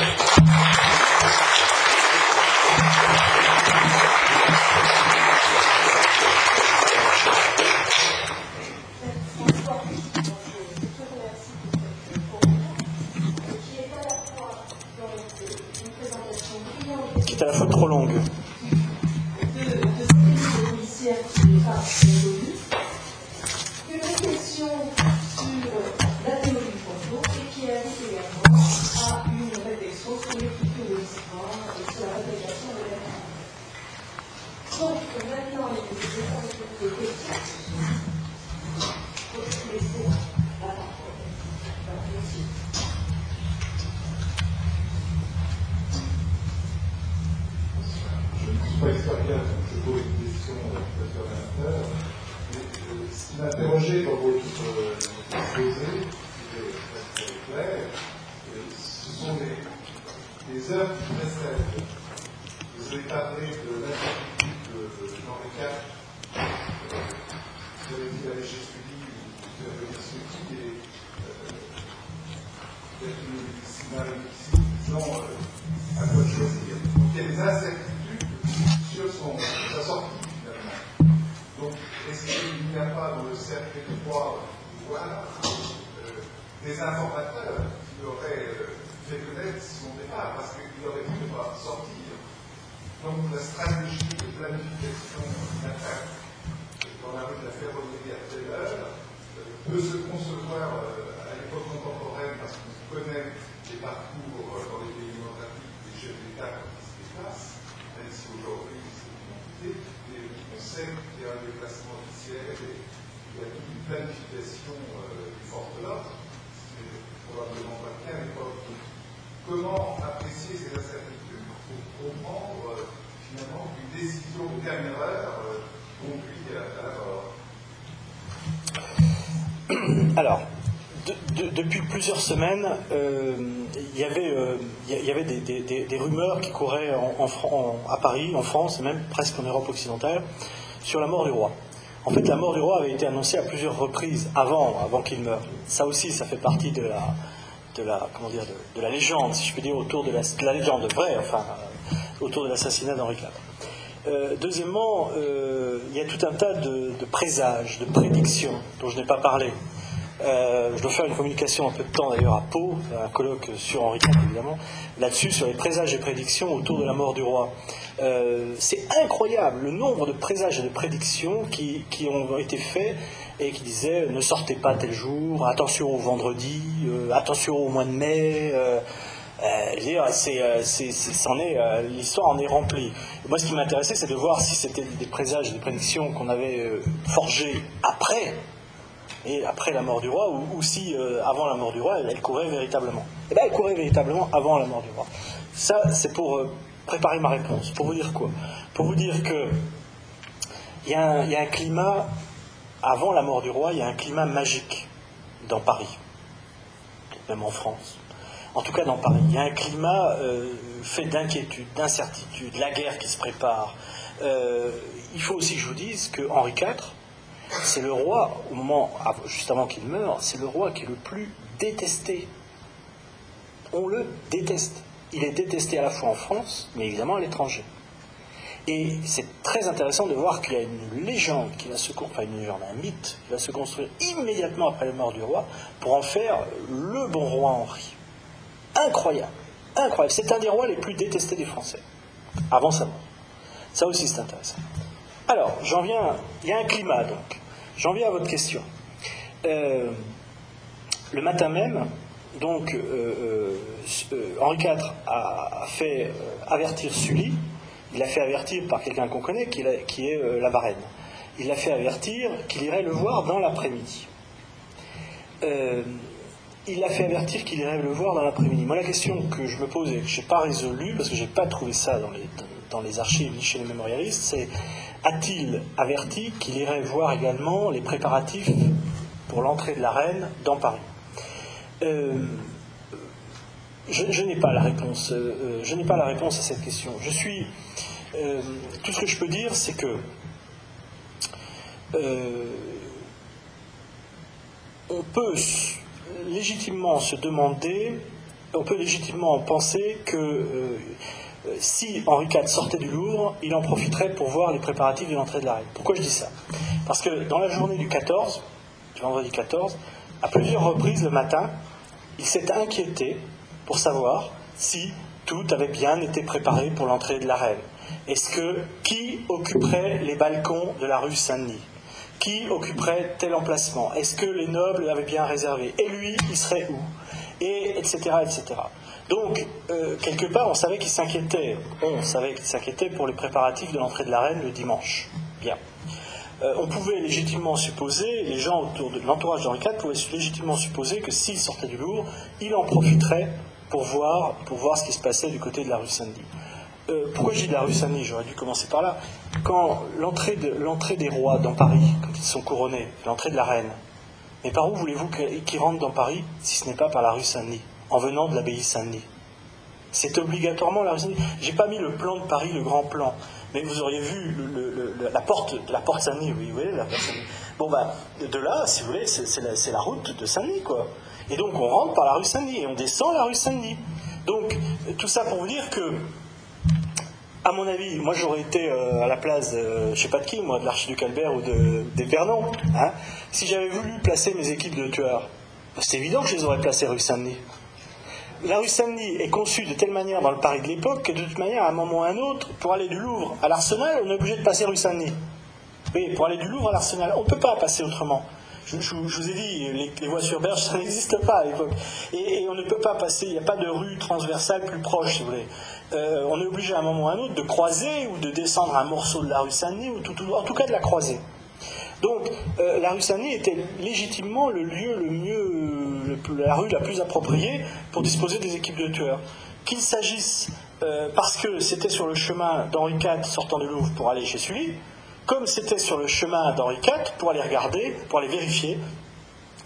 Décision de erreur conduit à la mort Alors, de, de, depuis plusieurs semaines, euh, il y avait, euh, il y avait des, rumeurs qui couraient en, en, à Paris, en France et même presque en Europe occidentale sur la mort du roi. En fait, la mort du roi avait été annoncée à plusieurs reprises avant, qu'il meure. Ça aussi, ça fait partie de la, légende, si je puis dire, autour de de la légende vraie, enfin, autour de l'assassinat d'Henri IV. Euh, deuxièmement, euh, il y a tout un tas de, présages, de prédictions dont je n'ai pas parlé. Euh, je dois faire une communication un peu de temps d'ailleurs à Pau, un colloque sur Henri IV évidemment, là-dessus, sur les présages et prédictions autour de la mort du roi. C'est incroyable le nombre de présages et de prédictions qui, ont été faits et qui disaient ne sortez pas tel jour, attention au vendredi, attention au mois de mai. Euh, euh, est, l'histoire en est remplie. moi, ce qui m'intéressait, c'est de voir si c'était des présages des prédictions qu'on avait forgées après et après la mort du roi, ou, si euh, avant la mort du roi, elle, courait véritablement. Et eh bien, elle courait véritablement avant la mort du roi. Ça, c'est pour euh, préparer ma réponse. Pour vous dire quoi? Pour vous dire que il y, a un climat, avant la mort du roi, il y a un climat magique dans Paris, même en France. En tout cas dans Paris. Il y a un climat euh, fait d'inquiétude, d'incertitude, la guerre qui se prépare. il faut aussi que je vous dise que Henri IV, c'est le roi, au moment, juste avant qu'il meure, c'est le roi qui est le plus détesté. On le déteste. Il est détesté à la fois en France, mais évidemment à l'étranger. Et c'est très intéressant de voir qu'il y a une légende qui va se construire, enfin une légende, un mythe qui va se construire immédiatement après la mort du roi pour en faire le bon roi Henri. Incroyable, incroyable. C'est un des rois les plus détestés des Français, avant sa mort. Ça aussi c'est intéressant. Alors, j'en viens, il y a un climat donc. J'en viens à votre question. Euh, le matin même, donc, euh, euh, Henri IV a, fait avertir Sully, il l'a fait avertir par quelqu'un qu'on connaît, qui, est la Varenne. Il l'a fait avertir qu'il irait le voir dans l'après-midi. Il l'a fait avertir qu'il irait le voir dans l'après-midi. Moi, la question que je me pose et que je n'ai pas résolue, parce que je n'ai pas trouvé ça dans les, archives ni chez les mémorialistes, c'est a-t-il averti qu'il irait voir également les préparatifs pour l'entrée de la reine dans Paris? Euh, Je, n'ai pas la réponse. Euh, euh, je n'ai pas la réponse à cette question. Je suis. tout ce que je peux dire, c'est que on peut légitimement se demander, on peut légitimement penser que euh, si Henri IV sortait du Louvre, il en profiterait pour voir les préparatifs de l'entrée de la reine. Pourquoi je dis ça? Parce que dans la journée du 14, du vendredi 14, à plusieurs reprises le matin, il s'est inquiété pour savoir si tout avait bien été préparé pour l'entrée de la reine. Est-ce que qui occuperait les balcons de la rue Saint-Denis? Qui occuperait tel emplacement? Est-ce que les nobles avaient bien réservé? Et lui, il serait où? Et etc. etc. Donc, euh, quelque part, on savait qu'il s'inquiétait. On savait qu'il s'inquiétait pour les préparatifs de l'entrée de la reine le dimanche. Bien. Euh, on pouvait légitimement supposer, les gens autour de l'entourage d'Henri IV pouvaient légitimement supposer que s'il sortait du Louvre, il en profiterait pour voir, pour voir ce qui se passait du côté de la rue Saint-Denis. Euh, pourquoi dis de la rue Saint-Denis? J'aurais dû commencer par là. Quand l'entrée des rois dans Paris, quand ils sont couronnés, l'entrée de la reine, mais par où voulez-vous qu'ils rentrent dans Paris si ce n'est pas par la rue Saint-Denis en venant de l'abbaye Saint-Denis? C'est obligatoirement la rue Saint-Denis. J'ai pas mis le plan de Paris, le grand plan, mais vous auriez vu la porte, la porte Saint-Denis, oui, vous voyez la porte Saint-Denis. Bon, bah, de là, si vous voulez, c'est la, la, route de Saint-Denis, quoi. Et donc, on rentre par la rue Saint-Denis et on descend la rue Saint-Denis. Donc, tout ça pour vous dire que, à mon avis, moi j'aurais été euh, à la place, de, je sais pas de qui, moi, de l'archiduc Albert ou de, des hein, si j'avais voulu placer mes équipes de tueurs. C'est évident que je les aurais placées rue Saint-Denis. La rue Saint-Denis est conçue de telle manière dans le Paris de l'époque que de toute manière, à un moment ou à un autre, pour aller du Louvre à l'Arsenal, on est obligé de passer rue Saint-Denis. Oui, pour aller du Louvre à l'Arsenal, on ne peut pas passer autrement. Je, vous ai dit, les, voies sur berge, [LAUGHS] ça n'existe pas à l'époque. Et, on ne peut pas passer, il n'y a pas de rue transversale plus proche, si vous voulez. Euh, on est obligé à un moment ou à un autre de croiser ou de descendre un morceau de la rue Saint-Denis, ou en tout cas de la croiser. Donc, euh, la rue Saint-Denis était légitimement le lieu le mieux, la rue la plus appropriée pour disposer des équipes de tueurs. Qu'il s'agisse euh, parce que c'était sur le chemin d'Henri IV sortant du Louvre pour aller chez Sully, comme c'était sur le chemin d'Henri IV pour aller regarder, pour aller vérifier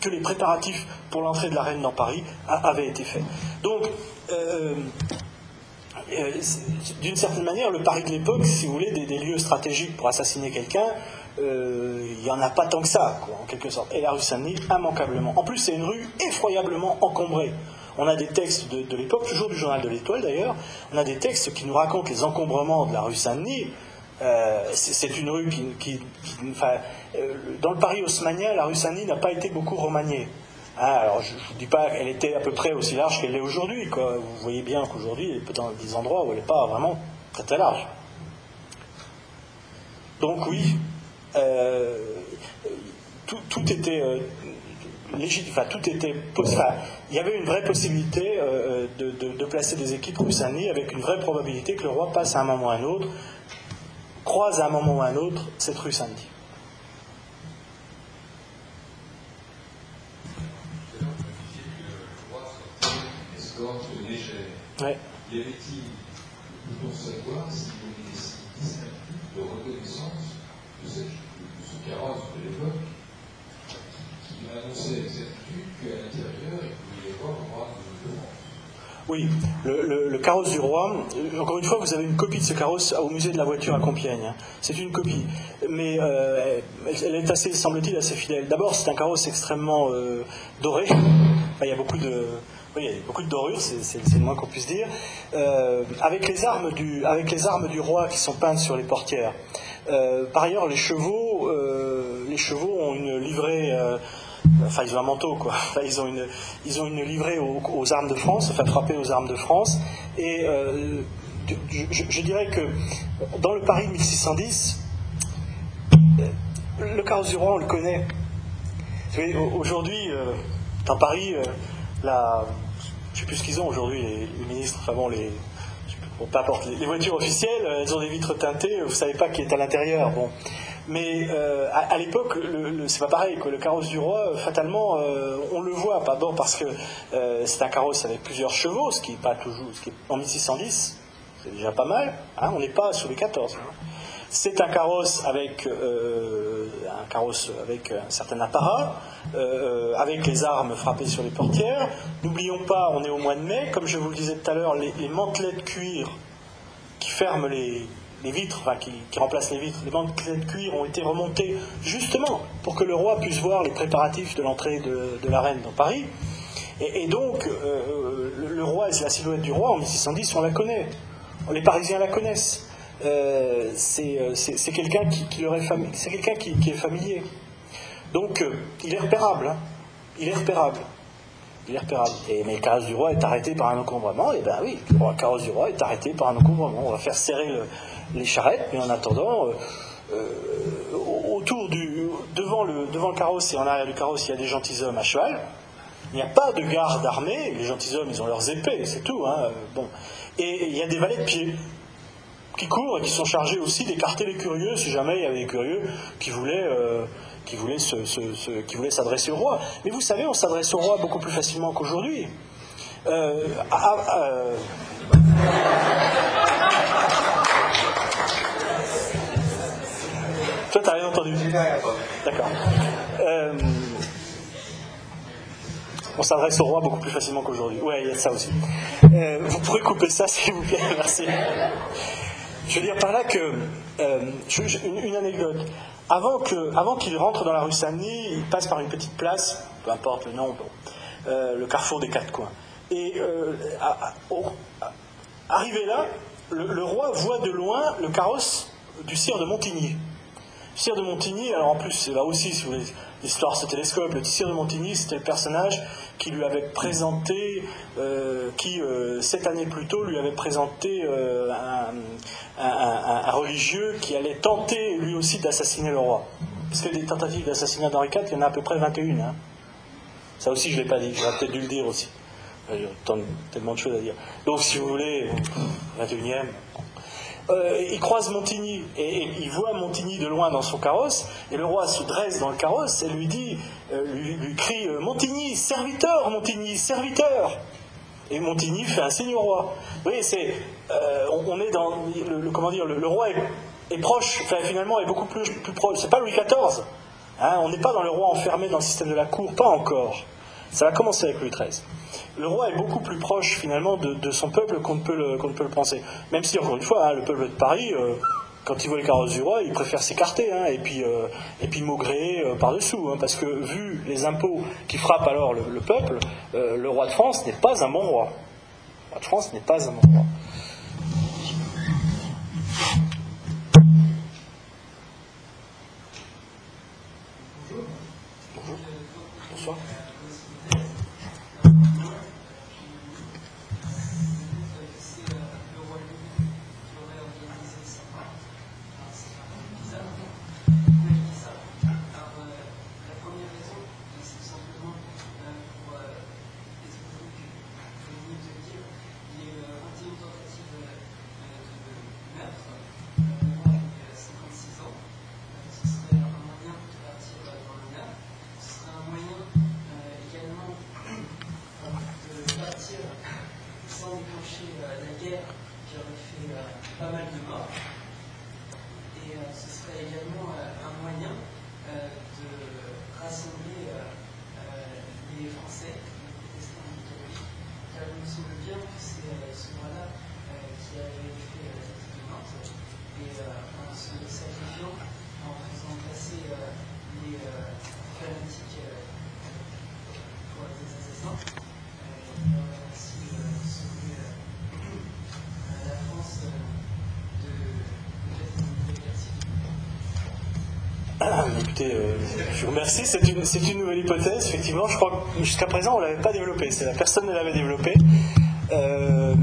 que les préparatifs pour l'entrée de la reine dans Paris avaient été faits. Donc, d'une certaine manière, le Paris de l'époque, si vous voulez, des lieux stratégiques pour assassiner quelqu'un, euh, il n'y en a pas tant que ça, en quelque sorte. Et la rue Saint-Denis, immanquablement. En plus, c'est une rue effroyablement encombrée. On a des textes de, l'époque, toujours du journal de l'Étoile d'ailleurs, on a des textes qui nous racontent les encombrements de la rue Saint-Denis. Euh, c'est une rue qui, euh, dans le Paris haussmanien, la rue Saint-Denis n'a pas été beaucoup remaniée. Hein, alors, je ne dis pas qu'elle était à peu près aussi large qu'elle est aujourd'hui. Vous voyez bien qu'aujourd'hui, elle est dans des endroits où elle n'est pas vraiment très très large. Donc oui, euh, tout, était euh, légitime, enfin, tout était il y avait une vraie possibilité euh, de, placer des équipes rue Saint-Denis avec une vraie probabilité que le roi passe à un moment ou à un autre, croise à un moment ou à un autre cette rue. Ouais. Y avait-il, pour savoir s'il y avait des de reconnaissance de cette carrosse de l'époque qui annonçait avec certitude qu'à l'intérieur, il pouvait y avoir un roi de France. Oui, le, le, carrosse du roi, euh, encore une fois, vous avez une copie de ce carrosse au musée de la voiture à Compiègne. Hein. C'est une copie, mais euh, elle, est assez, semble-t-il, assez fidèle. D'abord, c'est un carrosse extrêmement euh, doré. il y a beaucoup de, oui, il y a beaucoup de dorures, c'est le moins qu'on puisse dire. Euh, avec, les armes du, avec les armes du roi qui sont peintes sur les portières. Euh, par ailleurs, les chevaux, euh, les chevaux ont une livrée, enfin ils ont un manteau quoi. [LAUGHS] ils ont une, ils ont une livrée aux, armes de France, enfin frappée aux armes de France. Et je, dirais que dans le Paris 1610, le carrosse du roi, on le connaît. Aujourd'hui, dans Paris, la, je sais plus ce qu'ils ont aujourd'hui, les, ministres, enfin bon, les, Bon, les, voitures officielles, elles ont des vitres teintées, vous savez pas qui est à l'intérieur. Bon. Mais euh, à, l'époque, c'est pas pareil. Le carrosse du roi, fatalement, euh, on le voit, pas bon parce que euh, c'est un carrosse avec plusieurs chevaux, ce qui est pas toujours, ce qui est en 1610, c'est déjà pas mal. Hein, on n'est pas sous les 14. C'est un carrosse avec euh, un carrosse avec un certain apparat, euh, avec les armes frappées sur les portières. N'oublions pas, on est au mois de mai, comme je vous le disais tout à l'heure, les, mantelets de cuir qui ferment les, vitres, enfin qui, remplacent les vitres, les mantelets de cuir ont été remontés justement pour que le roi puisse voir les préparatifs de l'entrée de, la reine dans Paris. Et, donc, euh, le, roi et la silhouette du roi en 1610, on la connaît. Les Parisiens la connaissent. Euh, euh, c'est quelqu'un qui, est familier. Donc, euh, il est repérable. Hein. Il est repérable. Il est repérable. Et, mais Carrosse du Roi est arrêté par un encombrement. Et eh ben oui, Carrosse du Roi est arrêté par un encombrement. On va faire serrer les charrettes, mais en attendant, autour du, devant le, devant le carrosse et en arrière du carrosse, il y a des gentilshommes à cheval. Il n'y a pas de garde armée. Les gentilshommes, ils ont leurs épées, c'est tout. Hein. Bon. Et il y a des valets de pied qui courent et qui sont chargés aussi d'écarter les curieux, si jamais il y avait des curieux qui voulaient, euh, qui voulaient, qui voulaient s'adresser au roi. Mais vous savez, on s'adresse au roi beaucoup plus facilement qu'aujourd'hui. Euh, ah, ah, euh, Toi, t'as rien entendu? D'accord. on s'adresse au roi beaucoup plus facilement qu'aujourd'hui. Ouais, il y a ça aussi. vous pourrez couper ça, [LAUGHS] s'il vous plaît, merci. Je veux dire par là que, euh, une, anecdote, avant qu'il avant rentre dans la rue Saint-Denis, il passe par une petite place, peu importe le nom, euh, le carrefour des quatre coins. Et euh, arrivé là, le, roi voit de loin le carrosse du sire de Montigny. Le sire de Montigny, alors en plus, c'est là aussi, si vous voulez, l'histoire se télescope, le sire de Montigny, c'était le personnage qui lui avait présenté, euh, qui sept années plus tôt lui avait présenté un, un, religieux qui allait tenter lui aussi d'assassiner le roi. Parce que des tentatives d'assassinat d'Henri IV, il y en a à peu près 21. Hein. Ça aussi, je ne l'ai pas dit, j'aurais peut-être dû le dire aussi. Il y a tellement de choses à dire. Donc, si vous voulez, 21e. Euh, il croise Montigny et, il voit Montigny de loin dans son carrosse et le roi se dresse dans le carrosse et lui dit, euh, lui, crie euh, Montigny, serviteur, Montigny, serviteur. Et Montigny fait un signe au roi. Vous voyez, c'est, on, est dans le, comment dire, le, roi est, proche, enfin, finalement est beaucoup plus, plus proche. C'est pas Louis XIV. Hein, on n'est pas dans le roi enfermé dans le système de la cour, pas encore. Ça va commencer avec Louis XIII. Le roi est beaucoup plus proche finalement de, son peuple qu'on ne, peut le, penser. Même si, encore une fois, hein, le peuple de Paris, euh, quand il voit les carrosses du roi, il préfère s'écarter hein, et puis, euh, maugréer euh, par-dessous. Hein, parce que vu les impôts qui frappent alors le, peuple, le roi de France n'est pas un bon roi. Le roi de France n'est pas un bon roi. Euh, je vous remercie. C'est une, nouvelle hypothèse, effectivement. Je crois que jusqu'à présent, on ne l'avait pas développée. C'est la personne ne l'avait développée. Euh,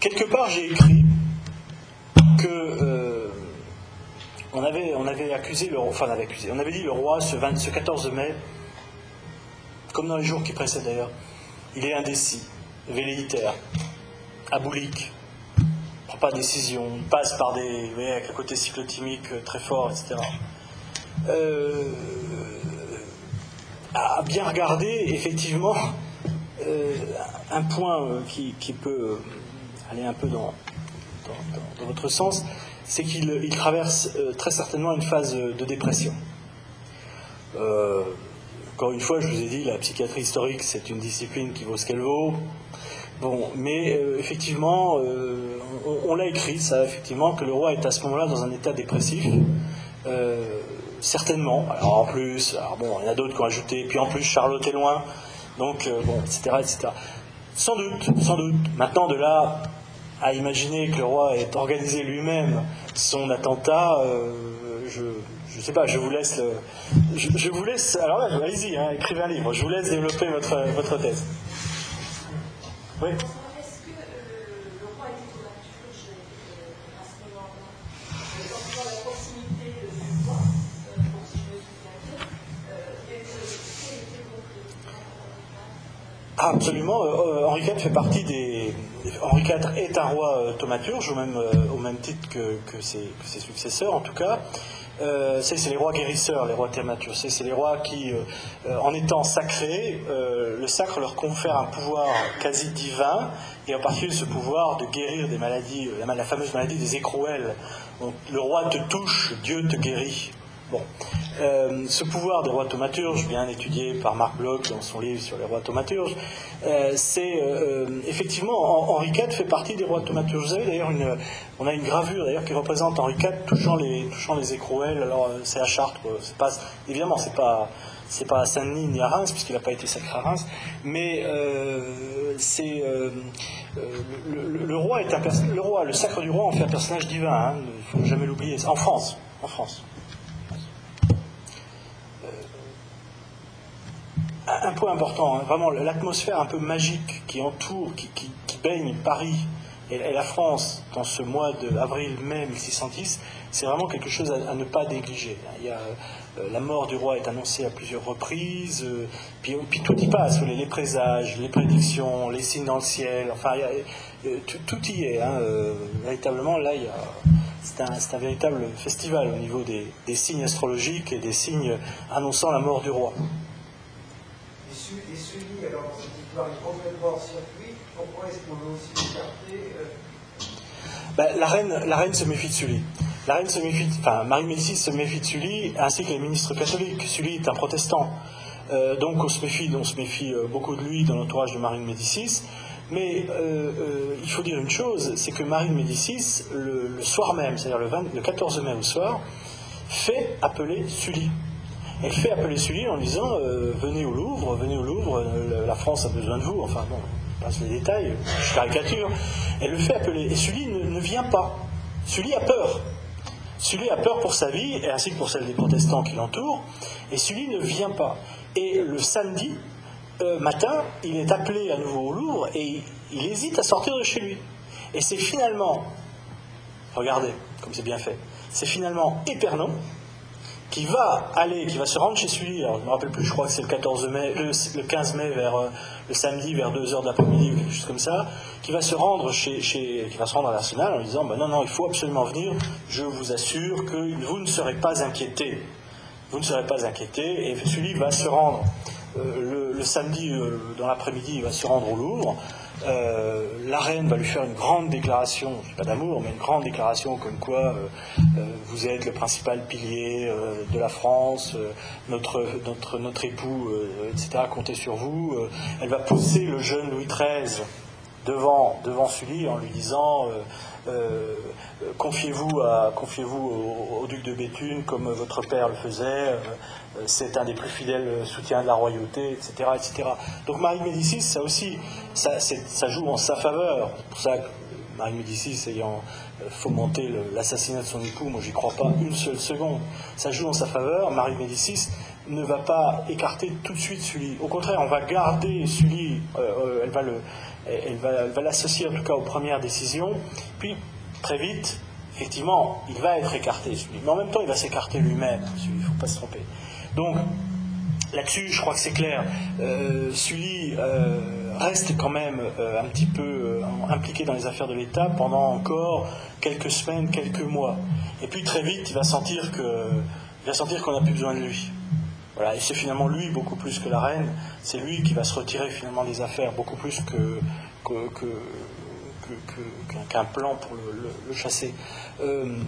quelque part, j'ai écrit que euh, on, avait, on avait accusé le enfin on avait accusé, on avait dit le roi ce, 20, ce 14 mai, comme dans les jours qui précèdent d'ailleurs, il est indécis, velléitaire, aboulique, pas de décision, il passe par des. avec le côté cyclotimique euh, très fort, etc. Euh, à bien regarder, effectivement, euh, un point qui, peut aller un peu dans, dans, votre sens, c'est qu'il traverse très certainement une phase de dépression. encore une fois, je vous ai dit, la psychiatrie historique, c'est une discipline qui vaut ce qu'elle vaut. Bon, mais effectivement, on, l'a écrit, ça, effectivement, que le roi est à ce moment-là dans un état dépressif. Euh, certainement. Alors en plus, bon, il y en a d'autres qui ont ajouté, puis en plus Charlotte est loin, donc euh, bon, etc., etc. Sans doute, sans doute. Maintenant, de là à imaginer que le roi ait organisé lui-même son attentat, euh, je ne sais pas, je vous laisse je, vous laisse. Alors allez-y, hein, écrivez un livre. Je vous laisse développer votre votre thèse. Oui. Ah, absolument. Euh, euh, Henri IV fait partie des. Henri IV est un roi euh, thaumaturge, au même, au même titre que, ses, successeurs, en tout cas. C'est les rois guérisseurs, les rois thaumaturges. C'est les rois qui, en étant sacrés, le sacre leur confère un pouvoir quasi divin, et en particulier ce pouvoir de guérir des maladies, la, fameuse maladie des écrouelles. le roi te touche, Dieu te guérit. Bon. Euh, ce pouvoir des rois thaumaturges, bien étudié par Marc Bloch dans son livre sur les rois thaumaturges, euh, c'est euh, effectivement Henri IV fait partie des rois thaumaturges. Vous avez d'ailleurs une, on a une gravure d'ailleurs qui représente Henri IV touchant les touchant les écrouelles. Alors c'est à Chartres, c'est pas évidemment c'est pas c'est pas à Saint-Denis ni à Reims puisqu'il n'a pas été sacré à Reims, mais c'est le, roi est un le roi, le sacre du roi en fait un personnage divin. Hein, il ne faut jamais l'oublier. En France, en France. Un point important, hein, vraiment l'atmosphère un peu magique qui entoure, qui, baigne Paris et, la France dans ce mois d'avril-mai 1610, c'est vraiment quelque chose à, ne pas négliger. Il y a, euh, la mort du roi est annoncée à plusieurs reprises, euh, puis, tout y passe, les, présages, les prédictions, les signes dans le ciel, enfin euh, tout, y est. Hein, véritablement, là, c'est un, véritable festival au niveau des, signes astrologiques et des signes annonçant la mort du roi et Sully, alors cette victoire est complètement circuit, pourquoi est-ce qu'on veut aussi l'écarter euh ben, la, reine, la reine se méfie de Sully. La reine se méfie, enfin, Marie Médicis se méfie de Sully, ainsi que les ministres catholiques. Sully est un protestant. Euh, donc on se méfie, on se méfie euh, beaucoup de lui dans l'entourage de Marie de Médicis. Mais il faut dire une chose, c'est que Marie de Médicis, le, soir même, c'est-à-dire le, le 14 mai au soir, fait appeler Sully. Elle fait appeler Sully en disant euh, Venez au Louvre, venez au Louvre, euh, la France a besoin de vous. Enfin bon, passe les détails, je caricature. Elle le fait appeler. Et Sully ne, vient pas. Sully a peur. Sully a peur pour sa vie, et ainsi que pour celle des protestants qui l'entourent. Et Sully ne vient pas. Et le samedi euh, matin, il est appelé à nouveau au Louvre et il hésite à sortir de chez lui. Et c'est finalement, regardez comme c'est bien fait, c'est finalement Épernon qui va aller, qui va se rendre chez Sully, alors je ne me rappelle plus, je crois que c'est le 14 mai, le, 15 mai vers euh, le samedi vers 2h de l'après-midi quelque chose comme ça, qui va se rendre chez, qui va se rendre à l'arsenal en lui disant ben non non il faut absolument venir, je vous assure que vous ne serez pas inquiétés, vous ne serez pas inquiétés et Sully va se rendre euh, le, samedi euh, dans l'après-midi il va se rendre au Louvre euh, la reine va lui faire une grande déclaration, pas d'amour, mais une grande déclaration comme quoi euh, euh, vous êtes le principal pilier de la France, notre, notre, notre époux, etc., comptez sur vous. elle va pousser le jeune Louis XIII devant, devant Sully en lui disant confiez-vous au, au, duc de Béthune comme votre père le faisait, euh, c'est un des plus fidèles soutiens de la royauté, etc. etc. Donc Marie Médicis, ça aussi, ça, ça joue en sa faveur. C'est pour ça que Marie Médicis ayant euh, fomenté l'assassinat de son époux, moi j'y crois pas une seule seconde. Ça joue en sa faveur. Marie Médicis ne va pas écarter tout de suite Sully. Au contraire, on va garder Sully, euh, elle va le, elle va, l'associer en tout cas aux premières décisions. Puis très vite, effectivement, il va être écarté, Sully. Mais en même temps, il va s'écarter lui-même. Il ne faut pas se tromper. Donc, là-dessus, je crois que c'est clair. Euh, Sully euh, reste quand même euh, un petit peu impliqué dans les affaires de l'État pendant encore quelques semaines, quelques mois. Et puis très vite, il va sentir que, il va sentir qu'on n'a plus besoin de lui. Voilà, et c'est finalement lui beaucoup plus que la reine. C'est lui qui va se retirer finalement des affaires beaucoup plus qu'un plan pour le, chasser. Euh,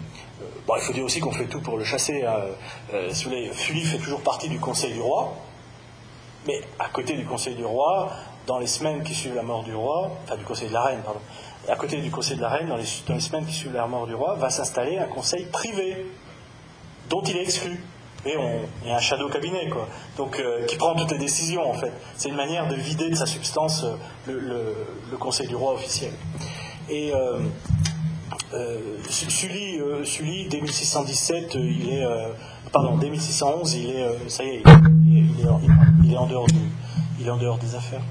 bon, il faut dire aussi qu'on fait tout pour le chasser. Hein. Euh, Sully fait toujours partie du Conseil du roi, mais à côté du Conseil du roi, dans les semaines qui suivent la mort du roi, enfin du Conseil de la Reine, pardon, à côté du Conseil de la Reine, dans les semaines qui suivent la mort du roi, va s'installer un conseil privé, dont il est exclu. Il y a un shadow cabinet, quoi. Donc, euh, qui prend toutes les décisions, en fait. C'est une manière de vider de sa substance euh, le, Conseil du roi officiel. Et euh, euh Sully, Sully, dès 1617, il est. pardon, dès 1611, il est. ça y est, il est, il est, en, dehors du, il est en dehors des affaires.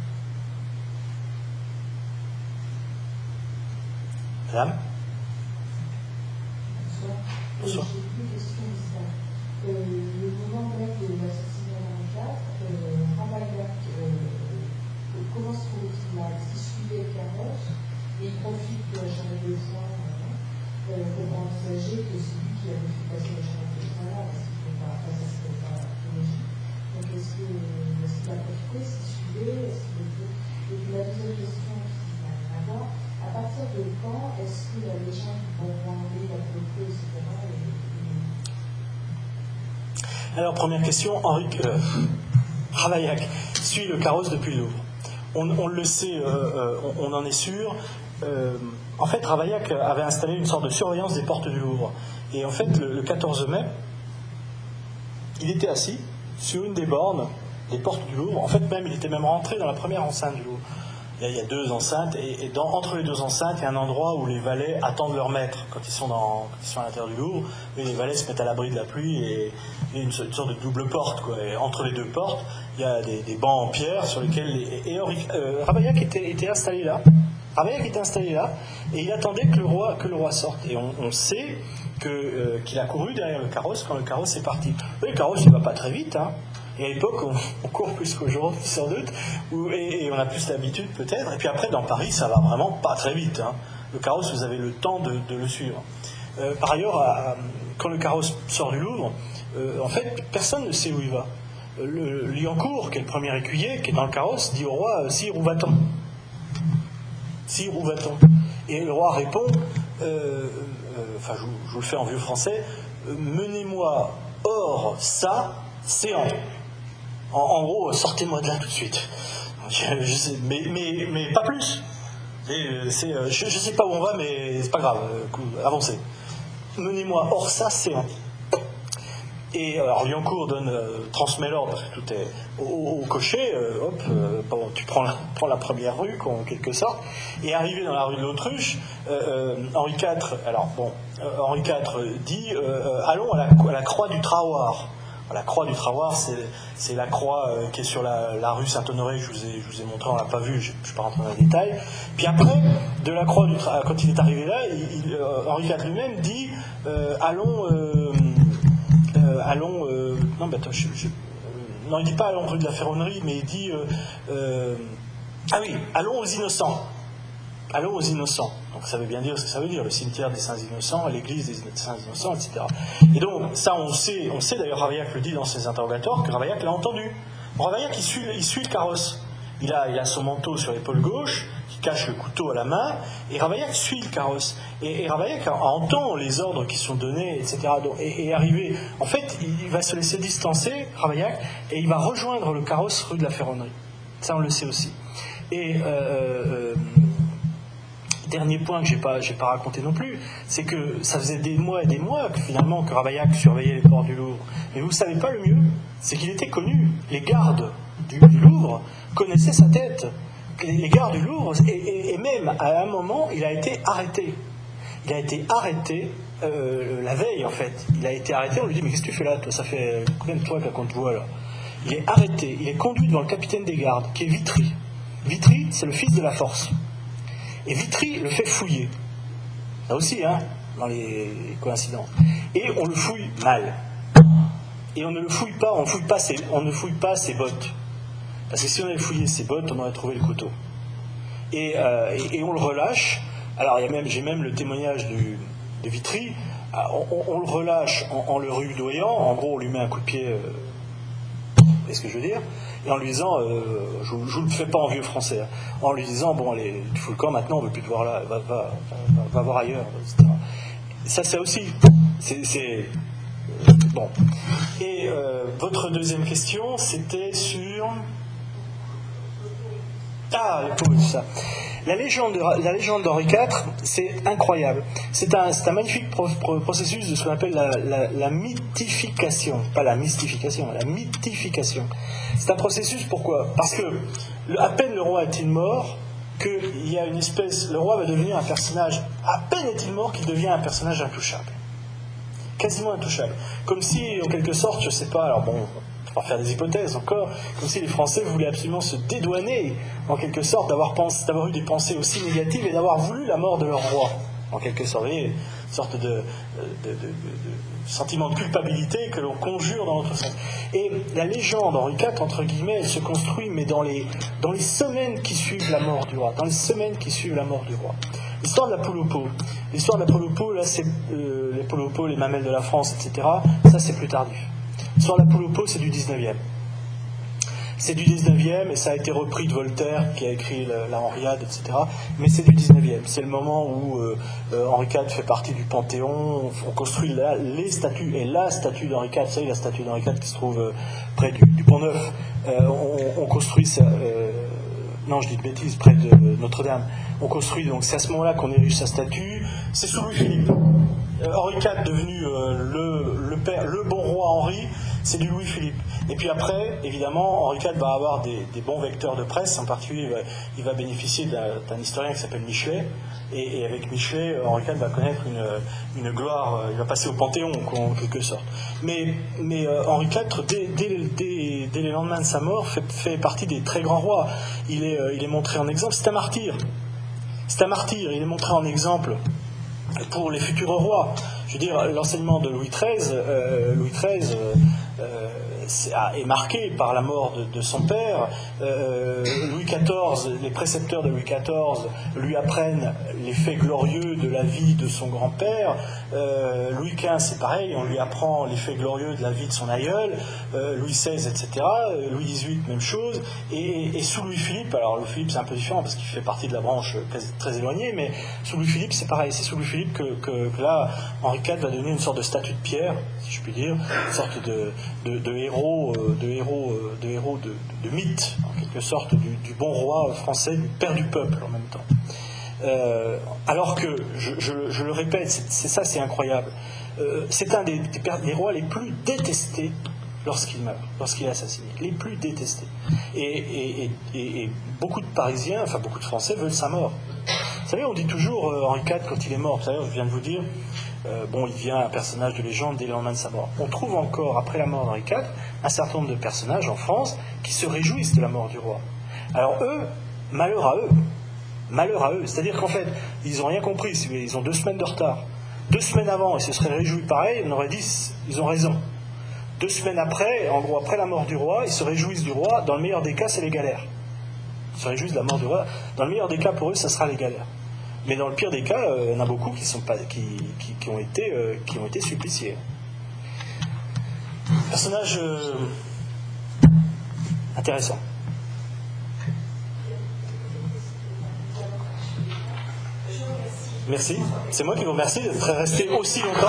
Madame? Bonsoir. Euh, envisager que c'est lui qui fait passer la charrette de là, parce qu'il ne pas, ça c'était pas logique. Donc est-ce qu'il a profité Est-ce qu'il suivait est Et puis la deuxième question qui n'a rien à partir de quand est-ce que les gens vont demander la propriété, etc., Alors, première question, Henri euh, Ravaillac suit le carrosse depuis le Louvre. On, le sait, euh, euh, on, en est sûr. En fait, Ravaillac avait installé une sorte de surveillance des portes du Louvre. Et en fait, le 14 mai, il était assis sur une des bornes des portes du Louvre. En fait, même, il était même rentré dans la première enceinte du Louvre. Il y a, deux enceintes, et, entre les deux enceintes, il y a un endroit où les valets attendent leur maître quand ils sont, dans, à l'intérieur du Louvre. Et les valets se mettent à l'abri de la pluie et, il y a une, sorte de double porte. Et entre les deux portes, il y a des, bancs en pierre sur lesquels. Les, et euh, Ravaillac était, installé là. Ravaillac était installé là, et il attendait que le roi, que le roi sorte. Et on, sait euh, qu'il a couru derrière le carrosse quand le carrosse est parti. le carrosse, il va pas très vite. Hein. Et à l'époque, on, [LAUGHS] court plus qu'aujourd'hui, sans doute, et, on a plus d'habitude peut-être. Et puis après, dans Paris, ça va vraiment pas très vite. Hein. Le carrosse, vous avez le temps de, le suivre. Euh, par ailleurs, quand le carrosse sort du Louvre, euh, en fait, personne ne sait où il va. Le, Liancourt, qui est le premier écuyer, qui est dans le carrosse, dit au roi Si, où va-t-on Si, où va-t-on Et le roi répond Enfin, je, vous le fais en vieux français Menez-moi hors ça, séant. En, gros, sortez-moi de là tout de suite. [LAUGHS] mais, mais, mais, pas plus. Euh, je ne sais pas où on va, mais c'est pas grave. Euh, avancez. Menez-moi hors ça, un. Et alors Liancourt donne, euh, transmet l'ordre, tout est au, cocher, hop, tu prends la, première rue, en quelque sorte, et arrivé dans la rue de l'Autruche, Henri IV, alors bon, Henri IV dit, allons à la, croix du Traoir. La croix du Travoir, c'est la croix euh, qui est sur la, rue Saint-Honoré, je, vous ai, montré, on l'a pas vu, je ne suis pas rentré dans les détails. Puis après, de la croix du quand il est arrivé là, euh, Henri IV lui-même dit euh, allons, allons, non, mais attends, je, non, il dit pas allons rue de la Ferronnerie, mais il dit ah oui, allons aux innocents. Allons aux innocents. Donc ça veut bien dire ce que ça veut dire, le cimetière des saints innocents, l'église des saints innocents, etc. Et donc ça on sait, on sait d'ailleurs Ravaillac le dit dans ses interrogatoires, que Ravaillac l'a entendu. Ravaillac il suit, il suit le carrosse. Il a, il a son manteau sur l'épaule gauche, cache le couteau à la main, et Ravaillac suit le carrosse. Et, Ravaillac entend les ordres qui sont donnés, etc. et, arrivé, en fait, il va se laisser distancer, Ravaillac, et il va rejoindre le carrosse rue de la Ferronnerie. Ça, on le sait aussi. Et euh, euh, dernier point que j'ai pas, j'ai pas raconté non plus, c'est que ça faisait des mois et des mois que finalement que Ravaillac surveillait les ports du Louvre. Mais vous savez pas le mieux, c'est qu'il était connu. Les gardes du, Louvre connaissaient sa tête. Les, gardes du Louvre, et, même à un moment, il a été arrêté. Il a été arrêté euh, la veille en fait. Il a été arrêté, on lui dit mais qu'est-ce que tu fais là Toi, ça fait combien de fois qu'on te voit là? Il est arrêté, il est conduit devant le capitaine des gardes, qui est Vitry. Vitry, c'est le fils de la force. Et Vitry le fait fouiller. Là aussi, hein, dans les coïncidences. Et on le fouille mal. Et on ne le fouille pas, on ne fouille pas ses bottes. Parce que si on avait fouillé ses bottes, on aurait trouvé le couteau. Et, euh, on le relâche. Alors, j'ai même le témoignage de Vitry. Ah, on, le relâche en, le rudoyant. En gros, on lui met un coup de pied. Euh, vous ce que je veux dire? Et en lui disant, euh, je ne le fais pas en vieux français, hein, en lui disant, bon, allez, tu fous le camp maintenant, on ne veut plus te voir là, va, va, va, voir ailleurs. Ça, c'est aussi, c'est, bon. Et euh, votre deuxième question, c'était sur... Ah, ça. La légende, la légende d'Henri IV, c'est incroyable. C'est un, un, magnifique processus de ce qu'on appelle la, mythification. Pas la mystification, la mythification. C'est un processus, pourquoi? Parce que à peine le roi est-il mort, qu'il y a une espèce. Le roi va devenir un personnage. À peine est-il mort qu'il devient un personnage intouchable. Quasiment intouchable. Comme si, en quelque sorte, je sais pas, alors bon, faire des hypothèses encore, comme si les Français voulaient absolument se dédouaner, en quelque sorte, d'avoir, eu des pensées aussi négatives et d'avoir voulu la mort de leur roi, en quelque sorte. une sorte de, sentiment de culpabilité que l'on conjure dans notre sens. Et la légende Henri IV, entre guillemets, elle se construit, mais dans les, dans les semaines qui suivent la mort du roi, dans les semaines qui suivent la mort du roi. L'histoire de la pot. L'histoire de la là, c'est euh, les pot, les mamelles de la France, etc. Ça, c'est plus tardif. Sur la poule au c'est du 19e. C'est du 19e et ça a été repris de Voltaire qui a écrit la, la Henriade, etc. Mais c'est du 19e. C'est le moment où euh, euh, Henri IV fait partie du Panthéon. On construit les statues et la statue d'Henri IV, vous savez, la statue d'Henri IV qui se trouve euh, près du, Pont-Neuf. On, on, construit ça. non, je dis de bêtises, près de Notre-Dame. On construit donc, c'est à ce moment-là qu'on érige sa statue. C'est sous Louis-Philippe. Henri IV devenu le, le, bon roi Henri, c'est du Louis-Philippe. Et puis après, évidemment, Henri IV va avoir des, bons vecteurs de presse, en particulier il va, bénéficier d'un historien qui s'appelle Michelet, et, avec Michelet, Henri IV va connaître une, gloire, euh, il va passer au Panthéon en quelque sorte. Mais, euh, Henri IV, dès, les lendemains de sa mort, fait, partie des très grands rois. Il est, euh, il est montré en exemple, c'est un martyr. C'est un martyr, il est montré en exemple pour les futurs rois. Je veux dire, l'enseignement de Louis XIII, Louis XIII est marqué par la mort de, son père. Euh, Louis XIV, les précepteurs de Louis XIV lui apprennent les faits glorieux de la vie de son grand-père. Euh, Louis XV, c'est pareil, on lui apprend les faits glorieux de la vie de son aïeul. Euh, Louis XVI, etc. Louis XVIII, même chose. Et, sous Louis-Philippe, alors Louis-Philippe c'est un peu différent parce qu'il fait partie de la branche très, éloignée, mais sous Louis-Philippe c'est pareil. C'est sous Louis-Philippe que, là, Henri IV va donner une sorte de statue de pierre, si je puis dire, une sorte de, héros euh, de héros, euh, de, héros de, mythe, en quelque sorte, du, bon roi français, du père du peuple en même temps. Euh, alors que, je, le répète, c'est ça, c'est incroyable. c'est un des, rois les plus détestés lorsqu'il meurt, lorsqu'il est assassiné, les plus détestés. Et, beaucoup de Parisiens, enfin beaucoup de Français veulent sa mort. Vous savez, on dit toujours Henri IV quand il est mort. Vous savez, je viens de vous dire, euh, bon, il devient un personnage de légende dès le lendemain de sa mort. On trouve encore, après la mort d'Henri IV, un certain nombre de personnages en France qui se réjouissent de la mort du roi. Alors eux, malheur à eux, malheur à eux. C'est-à-dire qu'en fait, ils n'ont rien compris, ils ont deux semaines de retard. Deux semaines avant, ils se seraient réjouis pareil, on aurait dit, ils ont raison. Deux semaines après, en gros, après la mort du roi, ils se réjouissent du roi, dans le meilleur des cas, c'est les galères. Ils se réjouissent de la mort du roi, dans le meilleur des cas, pour eux, ça sera les galères. Mais dans le pire des cas, euh, il y en a beaucoup qui, sont pas, qui, ont, été, euh, qui ont été suppliciés. Personnage euh, intéressant. Merci. C'est moi qui vous remercie d'être resté aussi longtemps.